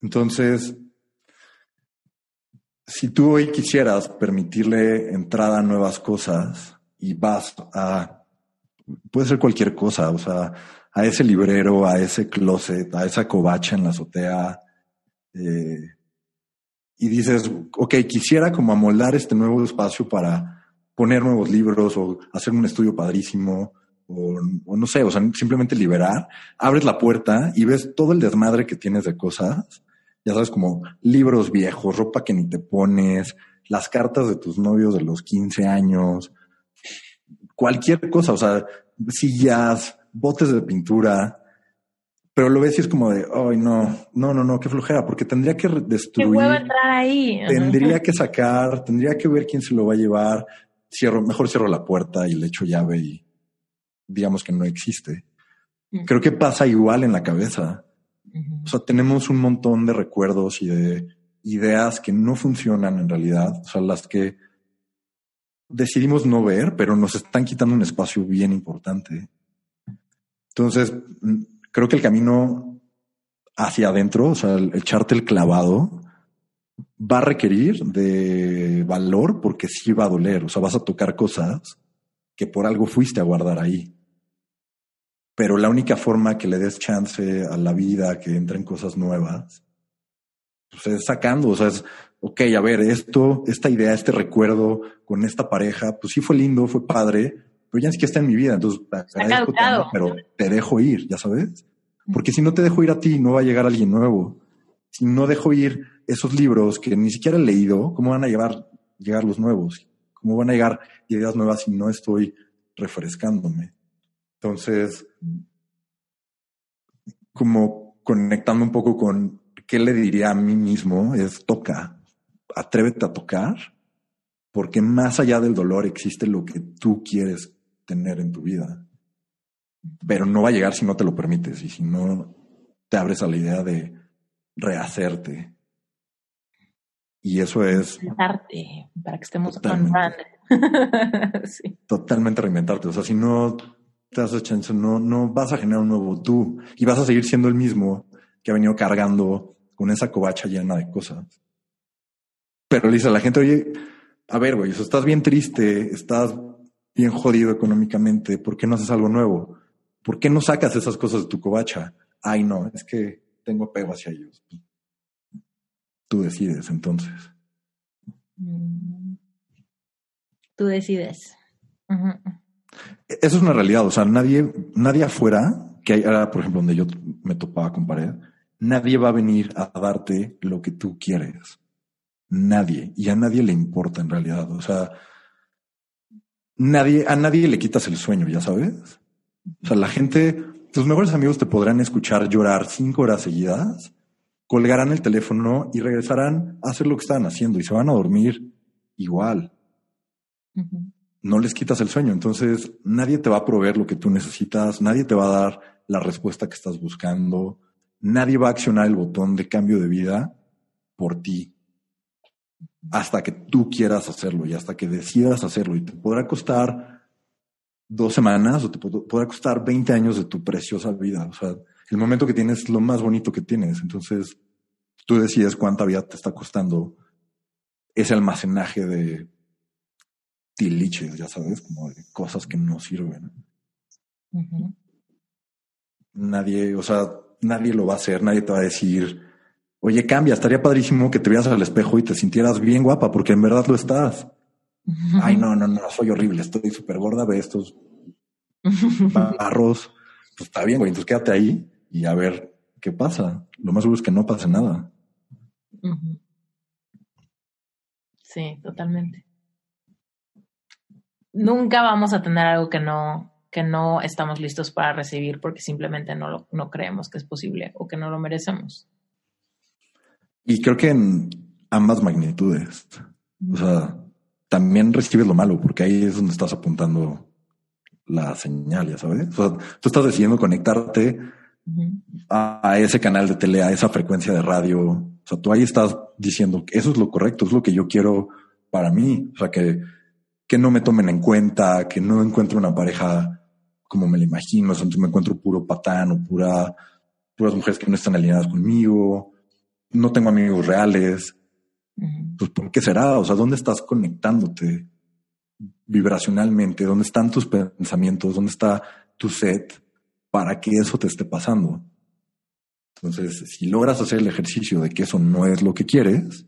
Entonces, si tú hoy quisieras permitirle entrada a nuevas cosas y vas a, puede ser cualquier cosa, o sea, a ese librero, a ese closet, a esa covacha en la azotea, eh, y dices, ok, quisiera como amoldar este nuevo espacio para poner nuevos libros o hacer un estudio padrísimo, o, o, no sé, o sea, simplemente liberar, abres la puerta y ves todo el desmadre que tienes de cosas ya sabes, como libros viejos, ropa que ni te pones, las cartas de tus novios de los 15 años, cualquier cosa, o sea, sillas, botes de pintura, pero lo ves y es como de, ay, no, no, no, no, qué flojera, porque tendría que destruir. entrar ahí. Tendría que sacar, tendría que ver quién se lo va a llevar. Cierro, mejor cierro la puerta y le echo llave y digamos que no existe. Mm. Creo que pasa igual en la cabeza. O sea, tenemos un montón de recuerdos y de ideas que no funcionan en realidad, o sea, las que decidimos no ver, pero nos están quitando un espacio bien importante. Entonces, mm, creo que el camino hacia adentro, o sea, el echarte el clavado, va a requerir de valor porque sí va a doler, o sea, vas a tocar cosas que por algo fuiste a guardar ahí pero la única forma que le des chance a la vida que entren cosas nuevas, pues es sacando, o sea, es, ok, a ver, esto, esta idea, este recuerdo con esta pareja, pues sí fue lindo, fue padre, pero ya es que está en mi vida, entonces pero te dejo ir, ya sabes, porque si no te dejo ir a ti, no va a llegar alguien nuevo. Si no dejo ir esos libros que ni siquiera he leído, ¿cómo van a llevar, llegar los nuevos? ¿Cómo van a llegar ideas nuevas si no estoy refrescándome? Entonces, como conectando un poco con qué le diría a mí mismo, es toca, atrévete a tocar, porque más allá del dolor existe lo que tú quieres tener en tu vida. Pero no va a llegar si no te lo permites y si no te abres a la idea de rehacerte. Y eso es... Reinventarte, para que estemos totalmente, sí. totalmente reinventarte. O sea, si no das no, no vas a generar un nuevo tú y vas a seguir siendo el mismo que ha venido cargando con esa covacha llena de cosas. Pero le dice a la gente, oye, a ver, güey, estás bien triste, estás bien jodido económicamente, ¿por qué no haces algo nuevo? ¿Por qué no sacas esas cosas de tu covacha? Ay, no, es que tengo apego hacia ellos. Tú decides entonces. Mm. Tú decides. Eso es una realidad. O sea, nadie, nadie afuera, que hay, por ejemplo, donde yo me topaba con pared, nadie va a venir a darte lo que tú quieres. Nadie. Y a nadie le importa en realidad. O sea, nadie, a nadie le quitas el sueño, ya sabes. O sea, la gente, tus mejores amigos te podrán escuchar llorar cinco horas seguidas, colgarán el teléfono y regresarán a hacer lo que estaban haciendo y se van a dormir igual no les quitas el sueño. Entonces, nadie te va a proveer lo que tú necesitas, nadie te va a dar la respuesta que estás buscando, nadie va a accionar el botón de cambio de vida por ti hasta que tú quieras hacerlo y hasta que decidas hacerlo. Y te podrá costar dos semanas o te podrá costar 20 años de tu preciosa vida. O sea, el momento que tienes es lo más bonito que tienes. Entonces, tú decides cuánta vida te está costando ese almacenaje de tiliches, ya sabes, como de cosas que no sirven. Nadie, o sea, nadie lo va a hacer, nadie te va a decir, oye, cambia, estaría padrísimo que te veas al espejo y te sintieras bien guapa, porque en verdad lo estás. Ay, no, no, no, soy horrible, estoy súper gorda, ve estos barros, pues está bien, güey, entonces quédate ahí y a ver qué pasa. Lo más seguro es que no pase nada. Sí, totalmente. Nunca vamos a tener algo que no, que no estamos listos para recibir porque simplemente no, lo, no creemos que es posible o que no lo merecemos. Y creo que en ambas magnitudes. O sea, también recibes lo malo porque ahí es donde estás apuntando la señal, ya sabes. O sea, tú estás decidiendo conectarte a, ese canal de tele, a esa frecuencia de radio. O sea, tú ahí estás diciendo que eso es lo correcto, es lo que yo quiero para mí. O sea, que, que no me tomen en cuenta, que no encuentre una pareja como me la imagino. O sea, me encuentro puro patán o pura, puras mujeres que no están alineadas conmigo. No tengo amigos reales. Pues, ¿por qué será? O sea, ¿dónde estás conectándote vibracionalmente? ¿Dónde están tus pensamientos? ¿Dónde está tu set? para que eso te esté pasando. Entonces, si logras hacer el ejercicio de que eso no es lo que quieres,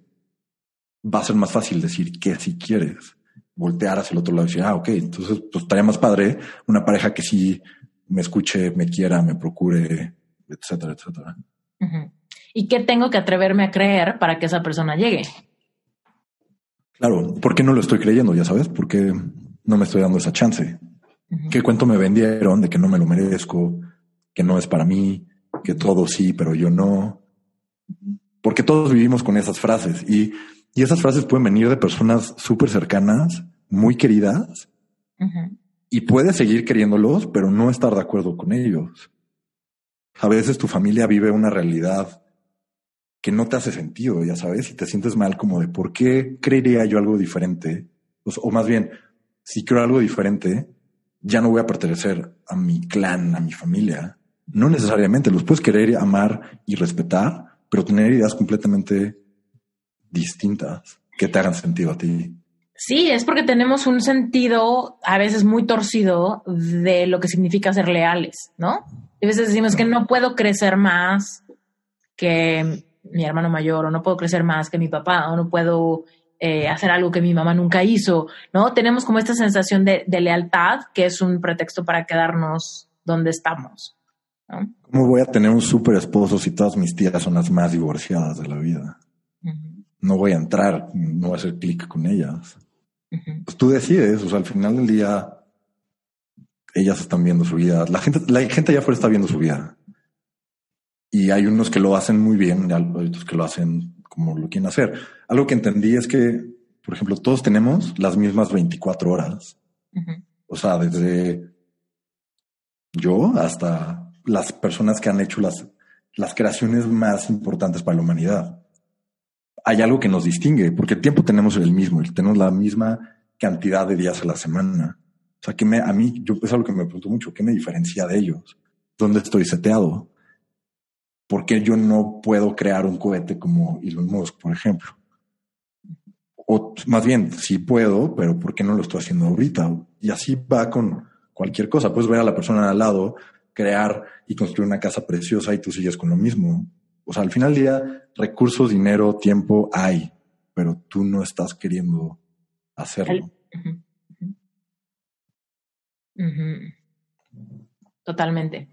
va a ser más fácil decir que sí quieres. Voltear hacia el otro lado y decir, ah, ok, entonces pues estaría más padre una pareja que sí me escuche, me quiera, me procure, etcétera, etcétera. ¿Y qué tengo que atreverme a creer para que esa persona llegue? Claro, ¿por qué no lo estoy creyendo? Ya sabes, ¿por qué no me estoy dando esa chance? ¿Qué cuento me vendieron de que no me lo merezco, que no es para mí, que todo sí, pero yo no? Porque todos vivimos con esas frases y, y esas frases pueden venir de personas súper cercanas, muy queridas, y puedes seguir queriéndolos, pero no estar de acuerdo con ellos. A veces tu familia vive una realidad que no te hace sentido, ya sabes, y te sientes mal como de por qué creería yo algo diferente, o, o más bien, si creo algo diferente, ya no voy a pertenecer a mi clan, a mi familia. No necesariamente, los puedes querer amar y respetar, pero tener ideas completamente distintas que te hagan sentido a ti. Sí, es porque tenemos un sentido a veces muy torcido de lo que significa ser leales, ¿no? A veces decimos que no puedo crecer más que mi hermano mayor, o no puedo crecer más que mi papá, o no puedo eh, hacer algo que mi mamá nunca hizo, ¿no? Tenemos como esta sensación de, lealtad que es un pretexto para quedarnos donde estamos. ¿no? ¿Cómo voy a tener un súper esposo si todas mis tías son las más divorciadas de la vida? No voy a entrar, no voy a hacer clic con ellas. Pues tú decides, o sea, al final del día, ellas están viendo su vida. La gente, la gente allá afuera está viendo su vida. Y hay unos que lo hacen muy bien y otros que lo hacen como lo quieren hacer. Algo que entendí es que, por ejemplo, todos tenemos las mismas 24 horas. O sea, desde yo hasta las personas que han hecho las, las creaciones más importantes para la humanidad. Hay algo que nos distingue, porque el tiempo tenemos el mismo, tenemos la misma cantidad de días a la semana. O sea, que me, a mí, yo es algo que me pregunto mucho, ¿qué me diferencia de ellos? ¿Dónde estoy seteado? ¿por qué yo no puedo crear un cohete como Elon Musk, por ejemplo? O más bien, sí puedo, pero ¿por qué no lo estoy haciendo ahorita? Y así va con cualquier cosa. Puedes ver a la persona al lado crear y construir una casa preciosa y tú sigues con lo mismo. O sea, al final del día, recursos, dinero, tiempo hay, pero tú no estás queriendo hacerlo. Totalmente.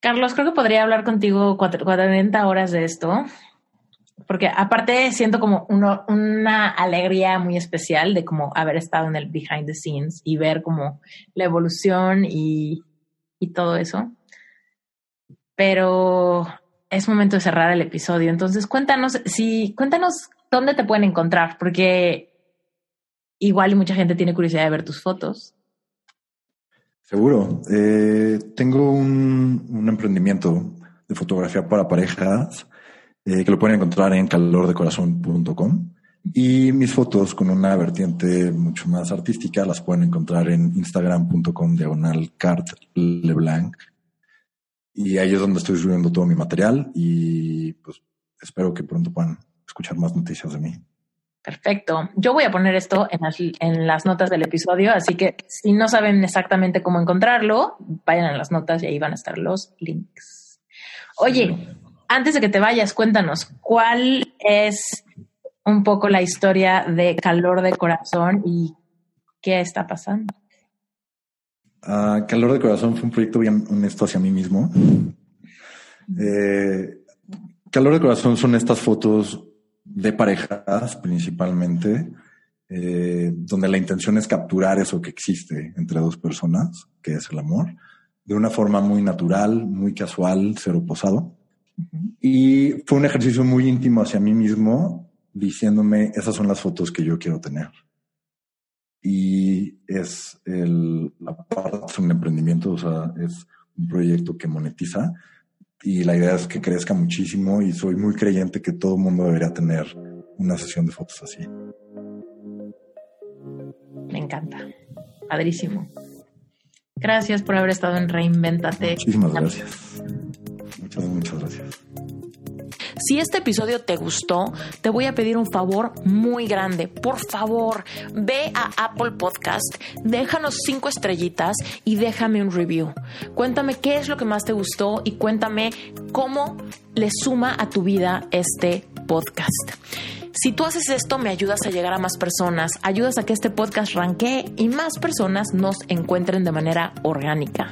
Carlos, creo que podría hablar contigo 40 horas de esto, porque aparte siento como una alegría muy especial de como haber estado en el behind the scenes y ver como la evolución y, todo eso. Pero es momento de cerrar el episodio. Entonces, cuéntanos si, cuéntanos dónde te pueden encontrar, porque igual mucha gente tiene curiosidad de ver tus fotos. Seguro. Eh, tengo un, emprendimiento de fotografía para parejas eh, que lo pueden encontrar en calordecorazón.com y mis fotos con una vertiente mucho más artística las pueden encontrar en instagram.com diagonal cart y ahí es donde estoy subiendo todo mi material y pues espero que pronto puedan escuchar más noticias de mí. Perfecto. Yo voy a poner esto en las, en las, notas del episodio, así que si no saben exactamente cómo encontrarlo, vayan a las notas y ahí van a estar los links. Oye, antes de que te vayas, cuéntanos, ¿cuál es un poco la historia de calor de corazón y qué está pasando? Ah, Calor de Corazón fue un proyecto bien honesto hacia mí mismo. Eh, Calor de Corazón son estas fotos de parejas principalmente, eh, donde la intención es capturar eso que existe entre dos personas, que es el amor, de una forma muy natural, muy casual, cero posado. Y fue un ejercicio muy íntimo hacia mí mismo, diciéndome, esas son las fotos que yo quiero tener. Y es el, la parte de un emprendimiento, o sea, es un proyecto que monetiza. Y la idea es que crezca muchísimo y soy muy creyente que todo el mundo debería tener una sesión de fotos así. Me encanta. Padrísimo. Gracias por haber estado en Reinventate. Muchísimas gracias. Muchas, muchas gracias. Si este episodio te gustó, te voy a pedir un favor muy grande. Por favor, ve a Apple Podcast, déjanos cinco estrellitas y déjame un review. Cuéntame qué es lo que más te gustó y cuéntame cómo le suma a tu vida este podcast. Si tú haces esto, me ayudas a llegar a más personas, ayudas a que este podcast ranquee y más personas nos encuentren de manera orgánica.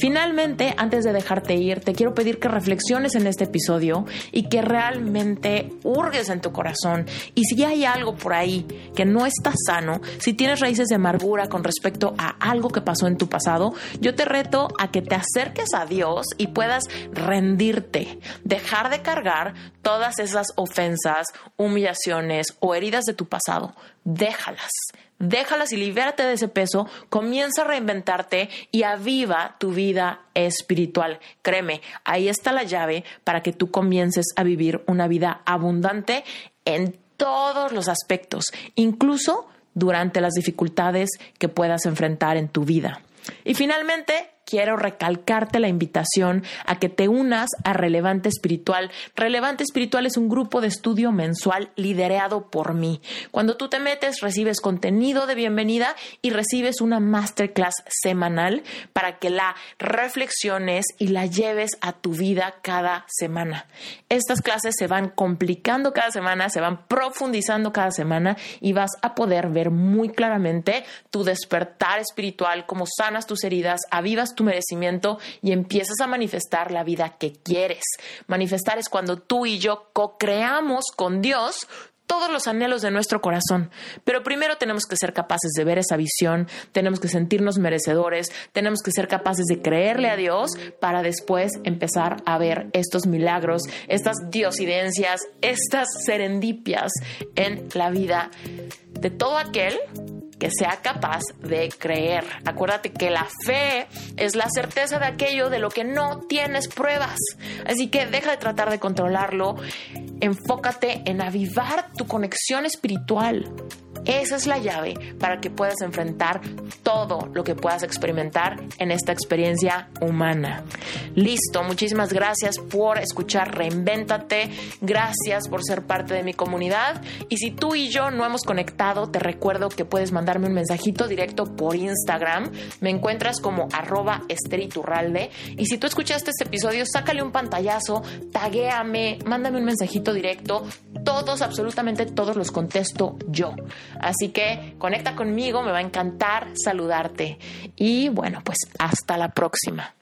Finalmente, antes de dejarte ir, te quiero pedir que reflexiones en este episodio y que realmente hurgues en tu corazón. Y si hay algo por ahí que no está sano, si tienes raíces de amargura con respecto a algo que pasó en tu pasado, yo te reto a que te acerques a Dios y puedas rendirte, dejar de cargar todas esas ofensas, humillaciones o heridas de tu pasado. Déjalas déjalas y libérate de ese peso, comienza a reinventarte y aviva tu vida espiritual. Créeme, ahí está la llave para que tú comiences a vivir una vida abundante en todos los aspectos, incluso durante las dificultades que puedas enfrentar en tu vida. Y finalmente, quiero recalcarte la invitación a que te unas a Relevante Espiritual. Relevante Espiritual es un grupo de estudio mensual liderado por mí. Cuando tú te metes, recibes contenido de bienvenida y recibes una masterclass semanal para que la reflexiones y la lleves a tu vida cada semana. Estas clases se van complicando cada semana, se van profundizando cada semana y vas a poder ver muy claramente tu despertar espiritual, cómo sanas tus heridas, avivas tu merecimiento y empiezas a manifestar la vida que quieres. Manifestar es cuando tú y yo co-creamos con Dios todos los anhelos de nuestro corazón. Pero primero tenemos que ser capaces de ver esa visión, tenemos que sentirnos merecedores, tenemos que ser capaces de creerle a Dios para después empezar a ver estos milagros, estas diosidencias, estas serendipias en la vida de todo aquel que sea capaz de creer. Acuérdate que la fe es la certeza de aquello de lo que no tienes pruebas. Así que deja de tratar de controlarlo, enfócate en avivar tu conexión espiritual esa es la llave para que puedas enfrentar todo lo que puedas experimentar en esta experiencia humana. Listo, muchísimas gracias por escuchar Reinvéntate, gracias por ser parte de mi comunidad y si tú y yo no hemos conectado, te recuerdo que puedes mandarme un mensajito directo por Instagram, me encuentras como arroba esteriturralde y si tú escuchaste este episodio, sácale un pantallazo, taguéame, mándame un mensajito directo, todos, absolutamente todos los contesto yo. Así que conecta conmigo, me va a encantar saludarte. Y bueno, pues hasta la próxima.